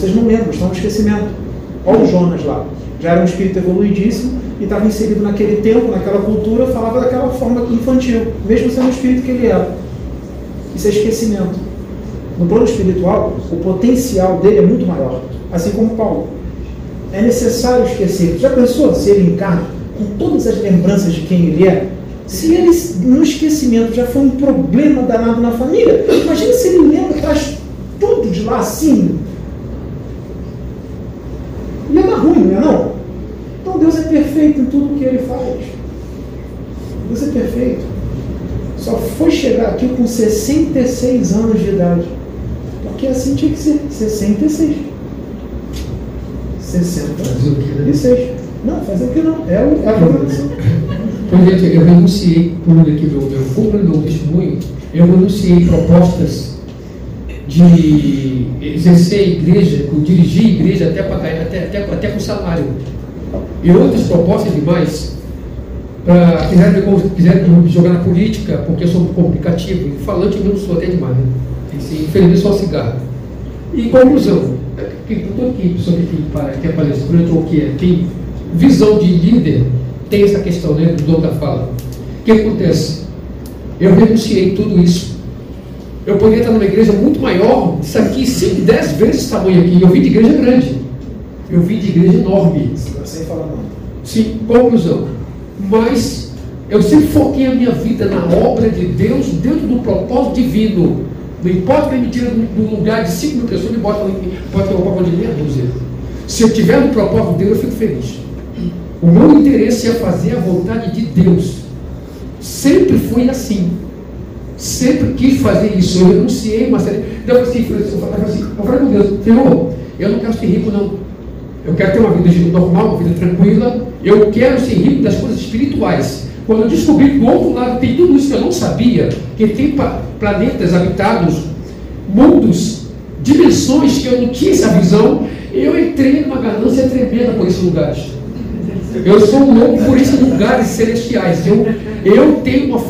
Vocês não lembram, estão no esquecimento. Olha o Jonas lá. Já era um espírito evoluidíssimo e estava inserido naquele tempo, naquela cultura, falava daquela forma infantil, mesmo sendo o espírito que ele era. Isso é esquecimento. No plano espiritual, o potencial dele é muito maior, assim como Paulo. É necessário esquecer. Já pensou se ele encarna com todas as lembranças de quem ele é? Se ele, no esquecimento, já foi um problema danado na família, imagina se ele lembra, traz tudo de lá assim. Não é não? Então Deus é perfeito em tudo que ele faz. Deus é perfeito. Só foi chegar aqui com 66 anos de idade. Porque assim tinha que ser. 66. 66. Não, fazer o que não. É, o, é a programação. Por exemplo, eu renunciei, por aqui meu, meu cumpro do testemunho, eu renunciei propostas de exercer a igreja, dirigir a igreja até, pagar, até, até, até com salário. E outras propostas demais, para quiseram, me- me jogar na política, porque eu sou muito comunicativo, e falante eu não sou até demais, né? Infelizmente só cigarro. E conclusão, estou aqui, pessoa que, tem pa- que é palestrante ou que é, tem visão de líder, tem essa questão né, do dom da fala. O que acontece? Eu renunciei tudo isso. Eu poderia estar numa igreja muito maior, isso aqui, 5, 10 vezes esse tamanho aqui. Eu vim de igreja grande. Eu vim de igreja enorme. Sem falar não. Sim, conclusão. Mas eu sempre foquei a minha vida na obra de Deus dentro do propósito divino. Não importa que ele me tire um lugar de 5 mil pessoas e bota pode ter um propósito de meia dúzia. Se eu tiver no propósito de Deus, eu fico feliz. O meu interesse é fazer a vontade de Deus. Sempre foi assim. Sempre quis fazer isso. Eu renunciei uma série. Então, eu falei assim, eu falei assim, eu falei com Deus, Senhor, eu não quero ser rico, não. Eu quero ter uma vida normal, uma vida tranquila. Eu quero ser rico das coisas espirituais. Quando eu descobri que do outro lado tem tudo isso que eu não sabia, que tem planetas habitados, mundos, dimensões que eu não tinha essa visão, eu entrei numa ganância tremenda por esses lugares. Eu sou louco por esses lugares celestiais. Eu, eu tenho uma,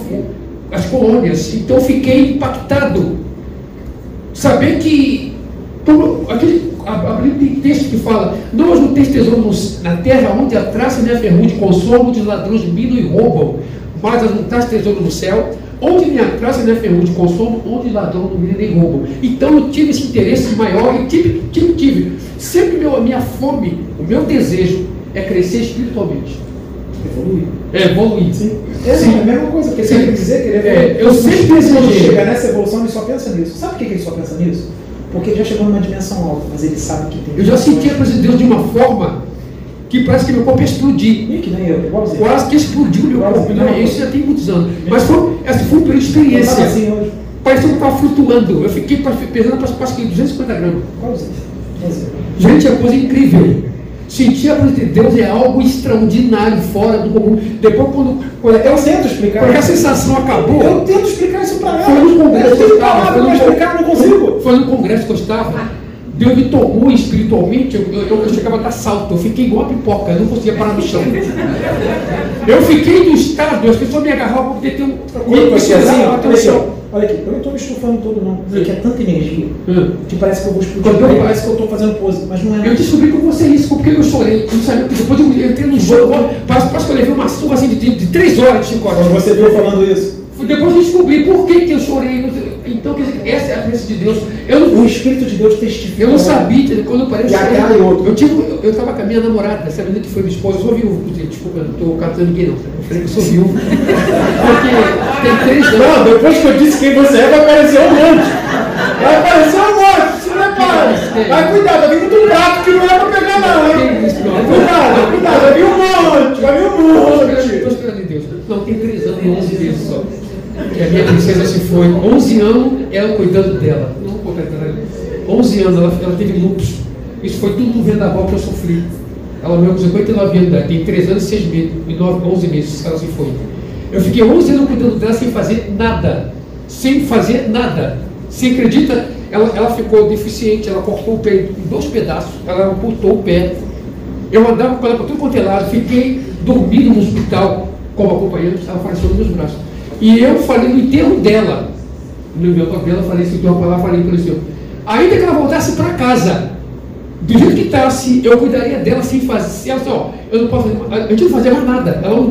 as colônias, então fiquei impactado. Saber que como aquele, a, a Bíblia tem texto que fala, nós não temos tesouro na terra, onde a traça nem a ferrugem consomem, onde os ladrões minam e roubam, mas traz tesouro no céu, onde nem a traça nem a ferrugem consomem, onde ladrões não minam nem roubam. Então eu tive esse interesse maior e tive, tive, tive. Sempre meu, a minha fome, o meu desejo é crescer espiritualmente. Evoluir. É, evoluir. Sim. É Sim. a mesma coisa, porque você dizer que ele É, evolui. eu sempre desejei. chega nessa evolução, ele só pensa nisso. Sabe por que ele só pensa nisso? Porque ele já chegou numa dimensão alta, mas ele sabe que tem. Eu já senti a presença de Deus de uma forma que parece que meu corpo ia explodir. Ih, que nem eu, igualzinho. Quase que explodiu meu corpo. Né? Isso já tem muitos anos. Mas foi, essa foi uma experiência. assim hoje. Parecia que eu estava flutuando. Eu fiquei pesando quase- quase que 250 gramas. Igualzinho. Gente, é coisa incrível. Sentir a presença de Deus é algo extraordinário, fora do comum. Depois, quando, quando Eu tento explicar. quando a sensação acabou, Eu tento explicar isso pra ela. Foi no congresso Eu que eu estava, palavra foi pra no- explicar, não consigo. foi no congresso que eu estava. Deus me tomou espiritualmente, eu, eu, eu chegava a dar salto, eu fiquei igual a pipoca, eu não conseguia parar no chão. Eu fiquei no estado, as pessoas me agarravam poder ter um. Assim, ó, até olha o aqui, ó. chão. olha aqui, eu não estou me estufando todo não, porque é tanta energia Hum. que parece que eu vou explodir, eu- parece que eu estou fazendo pose, mas não é. Eu descobri com você isso, porque eu chorei. Não sabia, porque depois eu entrei no jogo, parece, parece que eu levei uma surra assim de, de três horas de chicote. Quando você viu falando isso, Depois eu descobri por que, que eu chorei. Então, quer dizer, essa é a presença de Deus. Eu não, o Espírito de Deus testifica. eu não sabia, quando eu parei, eu E aquela e outra. Eu tive, eu, com a minha namorada, essa menina que foi minha esposa, eu sou viúvo, desculpa, eu não estou casando ninguém não. Eu falei que eu sou viúvo. Porque tem três anos. Não, depois que eu disse quem você é, vai aparecer um monte. Vai aparecer um monte, se prepara. Vai cuidado, vai vir muito prato que não é pra pegar não, hein? Cuidado, cuidado, vai vir um monte, vai vir um monte. Estou esperando em Deus. Não, tem três anos e 11 meses só. Que a minha princesa se foi. 11 anos, ela cuidando dela. Não vou ela. 11 anos, ela, ela teve lupus. Isso foi tudo no vendaval que eu sofri. Ela morreu com 59 anos, de idade. tem 3 anos e 6 meses, e 9, 11 meses que ela se foi. Eu fiquei 11 anos cuidando dela sem fazer nada. Sem fazer nada. Você acredita? Ela, ela ficou deficiente, ela cortou o pé em dois pedaços, ela amputou o pé. Eu andava com ela para tudo quanto é lado, fiquei dormindo no hospital como acompanhante, ela faleceu nos meus braços. E eu falei no enterro dela, no meu eu falei assim, uma palavra, falei para o senhor, ainda que ela voltasse para casa, do jeito que estava, eu cuidaria dela sem fazer, ela disse, ó, eu não posso fazer, eu tinha que fazer mais nada, ela eu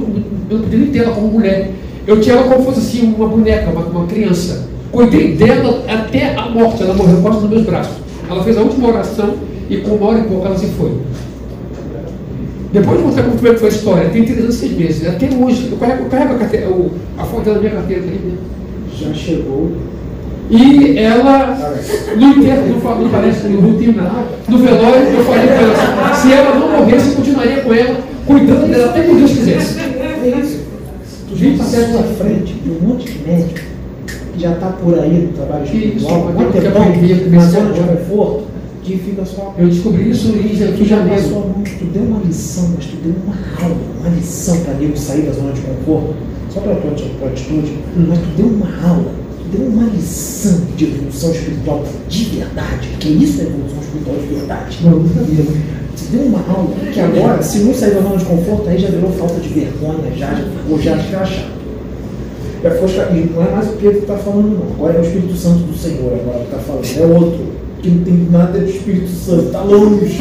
não podia nem ter ela como mulher, eu tinha ela como fosse assim, uma boneca, uma, uma criança, cuidei dela até a morte, ela morreu quase nos meus braços, ela fez a última oração e com uma hora e pouco ela se foi. Depois de mostrar como é que foi a história, tem 3 anos e 6 meses. Até hoje, eu carrego, eu carrego a, carteira, o, a foto na minha carteira. Tá aí dentro. Já chegou. e ela, no enterro, não, fa- não parece, no último, no velório, eu falei para ela, se ela não morresse, eu continuaria com ela, cuidando dela até que Deus quisesse. É isso. Tu já passou à frente de um monte de médico que já está por aí no trabalho Que espiritual, há quero tempão, aprender, na zona de agora. Que. Eu descobri isso em já janeiro. passou a mão, tu deu uma lição, mas tu deu uma aula, uma lição para nego sair da zona de conforto, só pela tua, tua atitude, mas tu deu uma aula, tu deu uma lição de evolução espiritual de verdade, porque isso é evolução espiritual de verdade. Não, não sabia. Você deu uma aula que agora, se não sair da zona de conforto, aí já virou falta de vergonha, já, já ou já fica. É fosca, e não é mais o Pedro que está falando, não. Agora é o Espírito Santo do Senhor agora que está falando. É outro, que não tem nada do Espírito Santo, está longe.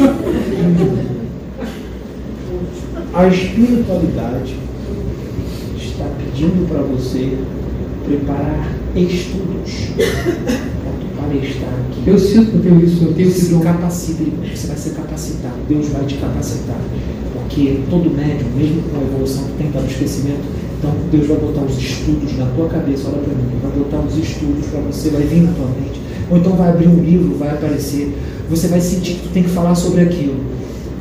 A espiritualidade está pedindo para você preparar estudos para palestrar aqui. Eu sinto que eu tenho isso, eu tenho Se sido capacite, você vai ser capacitado, Deus vai te capacitar. Porque todo médium, mesmo com a evolução que tem para o esquecimento, então Deus vai botar os estudos na tua cabeça, olha para mim, vai botar os estudos para você, vai vir na tua mente. Ou então vai abrir um livro, vai aparecer, você vai sentir que tu tem que falar sobre aquilo.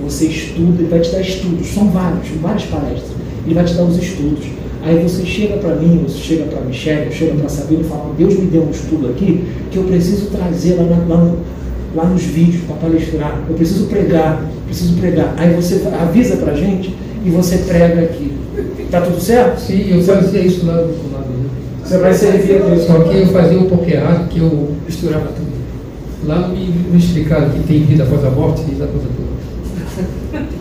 Você estuda, ele vai te dar estudos, são vários, várias palestras. Ele vai te dar os estudos. Aí você chega para mim, você chega para Michelle, chega para Sabina e fala, Deus me deu um estudo aqui que eu preciso trazer lá, na- lá, no- lá nos vídeos para palestrar. Eu preciso pregar, preciso pregar. Aí você avisa para gente e você prega aqui. Tá tudo certo? Sim, eu fazia isso lá. Né? Você vai servir a Deus. Só que eu fazia um pouco errado, que eu misturava tudo. Lá me, me explicaram que tem vida após a morte, vida após a morte.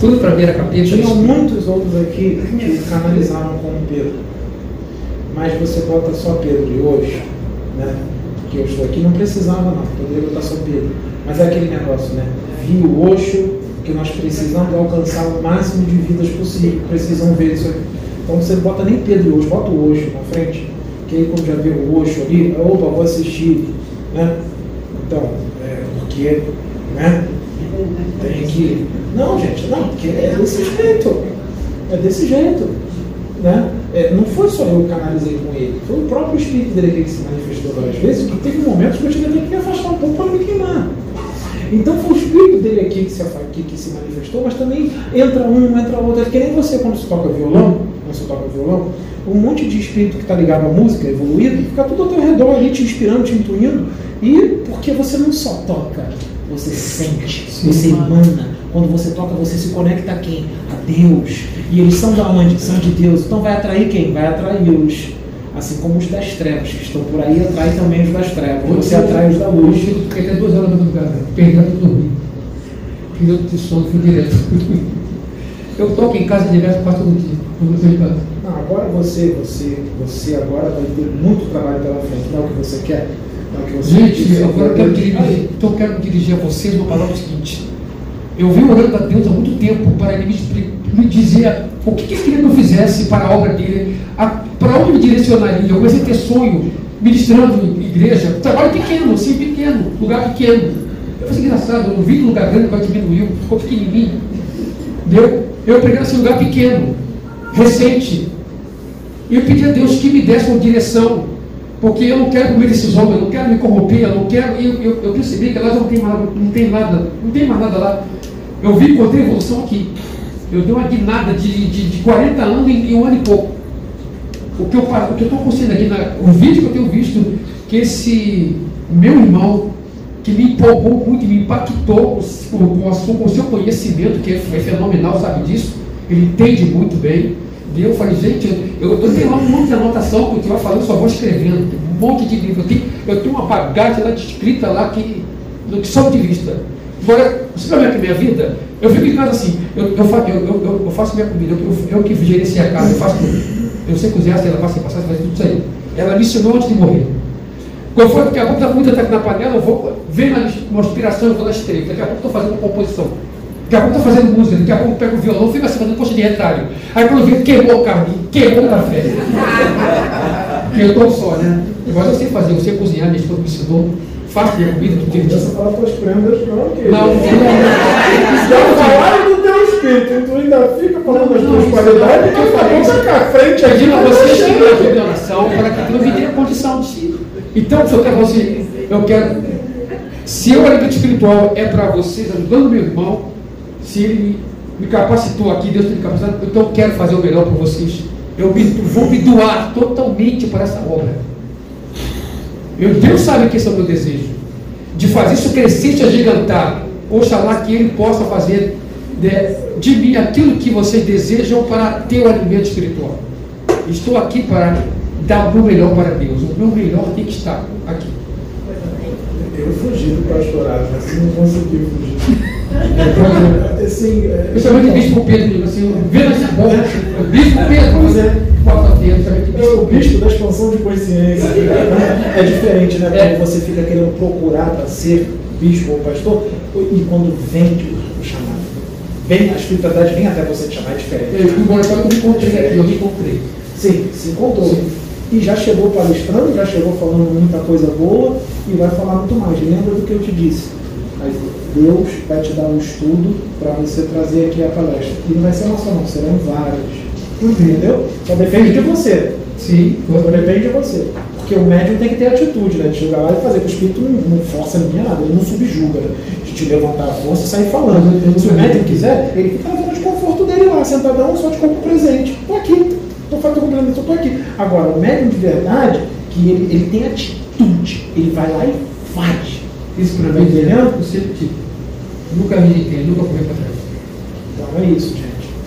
Tudo para mim era capeta. Tinham muitos outros aqui que canalizaram como Pedro. Mas você bota só Pedro e hoje, né? Que eu estou aqui, não precisava não, poderia botar só Pedro. Mas é aquele negócio, né? Vi o Oxo, que nós precisamos alcançar o máximo de vidas possível, precisam ver isso aqui. Então você bota nem Pedro e Oxo, bota o Oxo na frente, que aí quando já vê o Oxo ali, opa, vou assistir, né? Então, é, porque, né? Tem que. Não, gente, não, porque é desse jeito. É desse jeito. Né? É, não foi só eu que canalizei com ele, foi o próprio espírito dele que se manifestou várias vezes, que teve momentos que eu tive que me afastar um pouco para me queimar. Então foi o espírito dele aqui que se, que, se manifestou, mas também entra um, entra outro. É que nem você quando você toca violão, você toca violão, um monte de espírito que está ligado à música, evoluído, fica tudo ao teu redor ali, te inspirando, te intuindo. E porque você não só toca, você sente, você emana. Quando você toca, você se conecta a quem? A Deus. E eles são da onde? São de Deus. Então vai atrair quem? Vai atrair os. Assim como os das trevas, que estão por aí, atrai também os das trevas. Você atrai os da luz. Hoje eu fiquei até duas horas da madrugada, perdendo dormir. Perdendo de sono, fui direto. Eu toco em casa direto quase todo dia. Não, agora você, você, você agora vai ter muito trabalho pela frente. Não é o que você quer? Não é o que você Gente, quer. agora eu quero dirigir, então eu quero dirigir a vocês uma palavra seguinte. Eu vim orando a Deus há muito tempo para ele me, me dizer o que, que ele queria que eu fizesse para a obra dele, a- para onde me direcionaria. Eu comecei a ter sonho, ministrando em igreja, trabalho pequeno, assim, pequeno, lugar pequeno. Eu falei, engraçado, eu não de lugar grande, mas diminuiu, ficou pequenininho. Deu? Eu preguei nesse lugar pequeno, recente. E eu pedi a Deus que me desse uma direção, porque eu não quero comer esses homens, eu não quero me corromper, eu não quero. Eu, eu, eu percebi que lá não tem, mais, não tem nada, não tem mais nada lá. Eu vi encontrei evolução aqui. Eu dei uma guinada de, de, de 40 anos em, em um ano e pouco. O que eu pa- o que eu estou conseguindo aqui, na, o vídeo que eu tenho visto, que esse meu irmão, que me empolgou muito, me impactou com, com, com o seu conhecimento, que é fenomenal, sabe disso, ele entende muito bem. E eu falei, gente, eu, eu tenho lá um monte de anotação que eu estava falando, só vou escrevendo, um monte de livro. Eu tenho, eu tenho uma bagagem lá de escrita lá que, que só de vista. Agora, você vai ver que minha vida, eu fico em casa assim, eu, eu, eu, eu, eu- eu faço minha comida, eu, eu, eu que gerencio a casa, eu faço tudo. Eu sei cozinhar, sei lavar, sei passar, sei fazer tudo isso aí. Ela me ensinou antes de morrer. Quando for, daqui a pouco está aqui na panela, eu vou, vem uma, inspiração, eu vou na estreita. Daqui a pouco estou fazendo uma composição. Daqui a pouco estou fazendo música, daqui a pouco eu pego o violão, fico assim fazendo coxa de retalho. Aí quando vem, queimou o carne, queimou o café. Porque eu estou só, né? Mas eu sei fazer, eu sei cozinhar, minha esposa me ensinou. Faço minha comida, tudo Não direitinho. precisa falar tuas prendas, não, que Não, Já falaram do teu espírito, e tu ainda fica falando das tuas qualidades, que eu falei, saca a frente aqui, Pedindo a você você na chega. revelação para que Deus me dê a condição de. Então, se eu quero você, eu quero. Se o alimento espiritual é para vocês, ajudando meu irmão, se ele me capacitou aqui, Deus tem me capacitado, então eu quero fazer o melhor para vocês. Eu me- vou me doar totalmente para essa obra. Eu, Deus sabe que esse é o meu desejo. De fazer isso crescer e agigantar. Oxalá que Ele possa fazer né, de mim aquilo que vocês desejam para ter o alimento espiritual. Estou aqui para dar o meu melhor para Deus. O meu melhor tem que estar aqui. Eu fugi do pastorado, mas não consegui fugir. Então, Assim, é, eu chamei de Bispo Pedro, assim, vendo esse bom. Bispo Pedro, eu É Bispo o bicho da expansão de consciência. É diferente, né? É. Quando você fica querendo procurar para ser bispo ou pastor, e quando vem o chamado. Vem, a espiritualidade vem até você te chamar, é Eu diferente. fui embora, só que eu me encontrei aqui, eu me encontrei. Sim, se encontrou. E já chegou palestrando, já chegou falando muita coisa boa e vai falar muito mais. Lembra do que eu te disse. Mas Deus vai te dar um estudo para você trazer aqui a palestra. E não vai ser uma só, não, serão várias. Entendeu? Só depende de você. Sim, Só depende de você. Porque o médium tem que ter atitude, né? De chegar lá e fazer. que O espírito não, não força ninguém nada, ele não subjuga, né? De te levantar a força e sair falando. Se o médium quiser, ele fica na zona de conforto dele lá, sentadão, só de corpo presente. Tô aqui, tô fazendo complemento, eu tô aqui. Agora, o médium de verdade, que ele, ele tem atitude, ele vai lá e faz. Isso para mim entendendo? eu sempre tive. Nunca me nunca corri para trás. Então é isso.